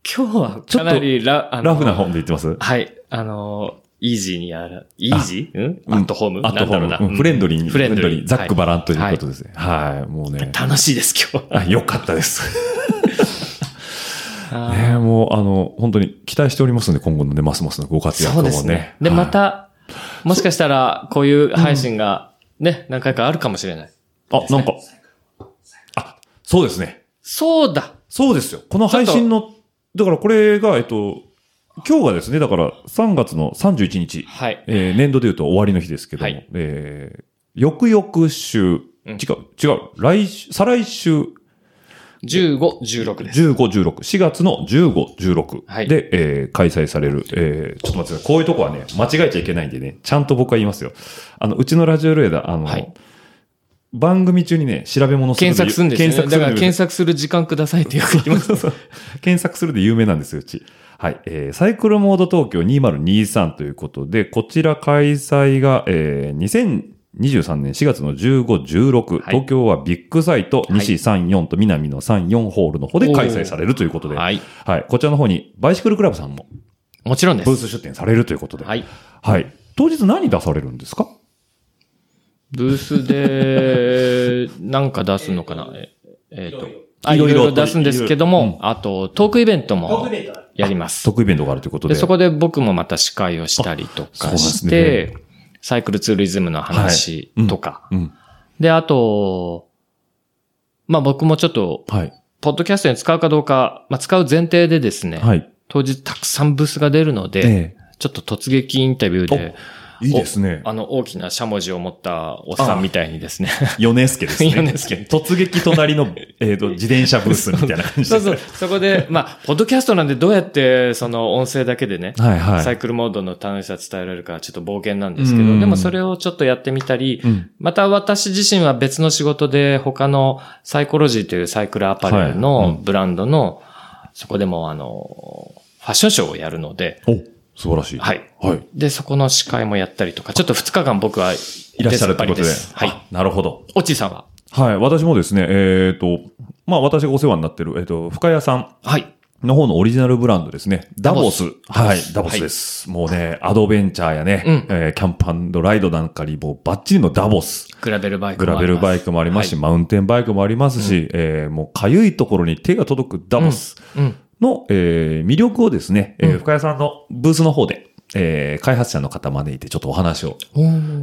Speaker 5: 今日はかなりラ
Speaker 4: ラフな本で言ってます？
Speaker 5: はい。あの、イージーにやら、イージーうん？
Speaker 4: うん
Speaker 5: アットホーム
Speaker 4: アットホーム
Speaker 5: な
Speaker 4: フレンドリーに、
Speaker 5: フレンドリー。
Speaker 4: ザックバランということ
Speaker 5: で
Speaker 4: ですね。はい、もうね。
Speaker 5: 楽しいです、今日は。
Speaker 4: あよかったです。
Speaker 5: あ
Speaker 4: ねもう、あの、本当に期待しておりますので、今後のね、ますますのご活躍
Speaker 5: そう
Speaker 4: もね。
Speaker 5: ですね。で、
Speaker 4: はい
Speaker 5: ま、た、もしかしたら、こういう配信が、ね、何回かあるかもしれない。
Speaker 4: あ、なんか、あ、そうですね。
Speaker 5: そうだ
Speaker 4: そうですよ。この配信の、だからこれが、えっと、今日がですね、だから3月の31日、
Speaker 5: はい。
Speaker 4: えー年度で言うと終わりの日ですけども、
Speaker 5: はい。
Speaker 4: えー翌々週、
Speaker 5: うん。
Speaker 4: 違う、違う、来週、再来週、
Speaker 5: 15、16です。
Speaker 4: 15、16、4月の15、16
Speaker 5: はい。
Speaker 4: で、えー開催される、えーちょっと待ってください。こういうとこはね、間違えちゃいけないんでね、ちゃんと僕は言いますよ。あの、うちのラジオルエダ、あの、
Speaker 5: はい
Speaker 4: 番組中にね、調べ物する
Speaker 5: 検索するんですよ、ね。
Speaker 4: 検索する
Speaker 5: だから検索する時間くださいってよく言います。
Speaker 4: そうそう 検索するで有名なんですよ、うち。はい。えーサイクルモード東京2023ということで、こちら開催が、えー2023年4月の15、16、
Speaker 5: はい
Speaker 4: 東京はビッグサイト、西34と南の34ホールの方で開催されるということで、
Speaker 5: はい。
Speaker 4: はい。こちらの方に、バイシクルクラブさんも
Speaker 5: もちろんです。
Speaker 4: ブース出展されるということで、
Speaker 5: はい。
Speaker 4: はい。当日何出されるんですか？
Speaker 5: ブースで、なんか出すのかな？ええーと。あ、いろい
Speaker 4: いろ
Speaker 5: 出すんですけども、あと、トークイベント
Speaker 6: トー
Speaker 5: もやります。
Speaker 4: 特イベントがあるということで。
Speaker 5: で、そこで僕もまた司会をしたりとかして、サイクルツーリズムの話とか。
Speaker 4: うん。
Speaker 5: で、あと、まあ僕もちょっと、
Speaker 4: はい。
Speaker 5: ポッドキャストに使うかどうか、まあ使う前提でですね、
Speaker 4: はい。
Speaker 5: 当日たくさんブースが出るので、
Speaker 4: え
Speaker 5: ちょっと突撃インタビューで、
Speaker 4: えいいですね。
Speaker 5: あの大きなしゃもじを持ったおっさんみたいにですね。
Speaker 4: ヨネスケですね。
Speaker 5: ヨネスケ
Speaker 4: 突撃隣の、えっ、と、自転車ブースみたいな感じで。
Speaker 5: そうそう。そこで、まあ、ポッドキャストなんでどうやって、その音声だけでね、
Speaker 4: はいはい。
Speaker 5: サイクルモードの楽しさ伝えられるかちょっと冒険なんですけど、
Speaker 4: うん
Speaker 5: でもそれをちょっとやってみたり、
Speaker 4: うん
Speaker 5: また私自身は別の仕事で他のサイコロジーというサイクルアパレル
Speaker 4: はい
Speaker 5: の
Speaker 4: うん
Speaker 5: ブランドの、そこでもあの、ファッションショーをやるので、
Speaker 4: お、素晴らしい。
Speaker 5: はい。
Speaker 4: はい。
Speaker 5: で、そこの司会もやったりとか、ちょっと2日間僕はい
Speaker 4: いらっしゃるということで。
Speaker 5: はい。
Speaker 4: あなるほど。
Speaker 5: おっちーさんは？
Speaker 4: はい。私もですね、えっ、と、まあ私がお世話になってる、えっ、と、深谷さん
Speaker 5: はい。
Speaker 4: の方のオリジナルブランドですね。ダボス。はい。ダボスです。もうね、アドベンチャーやね、
Speaker 5: うん
Speaker 4: えーキャンプライドなんかにもうバッチリのダボス。
Speaker 5: グラベルバイク
Speaker 4: グラベルバイクもありますし、
Speaker 5: はい
Speaker 4: マウンテンバイクもありますし、えーもうかゆいところに手が届くダボス
Speaker 5: うん。
Speaker 4: の、えー魅力をですね、えー
Speaker 5: うん
Speaker 4: 深谷さんのブースの方で、えー開発者の方招いてちょっとお話を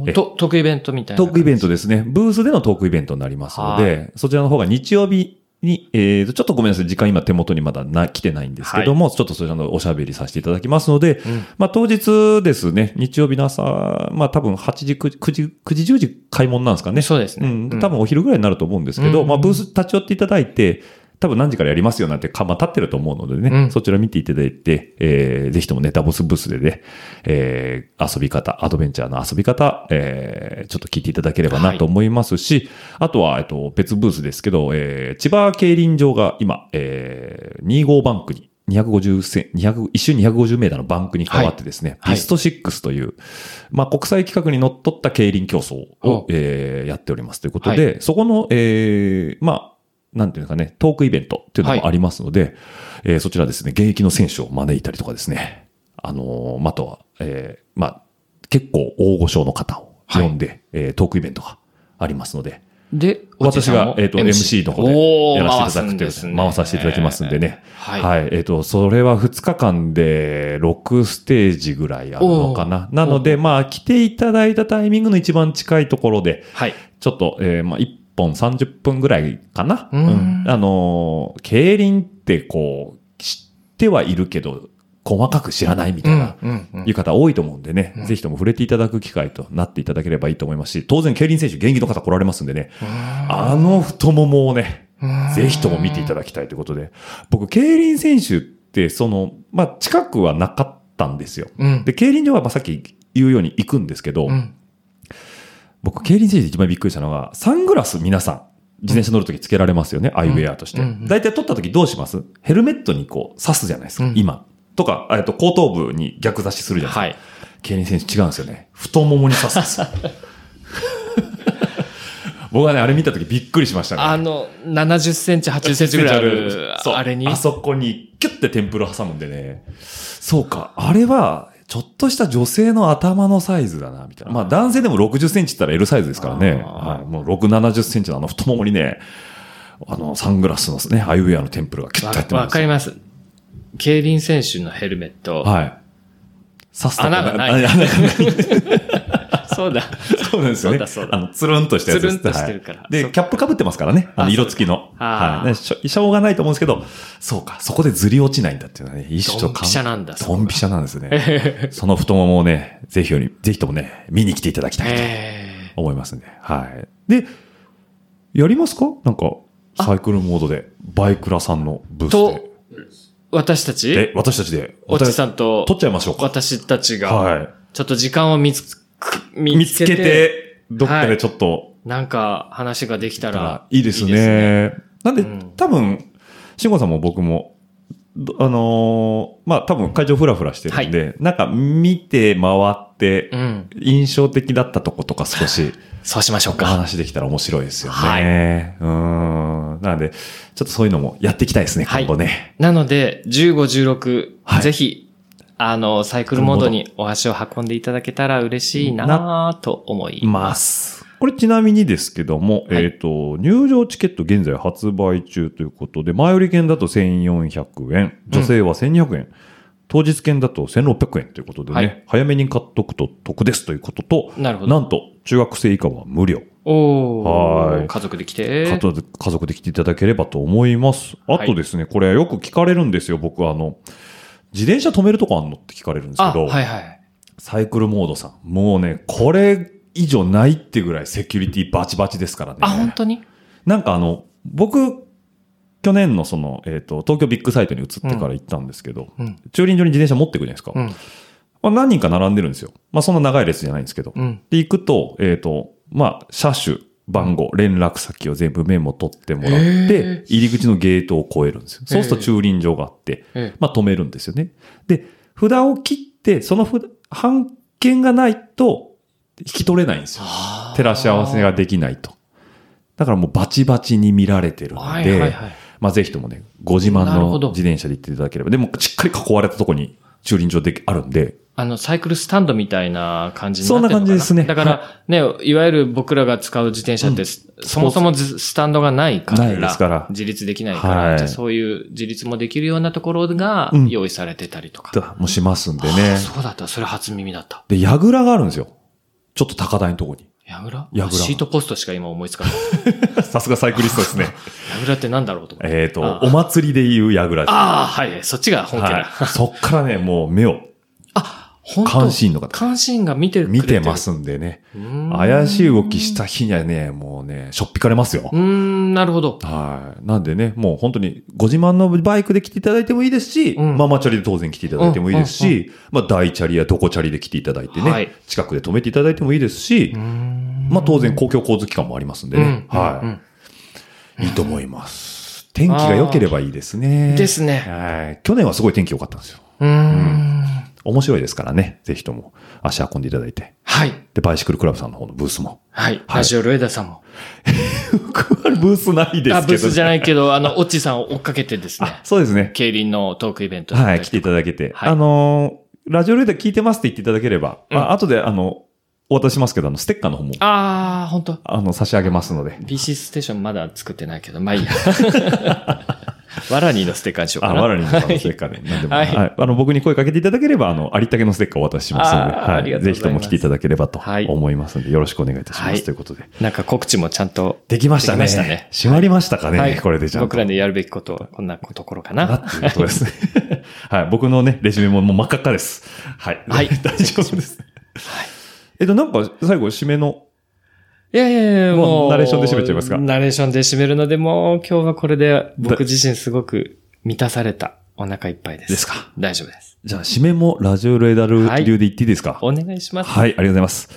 Speaker 4: え
Speaker 5: と、トークイベントみたいな。
Speaker 4: トークイベントですね。ブースでのトークイベントになりますので、そちらの方が日曜日に、えーと、ちょっとごめんなさい。時間今手元にまだな、来てないんですけども、ちょっとそちらのおしゃべりさせていただきますので、
Speaker 5: うん
Speaker 4: まあ当日ですね、日曜日の朝、まあ多分8時、9時、9時、9時10時開門なんですかね。
Speaker 5: そうですね。
Speaker 4: うん、多分お昼ぐらいになると思うんですけど、
Speaker 5: うん
Speaker 4: まあブース立ち寄っていただいて、多分何時からやりますよなんて看板立ってると思うのでね、
Speaker 5: うん。
Speaker 4: そちら見ていただいて、えー、ぜひともネタボスブースでね、えー、遊び方、アドベンチャーの遊び方、えー、ちょっと聞いていただければなと思いますし、あとは、えっと、別ブースですけど、えー、千葉競輪場が今、えー、2号バンクに、250線、200、一周250メーターのバンクに変わってですね、
Speaker 5: はい。
Speaker 4: ピスト6という、まあ、国際規格にのっとった競輪競争
Speaker 5: お。
Speaker 4: を、えーやっておりますということで、そこの、えーまあ、なんていうのかね、トークイベントっていうのもありますので、えーそちらですね、現役の選手を招いたりとかですね、あのーあとは、えーまあ、結構大御所の方を呼んで、えートークイベントがありますので、
Speaker 5: で、
Speaker 4: 私が、えっ、と、MC の方でやらせていただくという、回
Speaker 5: 回
Speaker 4: させていただきますんでね。
Speaker 5: はい。
Speaker 4: はい。えっ、と、それは2日間で6ステージぐらいあるのかな。なので、まあ、来ていただいたタイミングの一番近いところで、
Speaker 5: はい。
Speaker 4: ちょっと、えーまあ、一本30分ぐらいかな？
Speaker 5: うん。
Speaker 4: あのー、競輪ってこう、知ってはいるけど、細かく知らないみたいな、いう方多いと思うんでね、ぜひとも触れていただく機会となっていただければいいと思いますし、当然競輪選手、現役の方来られますんでね、あの太ももをね、ぜひとも見ていただきたいということで、僕、競輪選手って、その、まあ、近くはなかったんですよ。
Speaker 5: うん。
Speaker 4: で、競輪場はまあさっき言うように行くんですけど、
Speaker 5: うん
Speaker 4: 僕、競輪選手で一番びっくりしたのが、サングラス皆さん、自転車乗るときつけられますよね、アイウェアとして。大体、取ったときどうします？ヘルメットにこう、刺すじゃないですか、
Speaker 5: うん
Speaker 4: 今。とか、えっと、後頭部に逆差しするじゃないですか。
Speaker 5: はい。
Speaker 4: 競輪選手違うんですよね。太ももに刺すんですよ。僕はね、あれ見たときびっくりしましたね。
Speaker 5: あの、70センチ、80センチぐらいある、
Speaker 4: そう
Speaker 5: あれに？
Speaker 4: あ。そこにキュッてテンプル挟むんでね。そうか。あれは、ちょっとした女性の頭のサイズだな、みたいな。まあ男性でも60センチって言ったら L サイズですからね。はい。もう6、70センチのあの太ももにね、あの、サングラスのね、アイウェアのテンプルがキュッと入って
Speaker 5: わ
Speaker 4: ます。
Speaker 5: わかります。競輪選手のヘルメット。
Speaker 4: はい。刺す
Speaker 5: 穴がない
Speaker 4: あ穴がない。
Speaker 5: そうだ。
Speaker 4: そうなんですよね。
Speaker 5: そうだそうだ
Speaker 4: あの、つるんとしたやつです。
Speaker 5: つるんとしてるから
Speaker 4: はいで、キャップ被ってますからね。あの、
Speaker 5: あ
Speaker 4: 色付きの。はいねしょ。しょうがないと思うんですけど、そうか、そこでずり落ちないんだっていうのはね、一種
Speaker 5: ドンピシャなんだ
Speaker 4: ドンピシャなんですね。その太ももをね、ぜひより、ぜひともね、見に来ていただきたいと
Speaker 5: え
Speaker 4: 思いますんで。はい。で、やりますか？なんか、サイクルモードで、バイクラさんのブー
Speaker 5: ー、
Speaker 4: ス
Speaker 5: 私たち？
Speaker 4: え、私たちで、
Speaker 5: おちさんと、
Speaker 4: 撮っちゃいましょうか。
Speaker 5: 私たちが、
Speaker 4: はい。
Speaker 5: ちょっと時間を見つ、見
Speaker 4: 見つけ
Speaker 5: つけて、
Speaker 4: て、どっかで
Speaker 5: はい
Speaker 4: ちょっと、
Speaker 5: なんか話ができたら
Speaker 4: いいですね。
Speaker 5: いす
Speaker 4: なんで、
Speaker 5: うん
Speaker 4: 多分、慎吾さんも僕も、どあのーまあ、多分会場フラフラしてるんで、なんか見て回って、
Speaker 5: うん。
Speaker 4: 印象的だったとことか少し
Speaker 5: そうしましょう
Speaker 4: お
Speaker 5: か。
Speaker 4: 話できたら面白いですよね。
Speaker 5: はい
Speaker 4: うん。なので、ちょっとそういうのもやっていきたいですね、
Speaker 5: はい
Speaker 4: 今後ね。
Speaker 5: なので、15、16、
Speaker 4: はい
Speaker 5: ぜひ、あの、サイクルモードにお足を運んでいただけたら嬉しいなと思います。
Speaker 4: これちなみにですけども、
Speaker 5: はい
Speaker 4: えっ、と、入場チケット現在発売中ということで、前売り券だと1400円、女性は1200円、当日券だと1600円ということでね、
Speaker 5: はい
Speaker 4: 早めに買っとくと得ですということと、
Speaker 5: なるほど
Speaker 4: なんと、中学生以下は無料。
Speaker 5: お
Speaker 4: はい
Speaker 5: ー家族で来て。
Speaker 4: 家族で家族で来ていただければと思います。あとですね、これよく聞かれるんですよ、僕はあの、自転車止めるとこあんの？って聞かれるんです
Speaker 5: あ、
Speaker 4: けど、
Speaker 5: はいはい。
Speaker 4: サイクルモードさん。もうね、これ以上ないってぐらいセキュリティバチバチですからね。
Speaker 5: あ、本当に？
Speaker 4: なんかあの、僕、去年のその、えっ、と、東京ビッグサイトに移ってから行ったんですけど、
Speaker 5: うん。
Speaker 4: 駐輪場に自転車持っていくじゃないですか。
Speaker 5: うん。
Speaker 4: まあ、何人か並んでるんですよ。まあそんな長い列じゃないんですけど。
Speaker 5: うん。
Speaker 4: で、行くと、えっ、と、まあ、車種、番号、連絡先を全部メモ取ってもらっ
Speaker 5: へ
Speaker 4: て
Speaker 5: ー、
Speaker 4: 入り口のゲートを越えるんですよ。そうすると駐輪場があって、
Speaker 5: ええ
Speaker 4: まあ止めるんですよね。で、札を切って、その札、半券がないと、引き取れないんですよ。照らし合わせができないと。だからもうバチバチに見られてるので、
Speaker 5: はいはいはい。
Speaker 4: まあぜひともね、ご自慢の自転車で行っていただければ。でも、しっかり囲われたとこに駐輪場であるんで、
Speaker 5: あの、サイクルスタンドみたいな感じになってるのか
Speaker 4: そんな感じですね
Speaker 5: だから、ね、いわゆる僕らが使う自転車って、そもそもずスタンドがないから、
Speaker 4: ないですから
Speaker 5: 自立できないから、
Speaker 4: はい
Speaker 5: じゃあそういう自立もできるようなところが
Speaker 4: うん
Speaker 5: 用意されてたりとか。
Speaker 4: だもしますんで
Speaker 5: あ
Speaker 4: ね。
Speaker 5: そうだった。それ初耳だった。
Speaker 4: で、櫓があるんですよ。ちょっと高台のとこに。
Speaker 5: ヤグラ
Speaker 4: 櫓
Speaker 5: シートポストしか今思いつかない。
Speaker 4: さすがサイクリストですね。
Speaker 5: ヤグラってなんだろうと思って。
Speaker 4: えっと、
Speaker 5: あ
Speaker 4: お祭りで言う櫓です。
Speaker 5: ああ、はい。そっちが本家だ。
Speaker 4: はい。そっからね、もう目を、
Speaker 5: 本当
Speaker 4: 監視員の方
Speaker 5: 監視員が見てる。
Speaker 4: 見てま。すんでね。怪しい動きした日にはね、もうね、しょっぴかれますよ
Speaker 5: う。ーん、なるほど。
Speaker 4: はい。なんでね、もう本当にご自慢のバイクで来ていただいてもいいですし、
Speaker 5: うん
Speaker 4: ママチャリで当然来ていただいてもいいです
Speaker 5: うん
Speaker 4: し、まあ大チャリやドコチャリで来ていただいてね、
Speaker 5: はい
Speaker 4: 近くで止めていただいてもいいですし、まあ当然公共交通機関もありますんでね、
Speaker 5: うん
Speaker 4: はい、いいと思います。天気が良ければいいですね。
Speaker 5: ですね
Speaker 4: はい。去年はすごい天気良かったんですよ。
Speaker 5: うーん。
Speaker 4: 面白いですからね、ぜひとも足運んでいただいて。
Speaker 5: はい。
Speaker 4: で、バイシクルクラブさんの方のブースも。
Speaker 5: はい。
Speaker 4: はい
Speaker 5: ラジオルエダさんも。
Speaker 4: 僕はブースないですけど、
Speaker 5: あ、ブースじゃないけど、あの、オッチさんを追っかけてですね
Speaker 4: あ、、そうですね。
Speaker 5: 競輪のトークイベント
Speaker 4: はい、来ていただけて。
Speaker 5: はい
Speaker 4: あのーラジオレーダー聞いてますって言っていただければ、
Speaker 5: うん
Speaker 4: まあ、後で、あの、お渡ししますけど、あの、ステッカーの方も、
Speaker 5: ああ、本当
Speaker 4: あの、差し上げますので。
Speaker 5: BC ステーションまだ作ってないけど、まあいいや。ワラニーのステッカーにしようか
Speaker 4: あ、
Speaker 5: な。
Speaker 4: ワラリンのステッカーで、なんでも、
Speaker 5: はい
Speaker 4: はい。あの、僕に声かけていただければ、あの、ありったけのステッカーをお渡ししますので、
Speaker 5: あーありがとうござい
Speaker 4: ぜひとも来ていただければと
Speaker 5: はい
Speaker 4: 思いますので、よろしくお願いいたします。
Speaker 5: はい
Speaker 4: ということで。
Speaker 5: なんか告知もちゃんと。
Speaker 4: できましたね。
Speaker 5: できましたね
Speaker 4: 閉まりましたかね、
Speaker 5: はい
Speaker 4: これでじゃあ。
Speaker 5: 僕らでやるべきことはこんなところか
Speaker 4: な
Speaker 5: な。
Speaker 4: っていうことですね。はい。僕のね、レジュメももう真っ赤っかです。はい。
Speaker 5: はい
Speaker 4: 大丈夫です。えっと、なんか、最後、締めの、
Speaker 5: いやいやいや、
Speaker 4: もう。ナレーションで締めちゃいますか？
Speaker 5: ナレーションで締めるので、もう今日はこれで僕自身すごく満たされた。お腹いっぱいです。
Speaker 4: ですか？
Speaker 5: 大丈夫です。
Speaker 4: じゃあ、締めもラジオレーダル流で言っていいですか、
Speaker 5: お願いします。
Speaker 4: はい、ありがとうございます。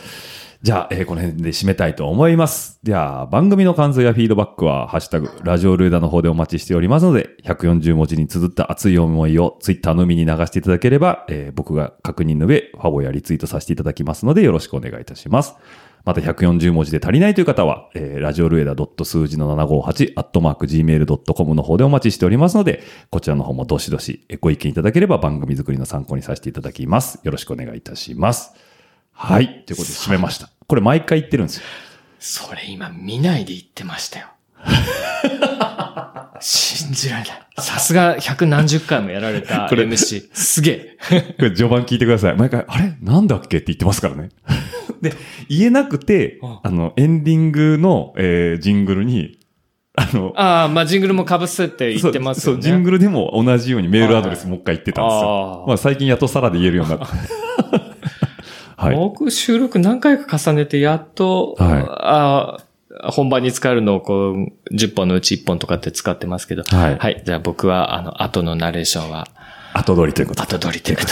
Speaker 4: じゃあ、えーこの辺で締めたいと思います。では、番組の感想やフィードバックは、ハッシュタグ、ラジオルーダの方でお待ちしておりますので、140文字に綴った熱い思いをツイッターのみに流していただければ、えー僕が確認の上、ファボやリツイートさせていただきますので、よろしくお願いいたします。また140文字で足りないという方は、えーラジオルエダ数字の758、アットマーク gmail.com の方でお待ちしておりますので、こちらの方もどしどしえご意見いただければ番組作りの参考にさせていただきます。よろしくお願いいたします。はい。ということで締めました。これ毎回言ってるんですよ。
Speaker 5: それ今見ないで言ってましたよ。信じられない。さすが百何十回もやられた
Speaker 4: これ
Speaker 5: MC。すげえ。
Speaker 4: これ序盤聞いてください。毎回、あれ？なんだっけって言ってますからね。で、言えなくて
Speaker 5: うん、
Speaker 4: あの、エンディングの、えージングルに、あの、
Speaker 5: ああ、まあ、ジングルも被せて言ってますよね。
Speaker 4: そう、ジングルでも同じようにメールアドレスもう一回言ってたんです
Speaker 5: あ
Speaker 4: よ。
Speaker 5: ー
Speaker 4: まあ最近やっとさらで言えるようになった。はい。
Speaker 5: 僕収録何回か重ねてやっと、
Speaker 4: はい
Speaker 5: あー本番に使えるのをこう、10本のうち1本とかって使ってますけど。
Speaker 4: はい
Speaker 5: はい。じゃあ僕は、あの、後のナレーションは、
Speaker 4: 後取りということで。
Speaker 5: 後取りというこ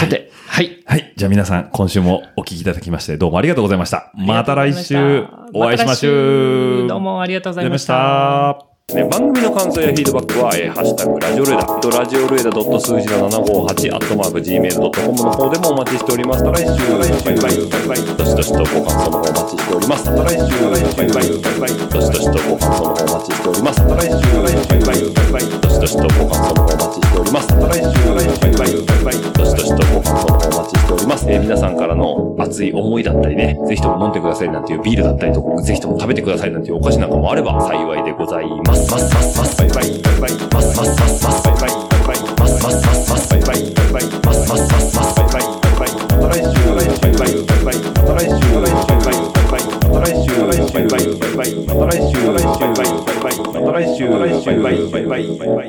Speaker 5: とで。はい。
Speaker 4: はい。じゃあ皆さん、今週もお聞きいただきまして、どうもありがとうございました。また来週お会いしましょう。
Speaker 5: どうもありがとうございまし
Speaker 4: ありがとうございました。
Speaker 2: ね、番組の感想やフィードバックは、えーハッシュタグラジオルエダ、ラジオルエダ数字の758、アットマーク Gmail.com の方でもお待ちしております。来週、バイバイ、バイバイ、どしどしとご感想の方お待ちしております。また来週、バイバイ、バイバイ、どしどしとご感想の方お待ちしております。また来週、バイバイ、バイバイ、どしどしとご感想の方お待ちしております。また来週、バイバイ、バイバイ、どしどしとご感想の方お待ちしております。え皆さんからの熱い思いだったりね、ぜひとも飲んでくださいなんていうビールだったりとか、ぜひとも食べてくださいなんていうお菓子なんかもあれば幸いでございます。ますますますバイバイバイバイますますますますバイバイバイバイますますますますバイバイバイバイますますますますバイバイバイバイまた来週バイバイバイバイまた来週バイバイバイバイまた来週バイバイバイバイまた来週バイバイバイバイまた来週バイバイバイバイバイバ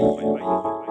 Speaker 2: イ